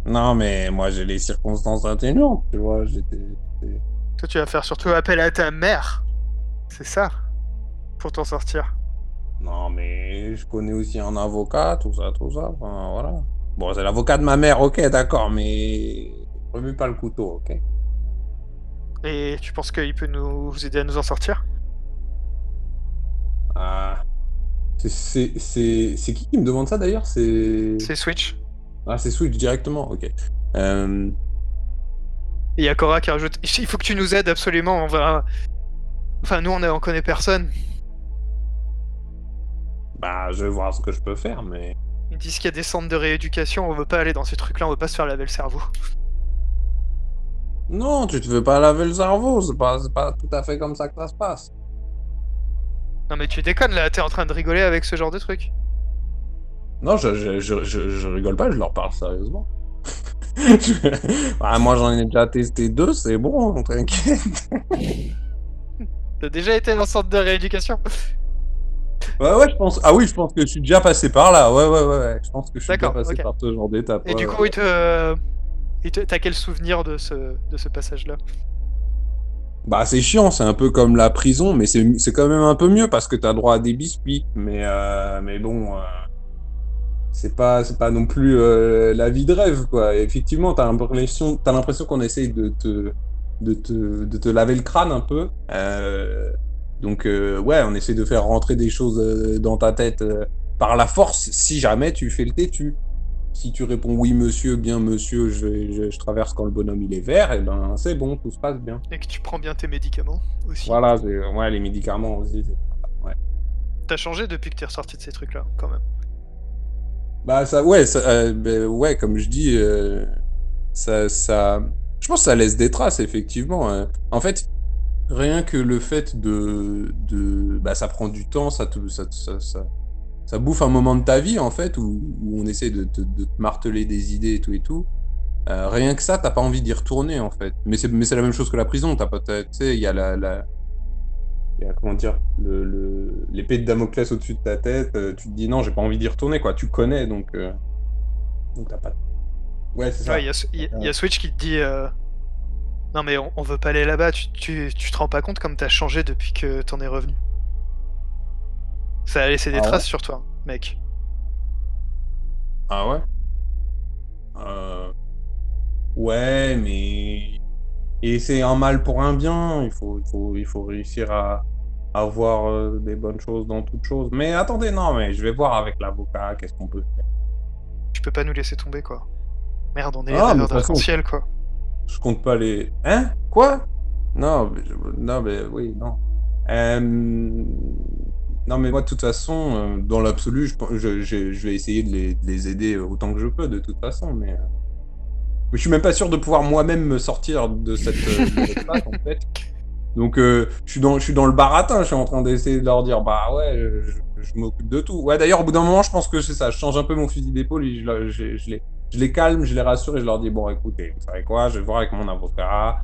Non, mais moi j'ai les circonstances atténuantes, tu vois. J'étais- Toi, tu vas faire surtout appel à ta mère. C'est ça. Pour t'en sortir. Non, mais je connais aussi un avocat, tout ça, tout ça. Enfin, voilà. Bon, c'est l'avocat de ma mère, ok, d'accord, mais. Remue pas le couteau, ok? Et tu penses qu'il peut nous vous aider à nous en sortir? Ah. C'est- C'est c'est- c'est qui qui me demande ça d'ailleurs? C'est. C'est Switch. Ah, c'est Switch directement, ok. Euh, Et il y a Cora qui rajoute Il faut que tu nous aides absolument, on va. Enfin, nous, on, on connaît personne. Bah, je vais voir ce que je peux faire, mais. Ils disent qu'il y a des centres de rééducation, on veut pas aller dans ces trucs-là, on veut pas se faire laver le cerveau. Non, tu te veux pas laver le cerveau, c'est pas, pas tout à fait comme ça que ça se passe. Non, mais tu déconnes là, t'es en train de rigoler avec ce genre de truc. Non, je, je, je, je, je rigole pas, je leur parle sérieusement. Je- Ah, moi j'en ai déjà testé deux, c'est bon, t'inquiète. T'as déjà été dans le centre de rééducation? Ouais, ouais, je pense. Ah oui, je pense que je suis déjà passé par là. Ouais, ouais, ouais. ouais. Je pense que je suis déjà passé par ce genre d'étape. Et ouais, du ouais. coup, il te... T'as quel souvenir de ce, de ce passage-là? Bah, c'est chiant, c'est un peu comme la prison, mais c'est quand même un peu mieux parce que t'as droit à des biscuits. Mais, euh, mais bon, euh, c'est pas, c'est pas non plus euh, la vie de rêve, quoi. Et effectivement, t'as l'impression, t'as l'impression qu'on essaye de te, de te, de te laver le crâne un peu. Donc, euh, ouais, on essaie de faire rentrer des choses euh, dans ta tête euh, par la force si jamais tu fais le têtu. Si tu réponds oui, monsieur, bien, monsieur, je, vais- je, je traverse quand le bonhomme il est vert, et ben c'est bon, tout se passe bien. Et que tu prends bien tes médicaments aussi. Voilà, ouais, les médicaments aussi. c'est- T'as changé depuis que t'es ressorti de ces trucs-là, quand même. Bah, ça, ouais, ça, euh, ben, ouais, comme je dis, euh, ça, ça, je pense que ça laisse des traces, effectivement. euh. En fait, rien que le fait de, de, bah, ça prend du temps, ça te, ça, ça, ça, ça bouffe un moment de ta vie, en fait, où, où on essaie de, te- de te marteler des idées et tout et tout. Euh, rien que ça, t'as pas envie d'y retourner, en fait. Mais c'est, mais c'est la même chose que la prison. T'as pas, tu sais, il y a la, la, il y a, comment dire, le, le, l'épée de Damoclès au-dessus de ta tête. euh, tu te dis non, j'ai pas envie d'y retourner, quoi. Tu connais, donc, euh, donc t'as pas. Ouais, c'est ça. Ouais, il y, a ce- y a- y a Switch qui te dit euh, Non, mais on, on veut pas aller là-bas, tu, tu, tu te rends pas compte comme t'as changé depuis que t'en es revenu. Ça a laissé des Ah ouais traces sur toi, mec. Ah ouais? Euh, Ouais, mais. Et c'est un mal pour un bien. Il faut, il faut, il faut réussir à, à voir euh, des bonnes choses dans toutes choses. Mais attendez, non, mais je vais voir avec l'avocat qu'est-ce qu'on peut faire? Tu peux pas nous laisser tomber, quoi. Merde, on est les Ah, toute façon- d'arc-en-ciel, quoi. Je compte pas les. Hein? Quoi? Non, mais non, mais oui, non. Euh, Non, mais moi, de toute façon, euh, dans l'absolu, je, je, je- je vais essayer de les, de les aider autant que je peux, de toute façon. Mais, euh, mais je suis même pas sûr de pouvoir moi-même me sortir de cette. Donc, je, suis dans, le baratin, je suis en train d'essayer de leur dire, bah ouais, je, m'occupe de tout. Ouais, d'ailleurs, au bout d'un moment, je pense que c'est ça. Je change un peu mon fusil d'épaule et je, les, je les calme, je les rassure et je leur dis, bon, écoutez, vous savez quoi, je vais voir avec mon avocat,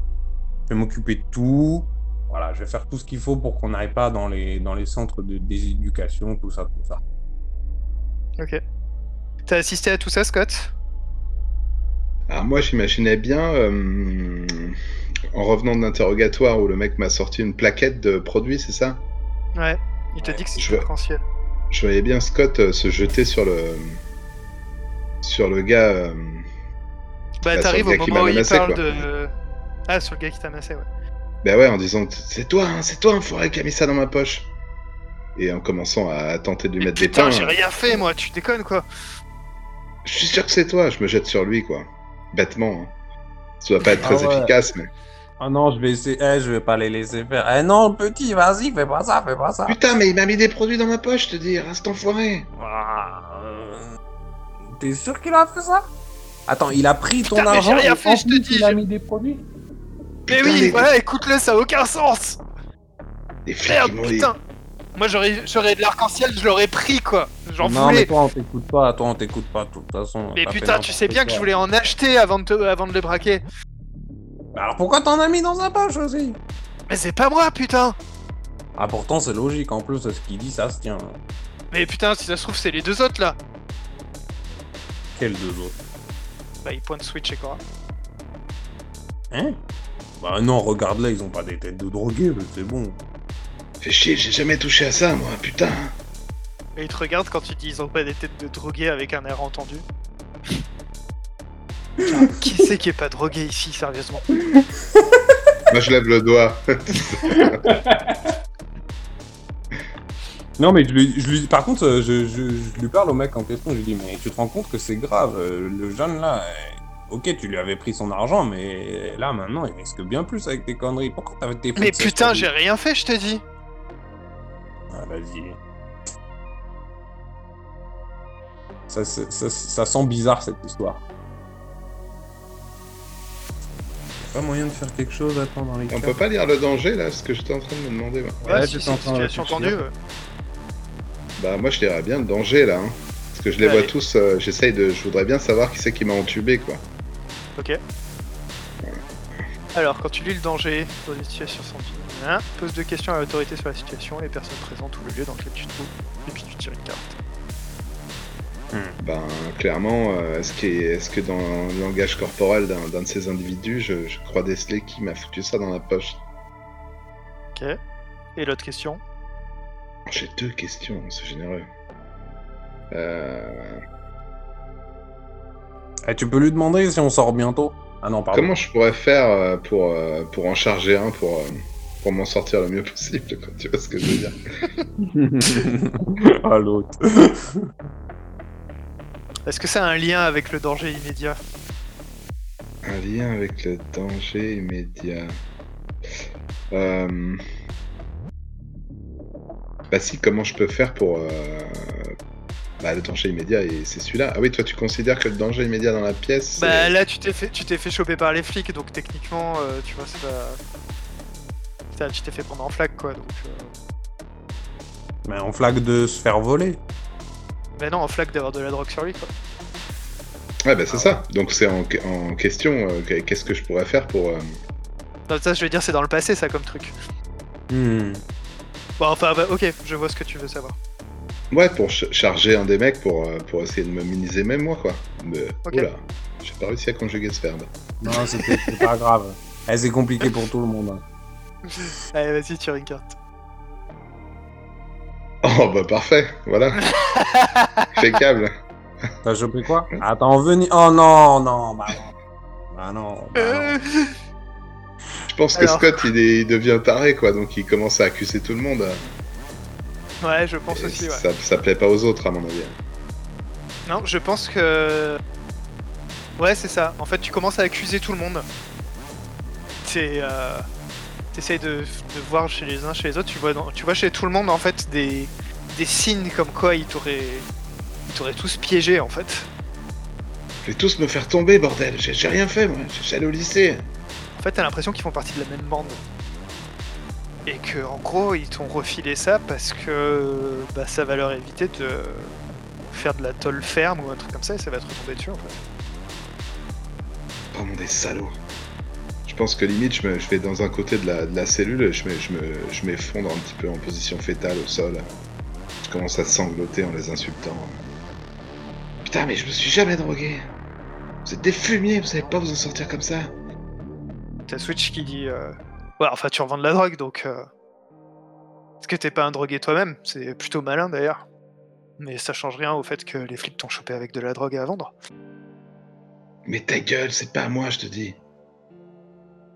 je vais m'occuper de tout. Voilà, je vais faire tout ce qu'il faut pour qu'on n'aille pas dans les, dans les centres de déséducation, tout ça, tout ça. Ok. T'as assisté à tout ça, Scott? Alors moi, j'imaginais bien, euh, en revenant de l'interrogatoire où le mec m'a sorti une plaquette de produits, c'est ça? Ouais. Il te Ouais, dit que je c'est arc-en-ciel. Je voyais bien Scott euh, se jeter sur le sur le gars. euh, Bah, Bah, t'arrives au moment où il menacé, parle quoi. de. Ah, sur le gars qui t'a massé, ouais. Bah ouais, en disant c'est toi, hein, c'est toi, un forêt qui a mis ça dans ma poche. Et en commençant à tenter de lui Mais mettre des putain, pains. j'ai rien fait, moi, tu déconnes, quoi. Je suis sûr que c'est toi. Je me jette sur lui, quoi. Bêtement. Hein. Ça doit pas être Ah très ouais. efficace, mais. Ah non, je vais essayer. Eh, je vais pas les laisser faire. Eh non, petit, vas-y, fais pas ça, fais pas ça. Putain, mais il m'a mis des produits dans ma poche, je te dis, reste enfoiré. Ah, T'es sûr qu'il a fait ça? Attends, il a pris ton Putain, mais j'ai argent rien et fait, en je te plus, dis, il a je- mis des produits. Mais Putain, oui, mais- voilà, écoute-le, ça a aucun sens. Les flics, Merde, ils m'ont- putain. Moi, j'aurais j'aurais de l'arc-en-ciel, je l'aurais pris, quoi. J'en Non, mais voulais. toi, on t'écoute pas, toi, on t'écoute pas, de toute façon. Mais t'as fait putain, tu sais n'importe bien que je voulais en acheter avant de, te- avant de le braquer. Bah Alors pourquoi t'en as mis dans sa poche aussi? Mais c'est pas moi, putain. Ah, pourtant, c'est logique, en plus, ce qu'il dit, ça se tient. Mais putain, si ça se trouve, c'est les deux autres, là Quel deux autres Bah, il pointe Switch et Cora. Hein Bah non, regarde là, ils ont pas des têtes de drogués, mais c'est bon. Fais chier, j'ai jamais touché à ça, moi, putain. Et il te regarde quand tu dis ils ont pas des têtes de drogués avec un air entendu. Putain, qui c'est qui est pas drogué ici, sérieusement? Moi, je lève le doigt. Non, mais je lui, je lui- par contre, euh, je, je- je lui parle au mec en question, je lui dis, mais tu te rends compte que c'est grave, euh, le jeune là, euh, ok, tu lui avais pris son argent, mais là, maintenant, il risque bien plus avec tes conneries. Pourquoi t'avais tes Mais putain, j'ai rien fait, je te dis Ah, vas-y. Ça, ça, ça, ça sent bizarre, cette histoire. Y'a pas moyen de faire quelque chose, attends, dans les On cas peut pas lire le danger, là, ce que j'étais en train de me demander. moi. Ouais, Ouais, si, j'étais c'est en une train de situation tendue. Bah, moi, je lirais bien le danger, là. hein. Parce que je les Allez. vois tous, euh, j'essaye de. Je voudrais bien savoir qui c'est qui m'a entubé, quoi. Ok. Alors, quand tu lis le danger dans une situation sans hein, pose deux questions à l'autorité sur la situation, les personnes présentes ou le lieu dans lequel tu te trouves, et puis tu tires une carte. Ben, clairement, euh, est-ce que, est que dans le langage corporel d'un d'un de ces individus, je, je crois déceler qui m'a foutu ça dans la poche? Ok. Et l'autre question? J'ai deux questions, c'est généreux. Euh, Eh, tu peux lui demander si on sort bientôt? Ah non, pardon. comment je pourrais faire euh, pour, euh, pour en charger un pour, euh, pour m'en sortir le mieux possible quoi, Tu vois ce que je veux dire? Ah, l'autre. Est-ce que ça a un lien avec le danger immédiat? Un lien avec le danger immédiat. Euh... Bah si, comment je peux faire pour... euh, Bah le danger immédiat, et c'est celui-là. Ah oui, toi tu considères que le danger immédiat dans la pièce... c'est- Bah là, tu t'es fait, tu t'es fait choper par les flics, donc techniquement, euh, tu vois, c'est pas. Tu t'es fait prendre en flag, quoi. Donc, euh... Mais en flag de se faire voler. Bah non, en flag d'avoir de la drogue sur lui, quoi. Ouais, bah c'est ça. Donc c'est en, en question, euh, qu'est-ce que je pourrais faire pour... euh, Non, ça, je veux dire, c'est dans le passé, ça, comme truc. Hmm. Bon, enfin, bah, ok, je vois ce que tu veux savoir. Ouais, pour ch- charger un des mecs pour, euh, pour essayer de me miniser même moi, quoi. Mais, Ok. oula, j'ai pas réussi à conjuguer ce verbe. Non, c'était c'est pas grave. Eh, c'est compliqué pour tout le monde. hein. Allez, vas-y, tire une carte. Oh bah parfait, voilà. Impeccable. T'as chopé quoi? Attends, venez. Oh non, non, bah non. Bah non. bah non. Euh, Je pense que. Scott, il, est- il devient taré, quoi, donc il commence à accuser tout le monde. Ouais, je pense Et aussi, ouais. ça, ça plaît pas aux autres, à mon avis. Non, je pense que. Ouais, c'est ça. En fait, tu commences à accuser tout le monde. T'es. Euh... T'essayes de, de voir chez les uns, chez les autres. Tu vois, dans- tu vois chez tout le monde, en fait, des, des signes comme quoi ils t'auraient. Ils t'auraient tous piégé, en fait. Je vais tous me faire tomber, bordel. J'ai j'ai rien fait, moi. J'allais au lycée. En fait, t'as l'impression qu'ils font partie de la même bande. Et que, en gros, ils t'ont refilé ça parce que bah, ça va leur éviter de faire de la tolle ferme ou un truc comme ça et ça va te retomber dessus, en fait. Vraiment des salauds. Je pense que limite, je, vais dans un côté de la, cellule et je me- je me- je m'effondre un petit peu en position fétale au sol. Je commence à sangloter en les insultant. Putain, mais je me suis jamais drogué. Vous êtes des fumiers, vous savez pas vous en sortir comme ça. T'as Switch qui dit euh, Ouais, enfin, tu revends de la drogue donc. euh, Est-ce que t'es pas un drogué toi-même? C'est plutôt malin d'ailleurs. Mais ça change rien au fait que les flics t'ont chopé avec de la drogue à vendre. Mais ta gueule, c'est pas à moi, je te dis.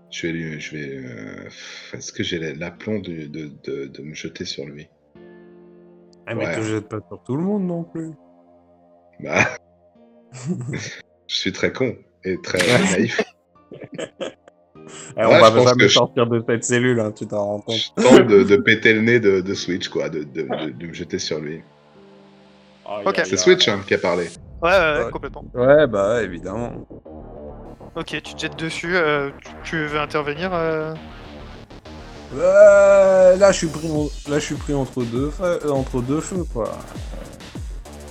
Je vais lui. Je vais. euh, Est-ce que j'ai l'aplomb de, de, de, de me jeter sur lui Eh, mais Ouais. te jette pas sur tout le monde non plus. Bah. je suis très con et très naïf. Eh, on va je pense jamais que je- sortir de cette cellule, hein, tu t'en rends compte. Je tente de, de péter le nez de, de Switch, quoi, de, de, de- de me jeter sur lui. Ok. C'est Switch hein, qui a parlé. Ouais, ouais, ouais, complètement. Ouais, bah ouais, évidemment. Ok, tu te jettes dessus. euh, tu- tu veux intervenir euh Euh, là, je suis pris, en- là, je suis pris entre deux, feux, euh, entre deux feux, quoi.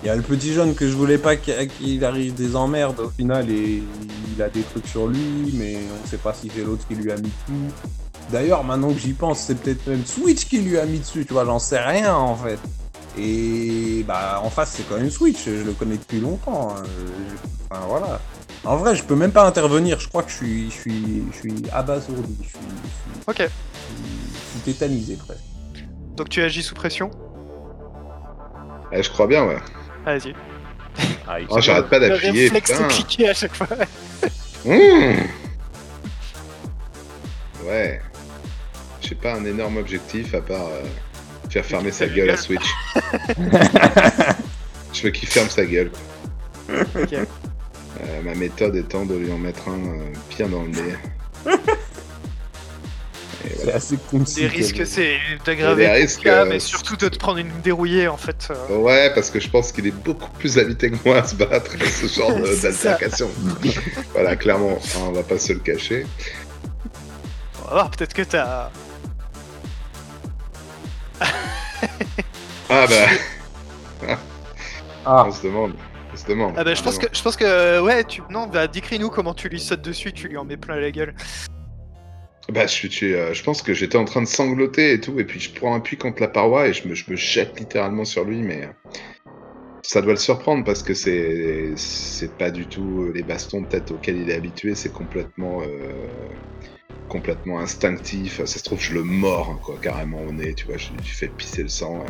Il y a le petit jeune que je voulais pas qu'il arrive des emmerdes au final et il a des trucs sur lui, mais on sait pas si c'est l'autre qui lui a mis dessus. D'ailleurs, maintenant que j'y pense, c'est peut-être même Switch qui lui a mis dessus, tu vois, j'en sais rien en fait. Et bah en face, c'est quand même Switch, je le connais depuis longtemps. hein. Enfin voilà. En vrai, je peux même pas intervenir, je crois que je suis, je suis, je suis abasourdi, je suis, je suis- Ok, je suis tétanisé presque. donc tu agis sous pression? Eh, je crois bien, ouais. Allez-y. Oh, j'arrête pas Le d'appuyer, réflexe de putain. cliquer à chaque fois. Mmh. Ouais. J'ai pas un énorme objectif à part euh, faire fermer sa gueule à. Switch. Je veux qu'il ferme sa gueule. Euh, ma méthode étant de lui en mettre un euh, bien dans le nez. C'est assez concis. Des risques, c'est d'aggraver risques, cas, euh, mais surtout de te prendre une dérouillée en fait. euh. Ouais, parce que je pense qu'il est beaucoup plus habité que moi à se battre à ce genre d'altercation. voilà, clairement, on va pas se le cacher. On va voir, peut-être que t'as. Ah bah, Ah, on se demande. On se demande. Ah bah je pense se que je pense que ouais tu non bah décris-nous comment tu lui sautes dessus, tu lui en mets plein la gueule. Bah, euh, je pense que j'étais en train de sangloter et tout, et puis je prends appui contre la paroi et je me, je me jette littéralement sur lui, mais euh, ça doit le surprendre parce que c'est c'est pas du tout les bastons peut-être auxquels il est habitué, c'est complètement euh, complètement instinctif. Ça se trouve, je le mords hein, quoi, carrément au nez, tu vois, je lui fais pisser le sang.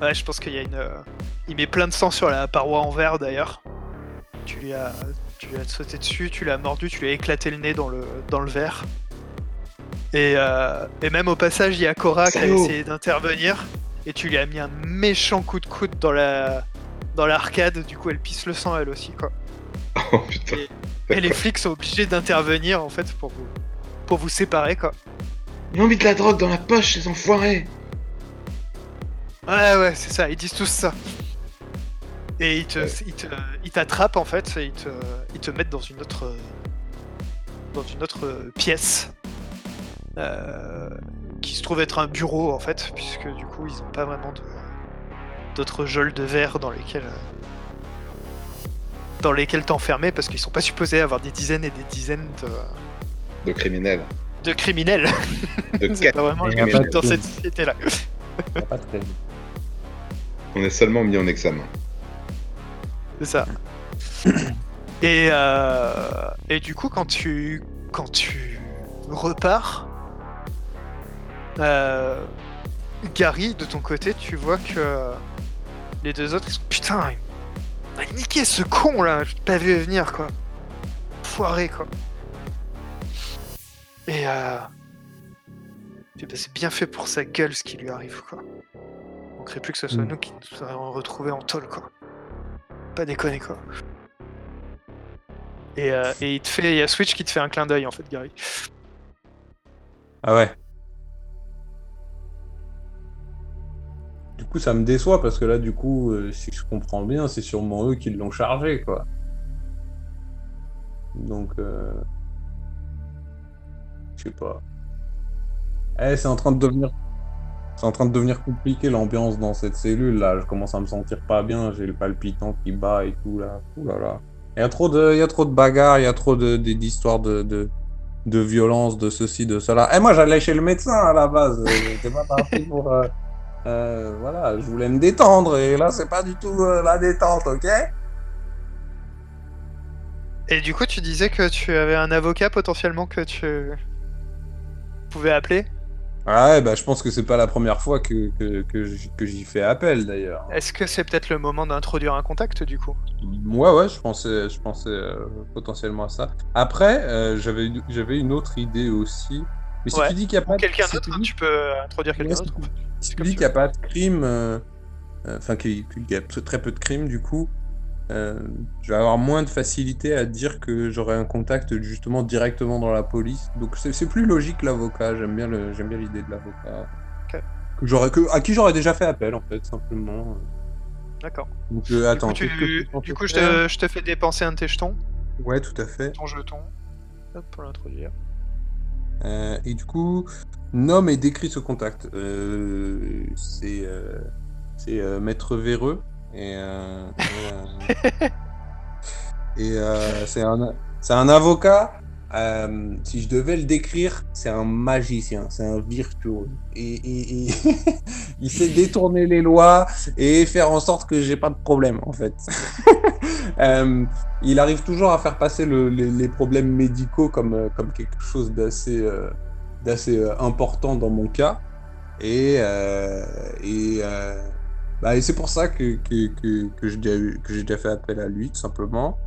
ouais. Je pense qu'il y a une. euh, Il met plein de sang sur la paroi en verre d'ailleurs. Tu lui as, tu lui as sauté dessus, tu l'as mordu, tu lui as éclaté le nez dans le, dans le verre. Et, euh, et même au passage, il y a Cora qui a essayé d'intervenir et tu lui as mis un méchant coup de coude dans la dans l'arcade. Du coup, elle pisse le sang elle aussi quoi. Oh putain. Et les flics sont obligés d'intervenir en fait pour vous pour vous séparer quoi. Ils ont mis de la drogue dans la poche, ces enfoirés Ouais, ouais, c'est ça, ils disent tous ça. Et ils te, ils te- ils t'attrapent en fait, et ils te, ils te mettent dans une autre, dans une autre pièce, qui se trouve être un bureau en fait, puisque du coup ils ont pas vraiment de, d'autres geôles de verre dans lesquelles, euh, dans lesquelles t'enfermer, parce qu'ils sont pas supposés avoir des dizaines et des dizaines de, De criminels. de criminels. De c'est pas vraiment dans cette pas de crime. On est seulement mis en examen. C'est ça. Et, euh, et du coup, quand tu, quand tu repars, euh, Gary, de ton côté, tu vois que les deux autres, ils sont putain, il m'a niqué ce con là, je t'ai pas vu venir quoi. Foiré quoi. Et euh, bah, c'est bien fait pour sa gueule ce qui lui arrive quoi. Il manquerait plus que ce soit Mm. nous qui nous serions retrouvés en tôle quoi. Pas déconner quoi. Et, euh, et il te fait, il y a Switch qui te fait un clin d'œil en fait, Gary. Ah ouais. Du coup, ça me déçoit parce que là, du coup, euh, si je comprends bien, c'est sûrement eux qui l'ont chargé, quoi. Donc, euh... je sais pas. Eh, c'est en train de devenir, c'est en train de devenir compliqué l'ambiance dans cette cellule là. Je commence à me sentir pas bien. J'ai le palpitant qui bat et tout là. Ouh là. Il y a trop de, il y a trop de bagarres, il y a trop de d'histoires de, de de violence, de ceci, de cela. Et moi, j'allais chez le médecin à la base. Euh, J'étais pas parti pour. euh, euh, voilà, je voulais me détendre et là, c'est pas du tout euh, la détente, ok? Et du coup, tu disais que tu avais un avocat potentiellement que tu pouvais appeler? Ouais, bah, je pense que c'est pas la première fois que, que, j'y fais appel d'ailleurs. Est-ce que c'est peut-être le moment d'introduire un contact du coup? Ouais, ouais, je pensais, je pensais euh, potentiellement à ça. Après, j'avais une autre idée aussi. Mais si Ouais. tu dis qu'il n'y a pas quelqu'un si d'autre tu dis- Tu peux introduire quelqu'un d'autre. Si tu dis qu'il n'y a pas de crime, euh, euh, enfin qu'il y a très peu de crimes du coup, euh, je vais avoir moins de facilité à dire que j'aurai un contact justement directement dans la police. Donc c'est plus logique l'avocat. J'aime bien j'aime bien l'idée de l'avocat. Ok. Que j'aurais que à qui j'aurais déjà fait appel en fait simplement. D'accord. Donc euh, attends. du coup, que tu- du coup, je, te... je te fais dépenser un de tes jetons, Ouais, tout à fait. ton jeton, Hop, pour l'introduire. Euh, et du coup, nomme et décrit ce contact. Euh, c'est euh, c'est Maître Véreux. Et, et, et, c'est un, c'est un avocat. Euh, si je devais le décrire, c'est un magicien, c'est un virtuose. Et, il sait détourner les lois et faire en sorte que j'ai pas de problème, en fait. Euh, il arrive toujours à faire passer le- les, problèmes médicaux comme, euh, quelque chose d'assez important dans mon cas. Et, bah, c'est pour ça que j'ai déjà fait appel à lui, tout simplement.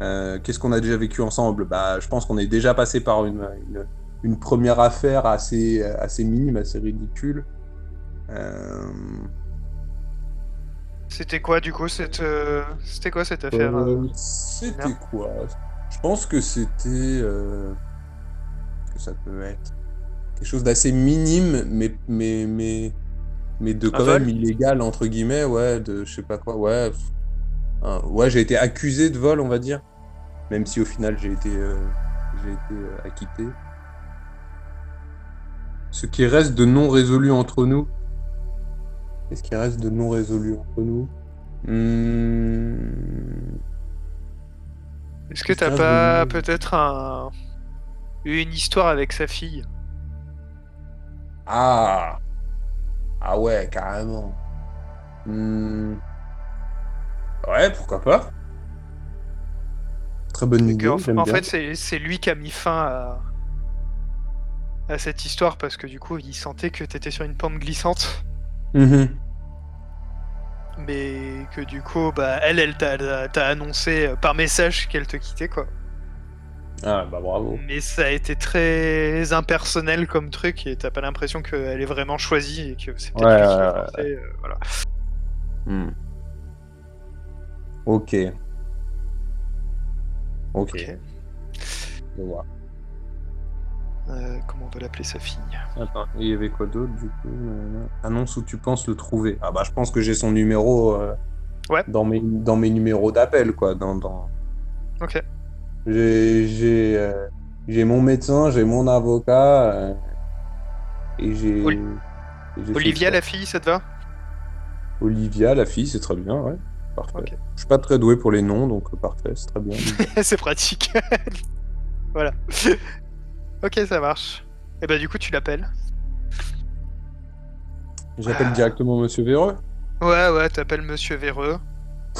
Euh, Qu'est-ce qu'on a déjà vécu ensemble? Bah, Je pense qu'on est déjà passé par une, une, une première affaire assez, assez minime, assez ridicule. Euh, C'était quoi du coup cette, euh, c'était quoi cette affaire euh c'était quoi? Je pense que c'était. euh, que ça peut être quelque chose d'assez minime, mais, mais, mais, mais de quand même illégal, entre guillemets, ouais, de je sais pas quoi, ouais. ouais, j'ai été accusé de vol, on va dire. Même si au final j'ai été, euh, j'ai été euh, acquitté. Ce qui reste de non résolu entre nous. Qu'est-ce qui reste de non résolu entre nous? Hmm, Est-ce que t'as pas peut-être un eu une histoire avec sa fille? Ah Ah ouais, carrément. Hmm. Ouais, pourquoi pas Très bonne idée, en, en fait, c'est lui qui a mis fin à, à cette histoire parce que du coup, il sentait que t'étais sur une pente glissante, Mhm. mais que du coup, bah, elle, elle t'a annoncé par message qu'elle te quittait, quoi. Ah bah bravo. Mais ça a été très impersonnel comme truc et t'as pas l'impression qu'elle est vraiment choisie et que c'est peut-être Ouais, lui qui ouais, forcé, euh, voilà. Hmm. Ok. Ok, je vois. Euh, comment on va l'appeler sa fille? Attends, il y avait quoi d'autre du coup? Annonce où tu penses le trouver. Ah bah je pense que j'ai son numéro euh, Ouais. dans, mes, dans mes numéros d'appel quoi. Dans, dans... Ok. J'ai j'ai euh, j'ai mon médecin, j'ai mon avocat euh, et j'ai. Olivia, la fille, ça te va? Olivia, la fille, c'est très bien, ouais. Parfait. Je suis pas très doué pour les noms, donc parfait, c'est très bien. C'est pratique. voilà. ok, ça marche. Et bah du coup, tu l'appelles. J'appelle directement Monsieur Véreux. Ouais, ouais, t'appelles Monsieur Véreux.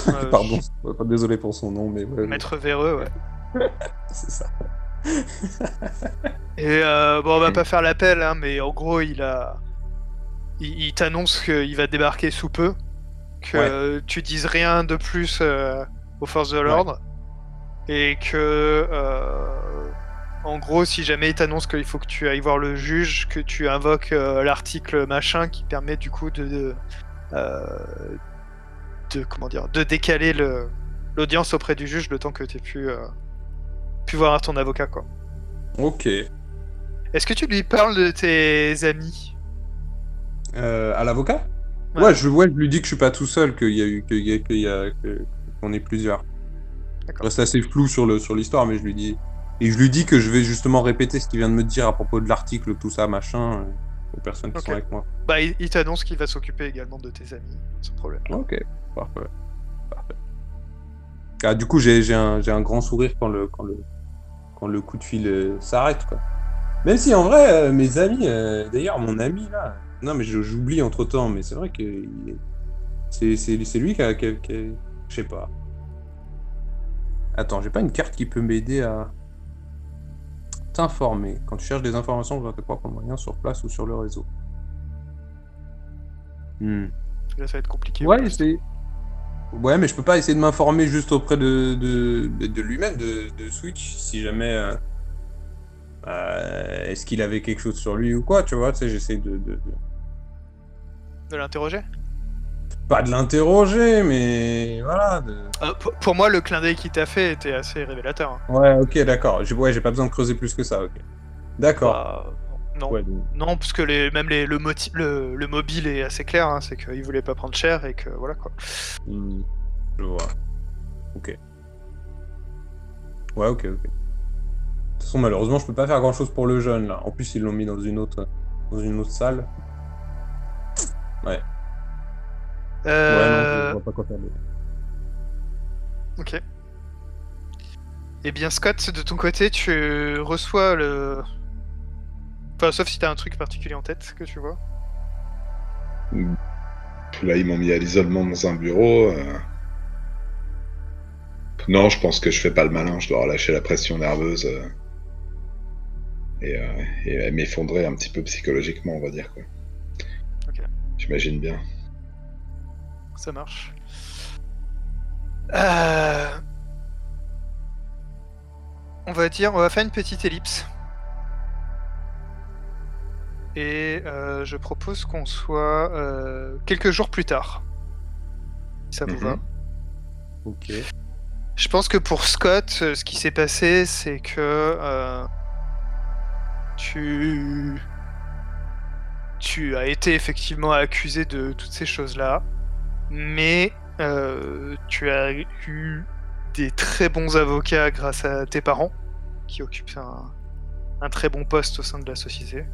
Euh, Pardon, pas désolé pour son nom, mais ouais, Maître Véreux, ouais. c'est ça. Et euh, bon, on va pas faire l'appel, hein, mais en gros, il a. Il, il t'annonce qu'il va débarquer sous peu. Que Ouais. tu dises rien de plus euh, aux forces de l'ordre. Et que. euh, en gros, si jamais il t'annonce qu'il faut que tu ailles voir le juge, que tu invoques euh, l'article machin qui permet du coup de. de, euh, de- comment dire De décaler le- l'audience auprès du juge le temps que tu pu, euh, pu voir ton avocat, quoi. Ok. Est-ce que tu lui parles de tes amis? À l'avocat? Ouais. ouais. je, ouais, je lui dis que je suis pas tout seul, qu'il y a eu, qu'il y a, qu'il y a- que- qu'on est plusieurs. D'accord. Reste assez flou sur le sur l'histoire, mais je lui dis et je lui dis que je vais justement répéter ce qu'il vient de me dire à propos de l'article, tout ça, machin, euh, aux personnes qui sont avec moi. Bah, il, il t'annonce qu'il va s'occuper également de tes amis, sans problème. Ok, parfait, parfait. Ah, du coup, j'ai j'ai un, j'ai un grand sourire quand le quand le quand le coup de fil euh, s'arrête, quoi. Même si en vrai, euh, mes amis, euh, d'ailleurs, mon ami là, non mais j'oublie entre temps, mais c'est vrai que c'est lui qui a, qui a- qui a- je sais pas. Attends, j'ai pas une carte qui peut m'aider à t'informer. Quand tu cherches des informations sur tes propres moyens, sur place ou sur le réseau. Hmm. Là, ça va être compliqué. Ouais, c'est. Ouais, mais je peux pas essayer de m'informer juste auprès de, de, de lui-même, de, de Switch, si jamais. euh, euh, Est-ce qu'il avait quelque chose sur lui ou quoi, tu vois, tu sais, j'essaie de, de- de- l'interroger? Pas de l'interroger, mais voilà. de- Euh, pour, moi, le clin d'œil qu'il t'a fait était assez révélateur. hein. Ouais, ok, d'accord. J'ai ouais, pas besoin de creuser plus que ça, ok. D'accord. Bah, non, Ouais, donc- non, parce que les, même les, le, moti- le, le mobile est assez clair, hein, c'est qu'il voulait pas prendre cher et que voilà quoi. Hmm, Je vois. Ok. Ouais, ok, ok. De toute façon, malheureusement, je peux pas faire grand chose pour le jeune là. En plus, ils l'ont mis dans une autre, dans une autre salle. Ouais, non, Euh, je vois pas quoi faire. d'autre. Ok. Eh bien, Scott, de ton côté, tu reçois le. Enfin, sauf si t'as un truc particulier en tête que tu vois. Là, ils m'ont mis à l'isolement dans un bureau. euh. Non, je pense que je fais pas le malin. Je dois relâcher la pression nerveuse euh, et, euh, et m'effondrer un petit peu psychologiquement, on va dire. Quoi. J'imagine bien. Ça marche. Euh, On va dire, on va faire une petite ellipse. Et euh, je propose qu'on soit euh, quelques jours plus tard. Si ça vous Mhm. va. Ok. Je pense que pour Scott, ce qui s'est passé, c'est que euh, tu tu as été effectivement accusé de toutes ces choses-là, mais euh, tu as eu des très bons avocats grâce à tes parents, qui occupent un, très bon poste au sein de la société.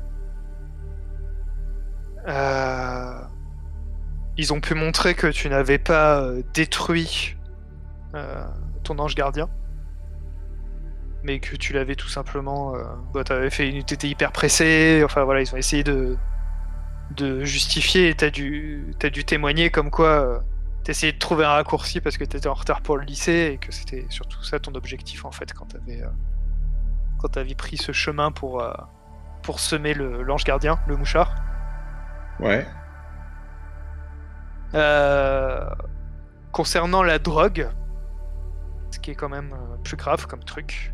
Euh, ils ont pu montrer que tu n'avais pas euh, détruit ton ange gardien. mais que tu l'avais tout simplement. Euh, bah, fait une. T'étais hyper pressé, enfin voilà, ils ont essayé de, de justifier et t'as dû, t'as dû témoigner comme quoi euh, t'essayais de trouver un raccourci parce que t'étais en retard pour le lycée et que c'était surtout ça ton objectif en fait quand t'avais, euh, quand t'avais pris ce chemin pour, euh, pour semer le, l'ange gardien, le mouchard. Ouais. Euh, concernant la drogue, ce qui est quand même plus grave comme truc,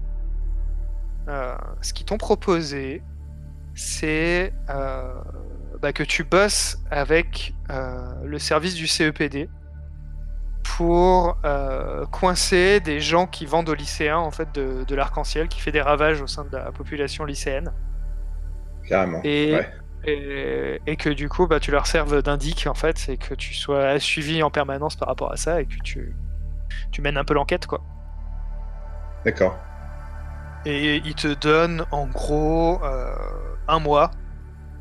ce qu'ils t'ont proposé, c'est bah, que tu bosses avec euh, le service du CEPD pour euh, coincer des gens qui vendent aux lycéens en fait de, de l'arc-en-ciel, qui fait des ravages au sein de la population lycéenne. Carrément. Et, Ouais. et, et que du coup, bah, tu leur serves d'indic en fait, et que tu sois suivi en permanence par rapport à ça, et que tu, tu mènes un peu l'enquête quoi. D'accord. Et ils te donnent en gros euh, un mois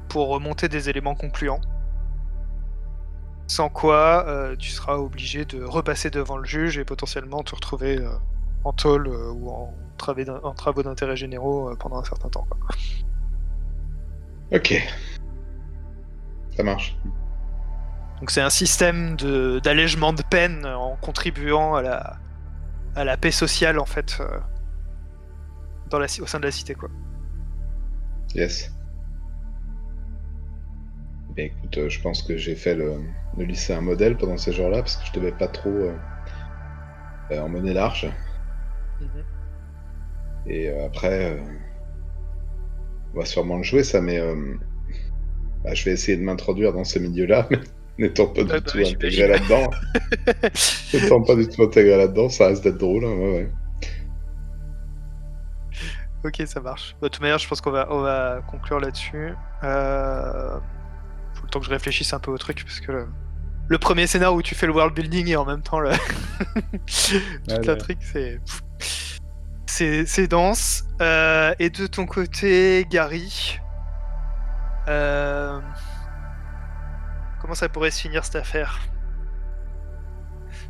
pour remonter des éléments concluants. Sans quoi euh, tu seras obligé de repasser devant le juge et potentiellement te retrouver euh, en tôle euh, ou en, travaux d'in- en travaux d'intérêt généraux pendant un certain temps. quoi. Ok. Ça marche. Donc c'est un système de- d'allègement de peine en contribuant à la, à la paix sociale en fait dans la, au sein de la cité quoi. Yes. Ben écoute, euh, je pense que j'ai fait le, le lycée un modèle pendant ces jours-là parce que je devais pas trop euh, euh, emmener large. Et euh, après, euh, on va sûrement le jouer ça, mais bah, je vais essayer de m'introduire dans ce milieu-là, mais n'étant pas du bah tout oui, intégré là-dedans. n'étant pas du tout intégré là-dedans, ça reste d'être drôle. hein, ouais, ouais. Ok, ça marche. Bah, de toute manière, je pense qu'on va, on va conclure là-dessus. Euh... Faut le temps que je réfléchisse un peu au truc, parce que le, le premier scénario où tu fais le world building et en même temps le... toute la truc, c'est... C'est, c'est dense. Euh, et de ton côté, Gary, euh, comment ça pourrait se finir cette affaire?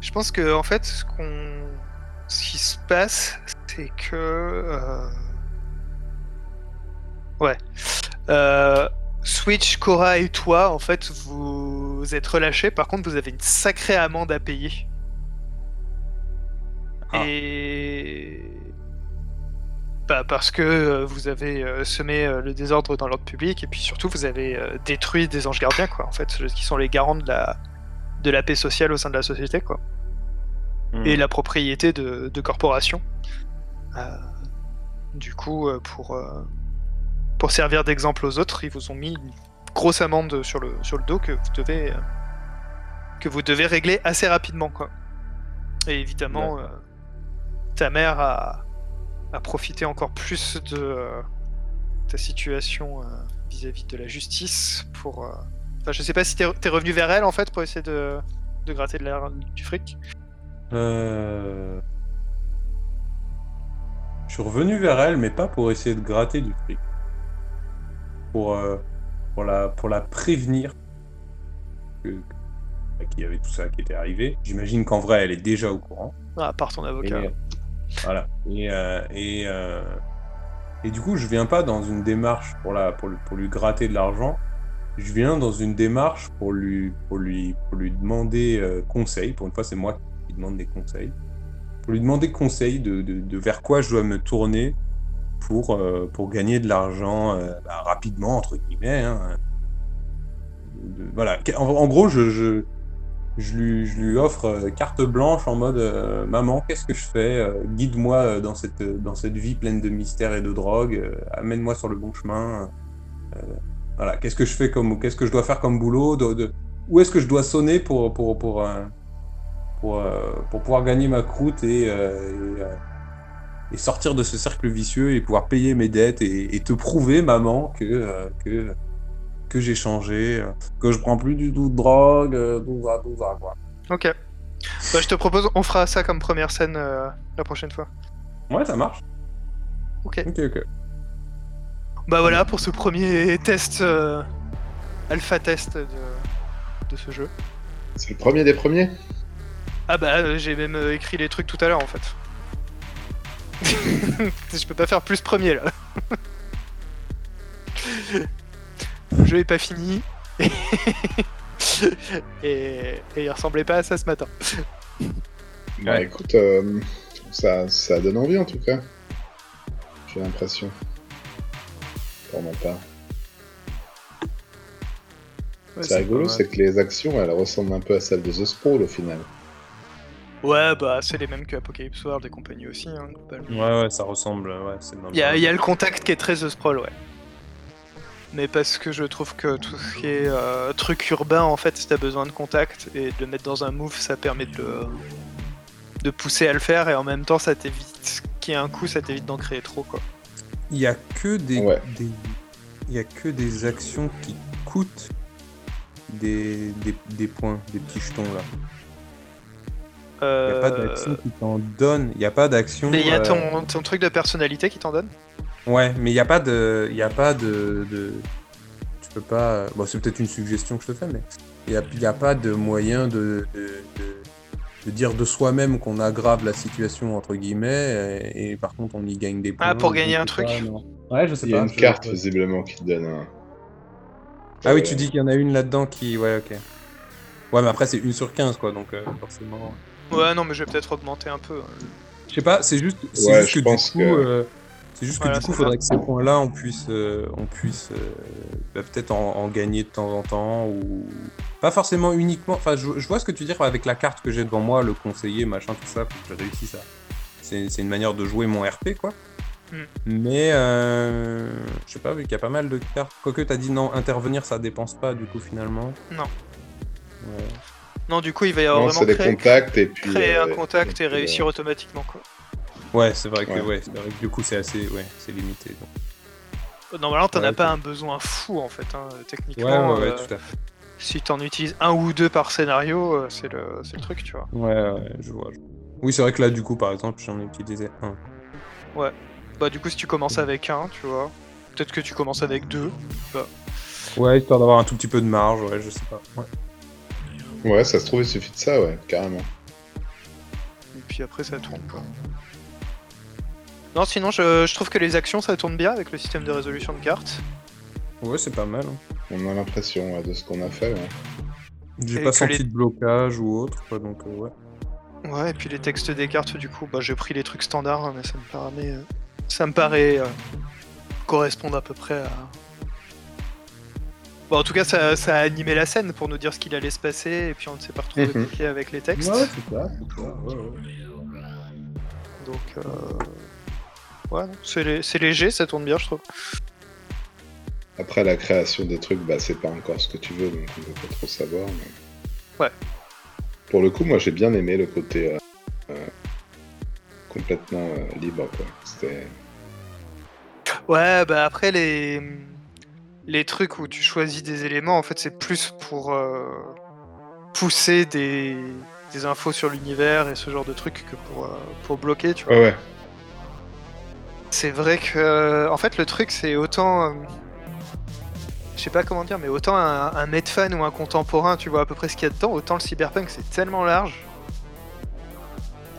Je pense que en fait, ce qu'on, ce qui se passe, c'est que, euh, ouais, Euh, Switch, Cora et toi, en fait, vous êtes relâchés. Par contre, vous avez une sacrée amende à payer. Ah. Et bah, parce que euh, vous avez euh, semé euh, le désordre dans l'ordre public et puis surtout vous avez détruit des anges gardiens quoi en fait qui sont les garants de la de la paix sociale au sein de la société quoi Hmm. et la propriété de, de corporations Euh, du coup pour euh, pour servir d'exemple aux autres ils vous ont mis une grosse amende sur le sur le dos que vous devez euh, que vous devez régler assez rapidement quoi et évidemment euh, ta mère a à profiter encore plus de euh, ta situation vis-à-vis de la justice pour. Enfin, je sais pas si t'es t'es revenu vers elle en fait pour essayer de, de gratter de la- du fric. Euh... Je suis revenu vers elle, mais pas pour essayer de gratter du fric. Pour, euh, pour, la, pour la prévenir qu'il y avait tout ça qui était arrivé. J'imagine qu'en vrai, elle est déjà au courant. Ah, par ton avocat. Et, voilà. Et, euh, et, euh, et du coup, je viens pas dans une démarche pour, la, pour, lui- pour lui gratter de l'argent. Je viens dans une démarche pour lui, pour lui, pour lui demander conseil. Pour une fois, c'est moi qui demande des conseils. Pour lui demander conseil de, de, de vers quoi je dois me tourner pour, euh, pour gagner de l'argent euh, bah, rapidement, entre guillemets. hein. Voilà. En, gros, je, je, lui, je lui offre euh, carte blanche en mode Maman, qu'est-ce que je fais Guide-moi dans cette, dans cette vie pleine de mystères et de drogue. Amène-moi sur le bon chemin. Voilà, qu'est-ce que je fais comme, qu'est-ce que je dois faire comme boulot Où est-ce que je dois sonner pour, pour, pour, pour, pour pouvoir gagner ma croûte et, et sortir de ce cercle vicieux et pouvoir payer mes dettes et, et te prouver, maman, que, euh, que, que j'ai changé, euh, que je prends plus du tout de drogue, euh, tout ça, tout ça, quoi. Ok. Bah, je te propose, on fera ça comme première scène euh, la prochaine fois. Ouais, ça marche. Ok. Ok, ok. Bah voilà pour ce premier test, euh, alpha test de, de ce jeu. C'est le premier des premiers? Ah bah j'ai même écrit les trucs tout à l'heure en fait. Je peux pas faire plus premier là. Le jeu est pas fini. et... et il ressemblait pas à ça ce matin. Bah écoute, euh, ça, ça donne envie en tout cas. J'ai l'impression. Pour ma part. Ouais, c'est rigolo, c'est que les actions elles ressemblent un peu à celles de The Sprawl au final. Ouais, bah c'est les mêmes que Apocalypse World et compagnie aussi. Hein, globalement. Ouais, ouais, ça ressemble. Ouais, Il y, a, y le contact qui est très The Sprawl, ouais. Mais parce que je trouve que tout ce qui est euh, truc urbain, en fait, si t'as besoin de contact et de le mettre dans un move, ça permet de le, de pousser à le faire et en même temps, ça t'évite qu'il y ait un coup, ça t'évite d'en créer trop, quoi. Il y a que des, Ouais. des- il y a que des actions qui coûtent des, des, des points, des petits jetons là. Il n'y a Euh, pas d'action qui t'en donne. Il n'y a pas d'action. Mais il y a euh, ton, ton truc de personnalité qui t'en donne Ouais, mais il n'y a pas de. Il y a pas de, de- Tu peux pas. Bon, c'est peut-être une suggestion que je te fais, mais il n'y a, a pas de moyen de, de, de- de dire de soi-même qu'on aggrave la situation, entre guillemets, et, et par contre on y gagne des points. Ah, pour gagner un truc pas. Ouais, je sais Il y a pas. une je- carte visiblement qui te donne un. Ah oui, Euh, tu dis qu'il y en a une là-dedans qui. Ouais, ok. Ouais, mais après c'est une sur 15, quoi, donc euh, forcément. Ouais, non, mais je vais peut-être augmenter un peu. hein. Je sais pas, c'est juste, c'est Ouais, juste je que pense du coup, que- euh, c'est juste que Voilà, du coup, c'est faudrait que ces points-là, on puisse, euh, on puisse euh, bah, peut-être en, en gagner de temps en temps ou pas forcément uniquement. Enfin, je, je vois ce que tu dis avec la carte que j'ai devant moi, le conseiller, machin, tout ça, je réussisse à. C'est c'est une manière de jouer mon RP, quoi. Hmm. Mais euh, je sais pas, vu qu'il y a pas mal de cartes. Quoique t'as dit non, intervenir, ça dépense pas, du coup, finalement. Non. Ouais. Non, du coup, il va y avoir Non, vraiment des créer, contacts et puis. créer euh, un contact et puis, euh, réussir automatiquement, quoi. Ouais, c'est vrai que Ouais. ouais, c'est vrai que du coup c'est assez, ouais, c'est limité. donc. Normalement, t'en as Ouais, pas un besoin fou, en fait, hein, Ouais, techniquement. ouais, ouais, euh, tout à fait. si t'en utilises un ou deux par scénario, euh, c'est le, c'est le truc, tu vois. Ouais, ouais, je vois. je vois. Oui, c'est vrai que là, du coup, par exemple, j'en ai utilisé un. Bah, du coup, si tu commences avec un, tu vois, peut-être que tu commences avec deux. Ouais, histoire d'avoir un tout petit peu de marge, ouais, je sais pas. Ouais. Ouais, ça se trouve, il suffit de ça, ouais, carrément. Et puis après, ça tourne, quoi. Non, sinon, je, je trouve que les actions, ça tourne bien avec le système de résolution de cartes. Ouais, c'est pas mal. hein. On a l'impression ouais, de ce qu'on a fait. Ouais. J'ai Et pas que senti les- de blocage ou autre, quoi, donc euh, ouais. Ouais, et puis les textes des cartes, du coup, bah, j'ai pris les trucs standards, hein, mais ça me paraît, euh, ça me paraît euh, correspondre à peu près à. Bon, en tout cas, ça, ça a animé la scène pour nous dire ce qu'il allait se passer, et puis on ne s'est pas retrouvé Mhm. bloqué avec les textes. c'est ça, c'est ça. Ouais, ouais. Donc, euh... ouais, c'est lé- c'est léger, ça tourne bien, je trouve. Après, la création des trucs, bah, c'est pas encore ce que tu veux, donc on peut pas trop savoir. mais- Ouais. Pour le coup, moi, j'ai bien aimé le côté euh, euh, complètement euh, libre, quoi. C'était. Ouais, bah après, les... les trucs où tu choisis des éléments, en fait, c'est plus pour euh, pousser des... des infos sur l'univers et ce genre de trucs que pour, euh, pour bloquer, tu vois. Ouais, ouais. C'est vrai que, en fait, le truc, c'est autant. euh, Je sais pas comment dire, mais autant un, un Medfan ou un contemporain, tu vois à peu près ce qu'il y a dedans, autant le cyberpunk, c'est tellement large.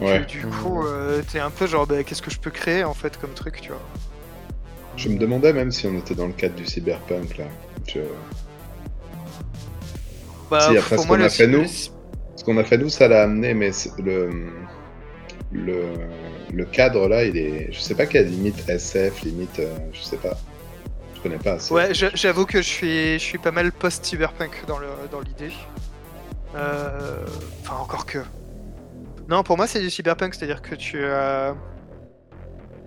Ouais. Que, du coup, euh, t'es un peu genre, bah, qu'est-ce que je peux créer en fait comme truc, tu vois. Je me demandais même si on était dans le cadre du cyberpunk, là. Je- Bah, Si, après ce qu'on a fait, nous. Ce qu'on a fait, nous, ça l'a amené, mais le. Le, le cadre là, il est. Je sais pas quelle limite SF, limite. euh, je sais pas. Je connais pas assez. Ouais, j'a- j'avoue que je suis, je suis pas mal post-cyberpunk dans le- dans l'idée. Euh, Enfin, encore que. Non, pour moi, c'est du cyberpunk, c'est-à-dire que tu as.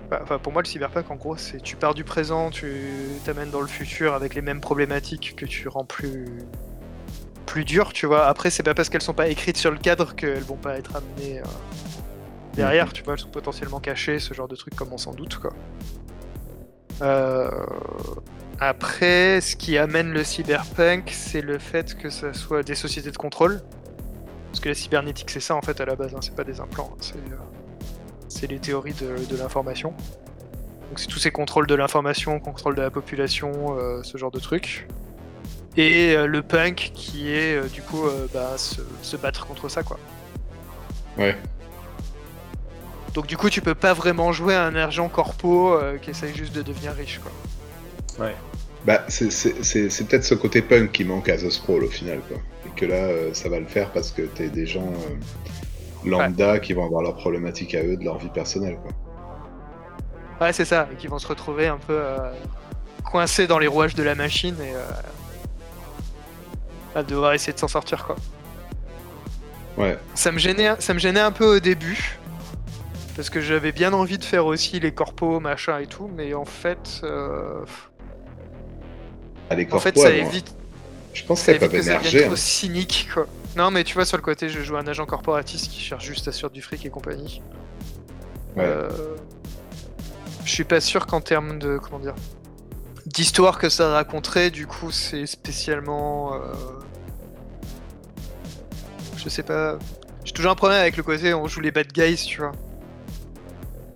Bah, Enfin, pour moi, le cyberpunk, en gros, c'est tu pars du présent, tu t'amènes dans le futur avec les mêmes problématiques que tu rends plus plus dures, tu vois. Après, c'est pas parce qu'elles sont pas écrites sur le cadre qu'elles vont pas être amenées euh, derrière, tu vois. Elles sont potentiellement cachées, ce genre de trucs, comme on s'en doute, quoi. Euh, Après, ce qui amène le cyberpunk, c'est le fait que ça soit des sociétés de contrôle. Parce que la cybernétique, c'est ça en fait à la base, hein, c'est pas des implants, hein, c'est les théories de, de l'information. Donc c'est tous ces contrôles de l'information, contrôle de la population, euh, ce genre de trucs. Et euh, le punk qui est euh, du coup euh, bah, se, se battre contre ça quoi. Ouais. Donc du coup, tu peux pas vraiment jouer un agent corpo euh, qui essaye juste de devenir riche, quoi. Bah, c'est- c'est c'est- c'est peut-être ce côté punk qui manque à The Sprawl au final, quoi. Et que là, euh, ça va le faire parce que t'es des gens lambda qui vont avoir leurs problématiques à eux de leur vie personnelle, quoi. Ouais, c'est ça, et qui vont se retrouver un peu euh, coincés dans les rouages de la machine et euh, à devoir essayer de s'en sortir, quoi. Ouais. Ça me gênait, ça me gênait un peu au début. Parce que j'avais bien envie de faire aussi les corpos, machin et tout, mais en fait, euh, Ah, les en fait, corpos, ça évite, Je pense évite peuvent que ça émerger. devienne trop hein. cynique, quoi. Non, mais tu vois, sur le côté, je joue un agent corporatiste qui cherche juste à faire du fric et compagnie. Ouais. Euh, Je suis pas sûr qu'en termes de comment dire d'histoire que ça raconterait, du coup, c'est spécialement. euh, Je sais pas. J'ai toujours un problème avec le côté on joue les bad guys, tu vois.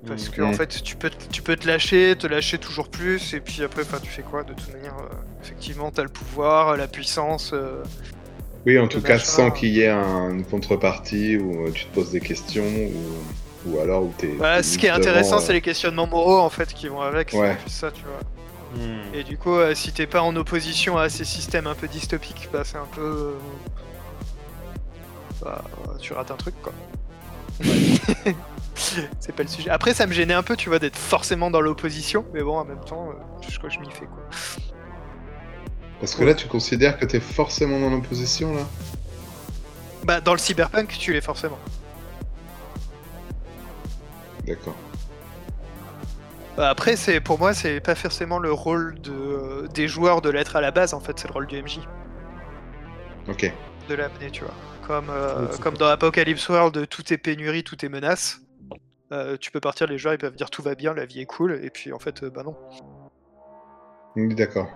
Parce que en Mm. fait, tu peux, te- tu peux te lâcher, te lâcher toujours plus, et puis après, tu fais quoi De toute manière, euh, effectivement, t'as le pouvoir, la puissance. euh, Oui, en tout cas, sans qu'il y ait un- une contrepartie où euh, tu te poses des questions ou, ou alors où t'es. Voilà, Bah, ce qui est intéressant, euh, c'est les questionnements moraux en fait qui vont avec. C'est Ouais. ça, tu vois. Hmm. Et du coup, euh, si t'es pas en opposition à ces systèmes un peu dystopiques, bah c'est un peu. euh, Bah, tu rates un truc quoi. c'est pas le sujet. Après, ça me gênait un peu, tu vois, d'être forcément dans l'opposition, mais bon, en même temps, euh, je crois que je m'y fais quoi. Parce que là, tu considères que t'es forcément dans l'opposition, là? Bah, dans le cyberpunk, tu l'es forcément. D'accord. Bah, après, c'est pour moi, c'est pas forcément le rôle de, euh, des joueurs de l'être à la base, en fait, c'est le rôle du MJ. Ok. de l'amener, tu vois. Comme, euh, comme dans Apocalypse World, tout est pénurie, tout est menace. Euh, tu peux partir, les joueurs ils peuvent dire tout va bien, la vie est cool, et puis en fait, bah non. D'accord.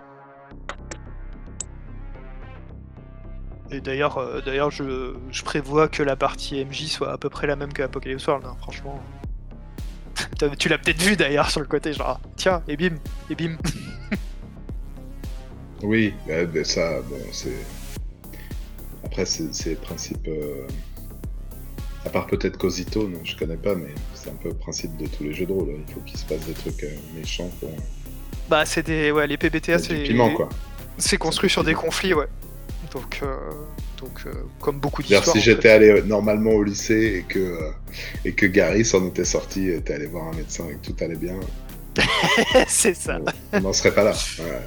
Et d'ailleurs, euh, d'ailleurs, je, je prévois que la partie MJ soit à peu près la même que Apocalypse World, hein, franchement. Tu l'as peut-être vu d'ailleurs sur le côté, genre tiens, et bim, et bim. Oui, bah, bah, ça, bon, c'est. Après, c'est le principe. euh, À part peut-être Cosito, non, je connais pas, mais c'est un peu le principe de tous les jeux de rôle. Il faut qu'il se passe des trucs euh, méchants pour. Bah, c'est des. Ouais, les PBTA, c'est. C'est construit sur des conflits, ouais. Donc, euh, donc euh, comme beaucoup d'histoires. si en j'étais fait. allé euh, normalement au lycée et que, euh, et que Gary s'en était sorti, était allé voir un médecin et que tout allait bien, c'est ça. on n'en serait pas là. Ouais.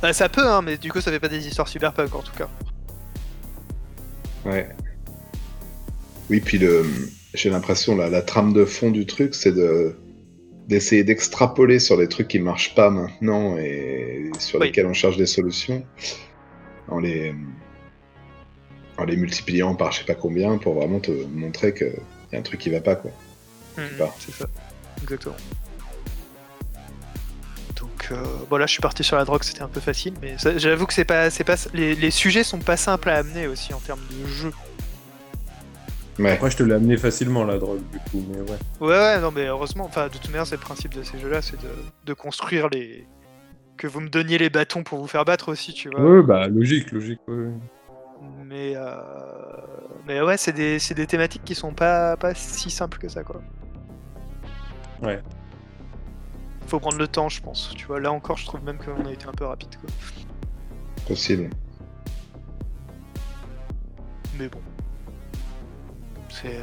Bah, ça peut, hein, mais du coup, ça fait pas des histoires cyberpunk en tout cas. Ouais. Oui, puis le, j'ai l'impression la, la trame de fond du truc, c'est de d'essayer d'extrapoler sur les trucs qui marchent pas maintenant et sur Oui. lesquels on cherche des solutions, en les en les multipliant par je sais pas combien pour vraiment te montrer que y a un truc qui va pas quoi. Pas. c'est ça, exactement. Donc, euh, bon là, je suis parti sur la drogue, c'était un peu facile, mais j'avoue que c'est pas, c'est pas, les, les sujets sont pas simples à amener aussi en termes de jeu. Ouais. Après, je te l'ai amené facilement, la drogue, du coup, mais ouais. Ouais, ouais, non, mais heureusement, enfin, de toute manière, c'est le principe de ces jeux-là, c'est de, de construire les, que vous me donniez les bâtons pour vous faire battre aussi, tu vois. Ouais, bah, logique, logique, ouais. Mais, euh, mais ouais, c'est des, c'est des thématiques qui sont pas, pas si simples que ça, quoi. Ouais. Faut prendre le temps, je pense. Tu vois, là encore, je trouve même qu'on a été un peu rapide, quoi. Possible. Mais bon.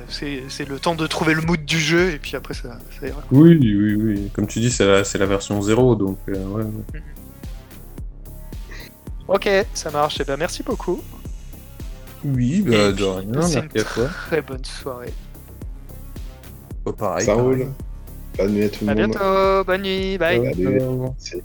C'est- le temps de trouver le mood du jeu, et puis après, ça, ça ira. Oui, oui, oui. Comme tu dis, c'est la, c'est la version 0, donc euh, ouais, ouais. Ok, ça marche. Et ben merci beaucoup. Oui, Et bah, de puis, rien, merci à toi. Très bonne soirée. Pas pareil. Ça pareil. roule. Bonne nuit à tout le À monde. bientôt. Bonne nuit. Bye. Merci.